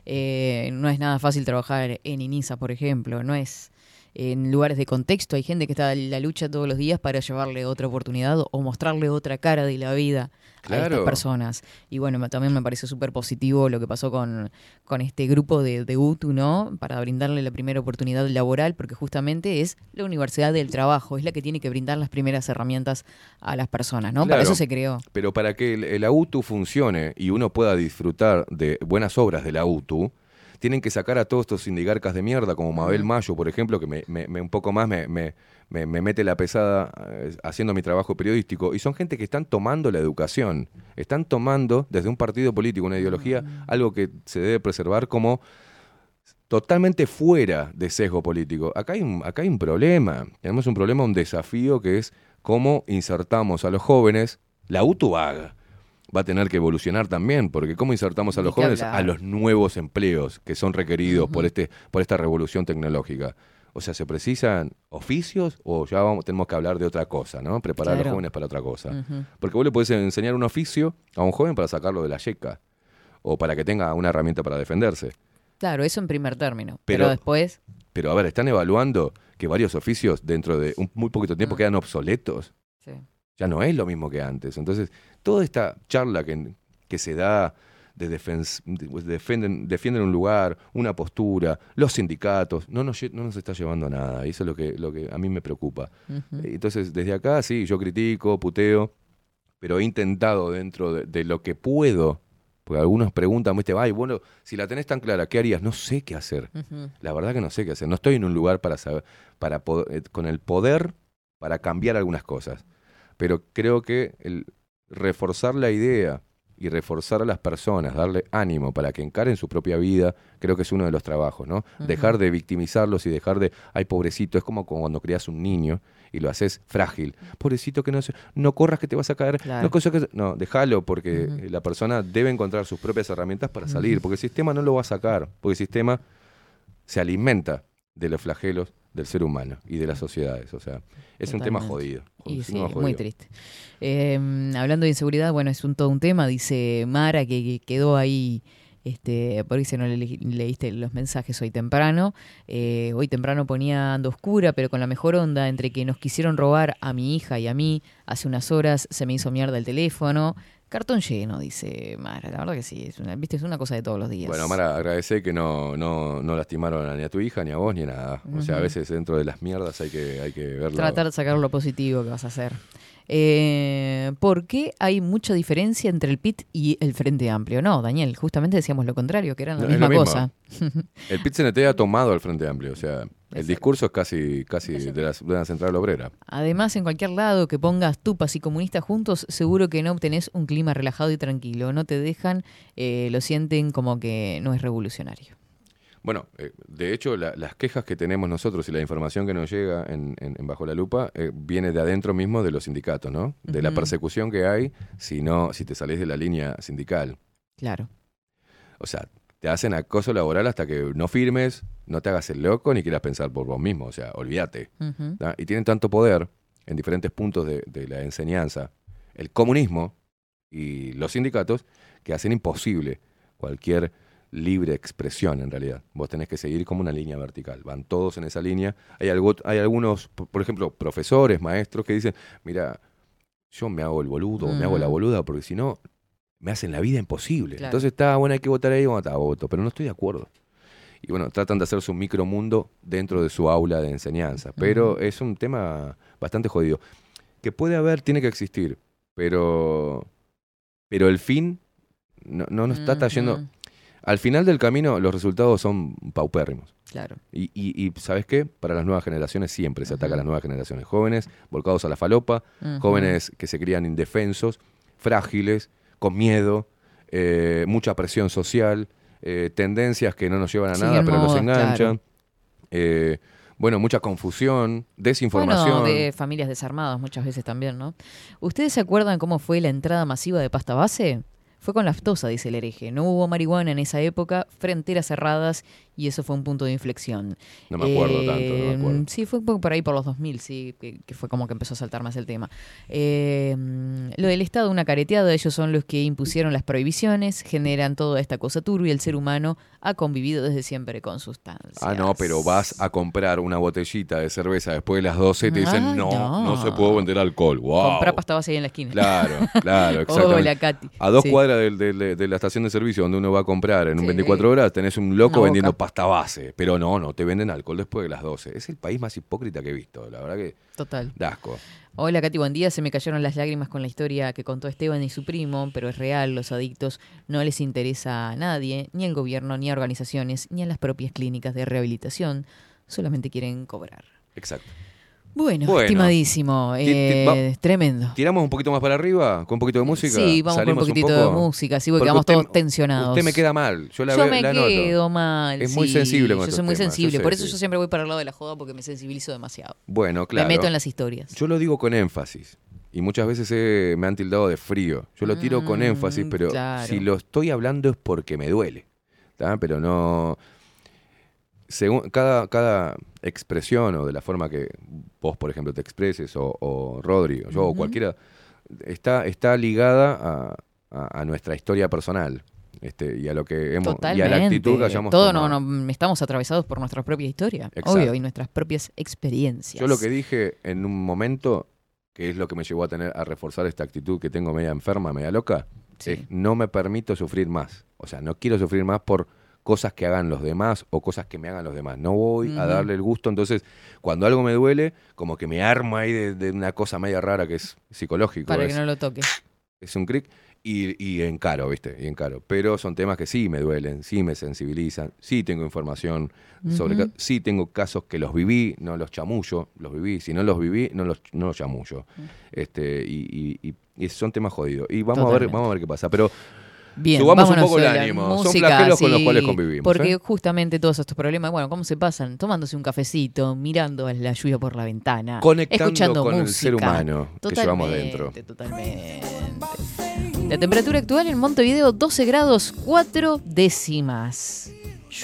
Eh, no es nada fácil trabajar en INISA, por ejemplo. No es en lugares de contexto. Hay gente que está en la lucha todos los días para llevarle otra oportunidad o mostrarle otra cara de la vida a estas personas. Y bueno, también me parece súper positivo lo que pasó con, con este grupo de, de UTU, ¿no? Para brindarle la primera oportunidad laboral, porque justamente es la Universidad del Trabajo, es la que tiene que brindar las primeras herramientas a las personas, ¿no? Para Claro, eso se creó. Pero para que el AUTU funcione y uno pueda disfrutar de buenas obras de la UTU, tienen que sacar a todos estos sindigarcas de mierda, como Mabel Mayo, por ejemplo, que me, me- me- un poco más me, me- me- me mete la pesada eh, haciendo mi trabajo periodístico. Y son gente que están tomando la educación, están tomando desde un partido político, una ideología, algo que se debe preservar como totalmente fuera de sesgo político. Acá hay, un, acá hay un problema, tenemos un problema, un desafío que es cómo insertamos a los jóvenes, la UTU vaga. Va a tener que evolucionar también, porque cómo insertamos a los jóvenes hablar. a los nuevos empleos que son requeridos por, este, por esta revolución tecnológica. O sea, ¿se precisan oficios o ya vamos, tenemos que hablar de otra cosa, ¿no? Preparar a los jóvenes para otra cosa. Porque vos le podés enseñar un oficio a un joven para sacarlo de la yeca o para que tenga una herramienta para defenderse. Claro, eso en primer término. Pero- Pero, después, Pero a ver, están evaluando que varios oficios dentro de un muy poquito tiempo quedan obsoletos. sí. Ya no es lo mismo que antes. Entonces, toda esta charla que, que se da de, defens- de- defienden, defienden un lugar, una postura, los sindicatos, no nos, no nos está llevando a nada. Y eso es lo que, lo que a mí me preocupa. Eh, Entonces, desde acá, sí, yo critico, puteo, pero he intentado dentro de, de lo que puedo, porque algunos preguntan, ¿viste? Ay, bueno, si la tenés tan clara, ¿qué harías? No sé qué hacer. La verdad que no sé qué hacer. No estoy en un lugar para saber, para poder- eh, con el poder para cambiar algunas cosas. Pero creo que el reforzar la idea y reforzar a las personas, darle ánimo para que encaren su propia vida, creo que es uno de los trabajos, ¿no? Dejar de victimizarlos y dejar de, ay, pobrecito, es como cuando crias un niño y lo haces frágil. Pobrecito que no se- no corras que te vas a caer. Claro. No, que- no, déjalo porque eh, la persona debe encontrar sus propias herramientas para salir, porque el sistema no lo va a sacar, porque el sistema se alimenta de los flagelos del ser humano y de las sociedades. O sea, es un tema jodido. Y sí, muy triste. Eh, hablando de inseguridad, bueno, es un todo un tema, dice Mara, que, que quedó ahí, este, por no le, leíste los mensajes hoy temprano. Eh, hoy temprano ponía ando oscura, pero con la mejor onda, entre que nos quisieron robar a mi hija y a mí, hace unas horas se me hizo mierda el teléfono. Cartón lleno, dice Mara. La verdad que sí, es una, viste, es una cosa de todos los días. Bueno, Mara, agradecé que no, no, no lastimaron ni a tu hija, ni a vos, ni a nada. O sea, a veces dentro de las mierdas hay que, hay que verlo. Tratar de sacar lo positivo que vas a hacer. Eh, ¿Por qué hay mucha diferencia entre el PIT y el Frente Amplio? No, Daniel, justamente decíamos lo contrario, que eran la No, misma cosa. <laughs> El PIT-CNT ha tomado al Frente Amplio. O sea, el discurso es casi, casi de la, de la central obrera. Además, en cualquier lado que pongas tupas y comunistas juntos, seguro que no obtenés un clima relajado y tranquilo. No te dejan, eh, lo sienten como que no es revolucionario. Bueno, eh, de hecho, la- las quejas que tenemos nosotros y la información que nos llega en, en- en Bajo la Lupa eh, viene de adentro mismo de los sindicatos, ¿no? De la persecución que hay si, no, si te salís de la línea sindical. Claro. O sea, te hacen acoso laboral hasta que no firmes, no te hagas el loco ni quieras pensar por vos mismo. O sea, olvídate. Y tienen tanto poder en diferentes puntos de, de la enseñanza, el comunismo y los sindicatos, que hacen imposible cualquier libre expresión en realidad. Vos tenés que seguir como una línea vertical. Van todos en esa línea. Hay, algo, hay algunos, por ejemplo, profesores, maestros que dicen, mira, yo me hago el boludo, me hago la Mm. boluda, porque si no, me hacen la vida imposible. Claro. Entonces está, bueno, hay que votar ahí, bueno, está, voto, pero no estoy de acuerdo. Y bueno, tratan de hacer su micromundo dentro de su aula de enseñanza. Pero es un tema bastante jodido. Que puede haber, tiene que existir, pero, pero el fin no, no nos está trayendo... Al final del camino los resultados son paupérrimos. Claro. Y, y, y ¿sabes qué? Para las nuevas generaciones siempre se ataca a las nuevas generaciones. Jóvenes volcados a la falopa, jóvenes que se crían indefensos, frágiles, con miedo, eh, mucha presión social, eh, tendencias que no nos llevan a nada, pero los modas, enganchan. claro. Eh, bueno, mucha confusión, desinformación. Bueno, de familias desarmadas muchas veces también, ¿no? ¿Ustedes se acuerdan cómo fue la entrada masiva de pasta base? Fue con laftosa, dice el hereje. No hubo marihuana en esa época, fronteras cerradas y eso fue un punto de inflexión. No me acuerdo tanto, no me Eh, acuerdo. Sí, fue un poco por ahí por los 2000, sí, que, que fue como que empezó a saltar más el tema. Eh, lo del Estado, una careteada, ellos son los que impusieron las prohibiciones, generan toda esta cosa turbia, el ser humano ha convivido desde siempre con sustancias. Ah, no, pero vas a comprar una botellita de cerveza después de las 12 y te dicen, Ah, no, no. no, se puede vender alcohol. Wow. Comprar pasta base ahí en la esquina. Claro, <laughs> claro, exactamente. Hola, Katy. A dos Sí. cuadras de, la estación de servicio donde uno va a comprar en un Sí. 24 horas, tenés un loco vendiendo boca. Pasta base. Pero no, no, te venden alcohol después de las 12. Es el país más hipócrita que he visto, la verdad que Total. da asco. Hola Katy, buen día. Se me cayeron las lágrimas con la historia que contó Esteban y su primo, pero es real, los adictos no les interesa a nadie, ni al gobierno, ni a organizaciones, ni a las propias clínicas de rehabilitación, solamente quieren cobrar. Exacto. Bueno, Bueno. estimadísimo, Ti- ti- eh, tremendo. ¿Tiramos un poquito más para arriba con un poquito de música? Sí, vamos con un poquitito de música, sí, porque quedamos usted- todos tensionados. Usted me queda mal, yo la yo veo- me la noto. quedo mal. Es muy sensible con Yo soy muy temas, sensible, sé, por eso sí. yo siempre voy para el lado de la joda porque me sensibilizo demasiado. Bueno, claro. Me meto en las historias. Yo lo digo con énfasis. Y muchas veces me han tildado de frío. Yo lo tiro con Mm, énfasis, pero claro. si lo estoy hablando es porque me duele. ¿tá? Pero no. Según cada, cada expresión o de la forma que vos, por ejemplo, te expreses, o, o Rodri, o yo, o cualquiera, está, está ligada a, a- a nuestra historia personal. Este, y a lo que hemos. Y Totalmente. a la actitud que hayamos Todo no, no, estamos atravesados por nuestra propia historia, Exacto. obvio, y nuestras propias experiencias. Yo lo que dije en un momento, que es lo que me llevó a tener a reforzar esta actitud que tengo media enferma, media loca, es no me permito sufrir más. O sea, no quiero sufrir más por cosas que hagan los demás o cosas que me hagan los demás. No voy a darle el gusto. Entonces, cuando algo me duele, como que me armo ahí de, de una cosa media rara que es psicológico. Para es, que no lo toques. es un cric. Y, y encaro, ¿viste? Y encaro. Pero son temas que sí me duelen, sí me sensibilizan, sí tengo información sobre... Ujú. ca- Sí tengo casos que los viví, no los chamullo, los viví. Si no los viví, no los, no los chamullo. Este, y, y- y- y son temas jodidos. Y vamos a, ver, vamos a ver qué pasa. Pero Bien, subamos un poco el ánimo. son música, flagelos con los cuales convivimos. Porque ¿eh? justamente todos estos problemas, bueno, ¿cómo se pasan? Tomándose un cafecito, mirando la lluvia por la ventana, Conectando escuchando con el música. ser humano que llevamos Totalmente, dentro. Totalmente. La temperatura actual en Montevideo 12 grados 4 décimas.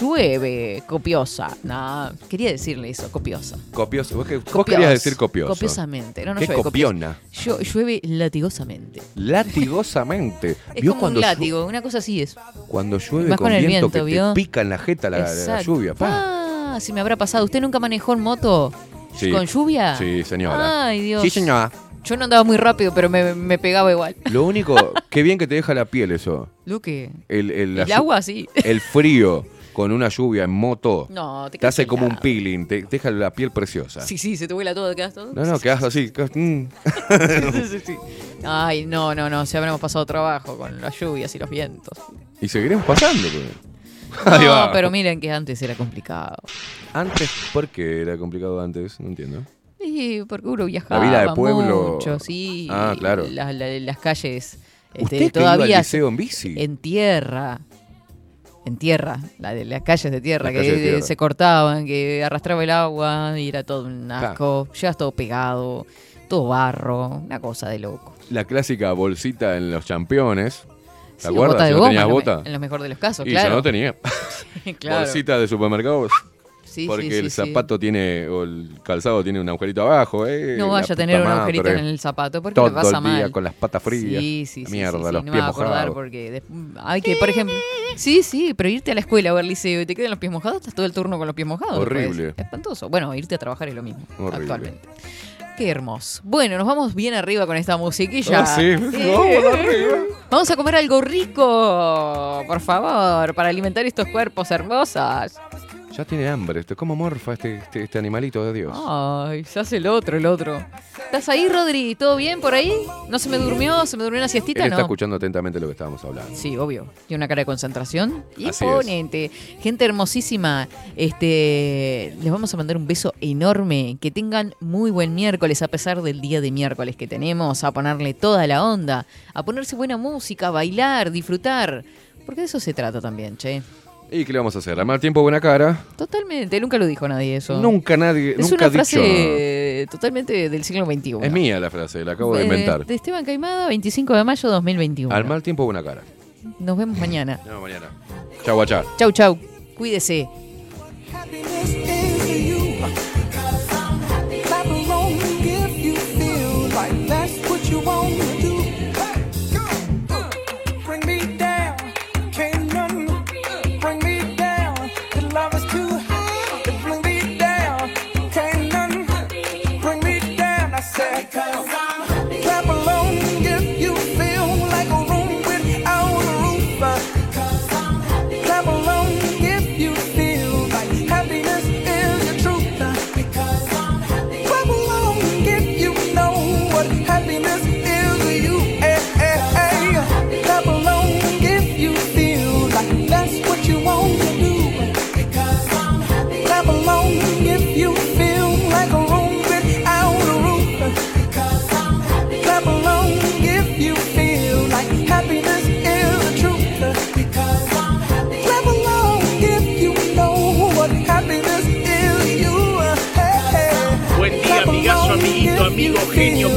Llueve copiosa. No, quería decirle eso, copiosa. Copioso. Vos, que- vos querías decir copioso. Copiosamente. No, no Qué llueve copiona. copiosa. Llueve latigosamente. Latigosamente. Es ¿Vio como cuando, un látigo, una cosa así es. cuando llueve con, con el viento, viento, que ¿vio? te pica en la jeta la, lluvia? pa? Ah, si me habrá pasado. ¿Usted nunca manejó en moto Sí. con lluvia? Sí, señora. Ay, Dios. Sí, señora. Yo no andaba muy rápido, pero me, me pegaba igual. Lo único, <laughs> qué bien que te deja la piel eso. Luque. El, el, El agua, sí. El frío con una lluvia en moto. No, te te hace como un peeling, te, te deja la piel preciosa. Sí, sí, se te vuela todo, quedas todo. No, no, quedas así. quedas- mm. <laughs> Sí, sí, sí. Ay, no, no, no, se habremos pasado trabajo con las lluvias y los vientos. y seguiremos pasando. pues. No, pero miren que antes era complicado. Antes, ¿por qué era complicado antes? No entiendo. Sí, porque uno viajaba vida de pueblo. mucho, sí. Ah, claro. La- la- las calles este, ¿Usted que iba todavía al liceo en bici? en tierra. En tierra, la de las calles de tierra Las que calles de tierra. se cortaban, que arrastraba el agua y era todo un Claro. asco. Llevas todo pegado, todo barro, una cosa de loco. La clásica bolsita en los championes. ¿Te Sí, acuerdas? bota de Si no goma, tenías bota. En lo mejor de los casos, y claro. yo no tenía. <laughs> Claro. Bolsita de supermercado. Sí, porque sí, el sí. zapato tiene, o el calzado tiene un agujerito abajo, ¿eh? No vaya a tener un agujerito en el zapato porque Todo me pasa el día mal. con las patas frías. Sí, sí. Mierda, sí, los no pies me a mojados. porque hay que, por ejemplo, sí, sí, pero irte a la escuela o al liceo y te quedan los pies mojados, estás todo el turno con los pies mojados. después. Horrible. Espantoso. Bueno, irte a trabajar es lo mismo Horrible. actualmente. Qué hermoso. Bueno, nos vamos bien arriba con esta musiquilla. Ah, sí. Eh, Vamos arriba. Vamos a comer algo rico, por favor, para alimentar estos cuerpos hermosos. Ya tiene hambre. Este, ¿Cómo morfa este, este, este animalito de Dios? Ay, se hace el otro, el otro. ¿Estás ahí, Rodri? ¿Todo bien por ahí? ¿No se me durmió? ¿Se me durmió una siestita? Él está No. escuchando atentamente lo que estábamos hablando. Sí, obvio. Tiene una cara de concentración. Así es. Imponente. Gente hermosísima. Este, les vamos a mandar un beso enorme. Que tengan muy buen miércoles a pesar del día de miércoles que tenemos. A ponerle toda la onda. A ponerse buena música, a bailar, disfrutar. Porque de eso se trata también, che. ¿Y qué le vamos a hacer? ¿A mal tiempo, buena cara? Totalmente. Nunca lo dijo nadie eso. Nunca nadie, Es nunca una ha frase dicho. totalmente del siglo XXI. Es mía la frase, la acabo de Eh, inventar. De Esteban Caimada, 25 de mayo 2021. Al mal tiempo, buena cara. Nos vemos mañana. No, mañana. Chau, guachá. Chau, chau. Cuídese. Amiguito, amigo, genio.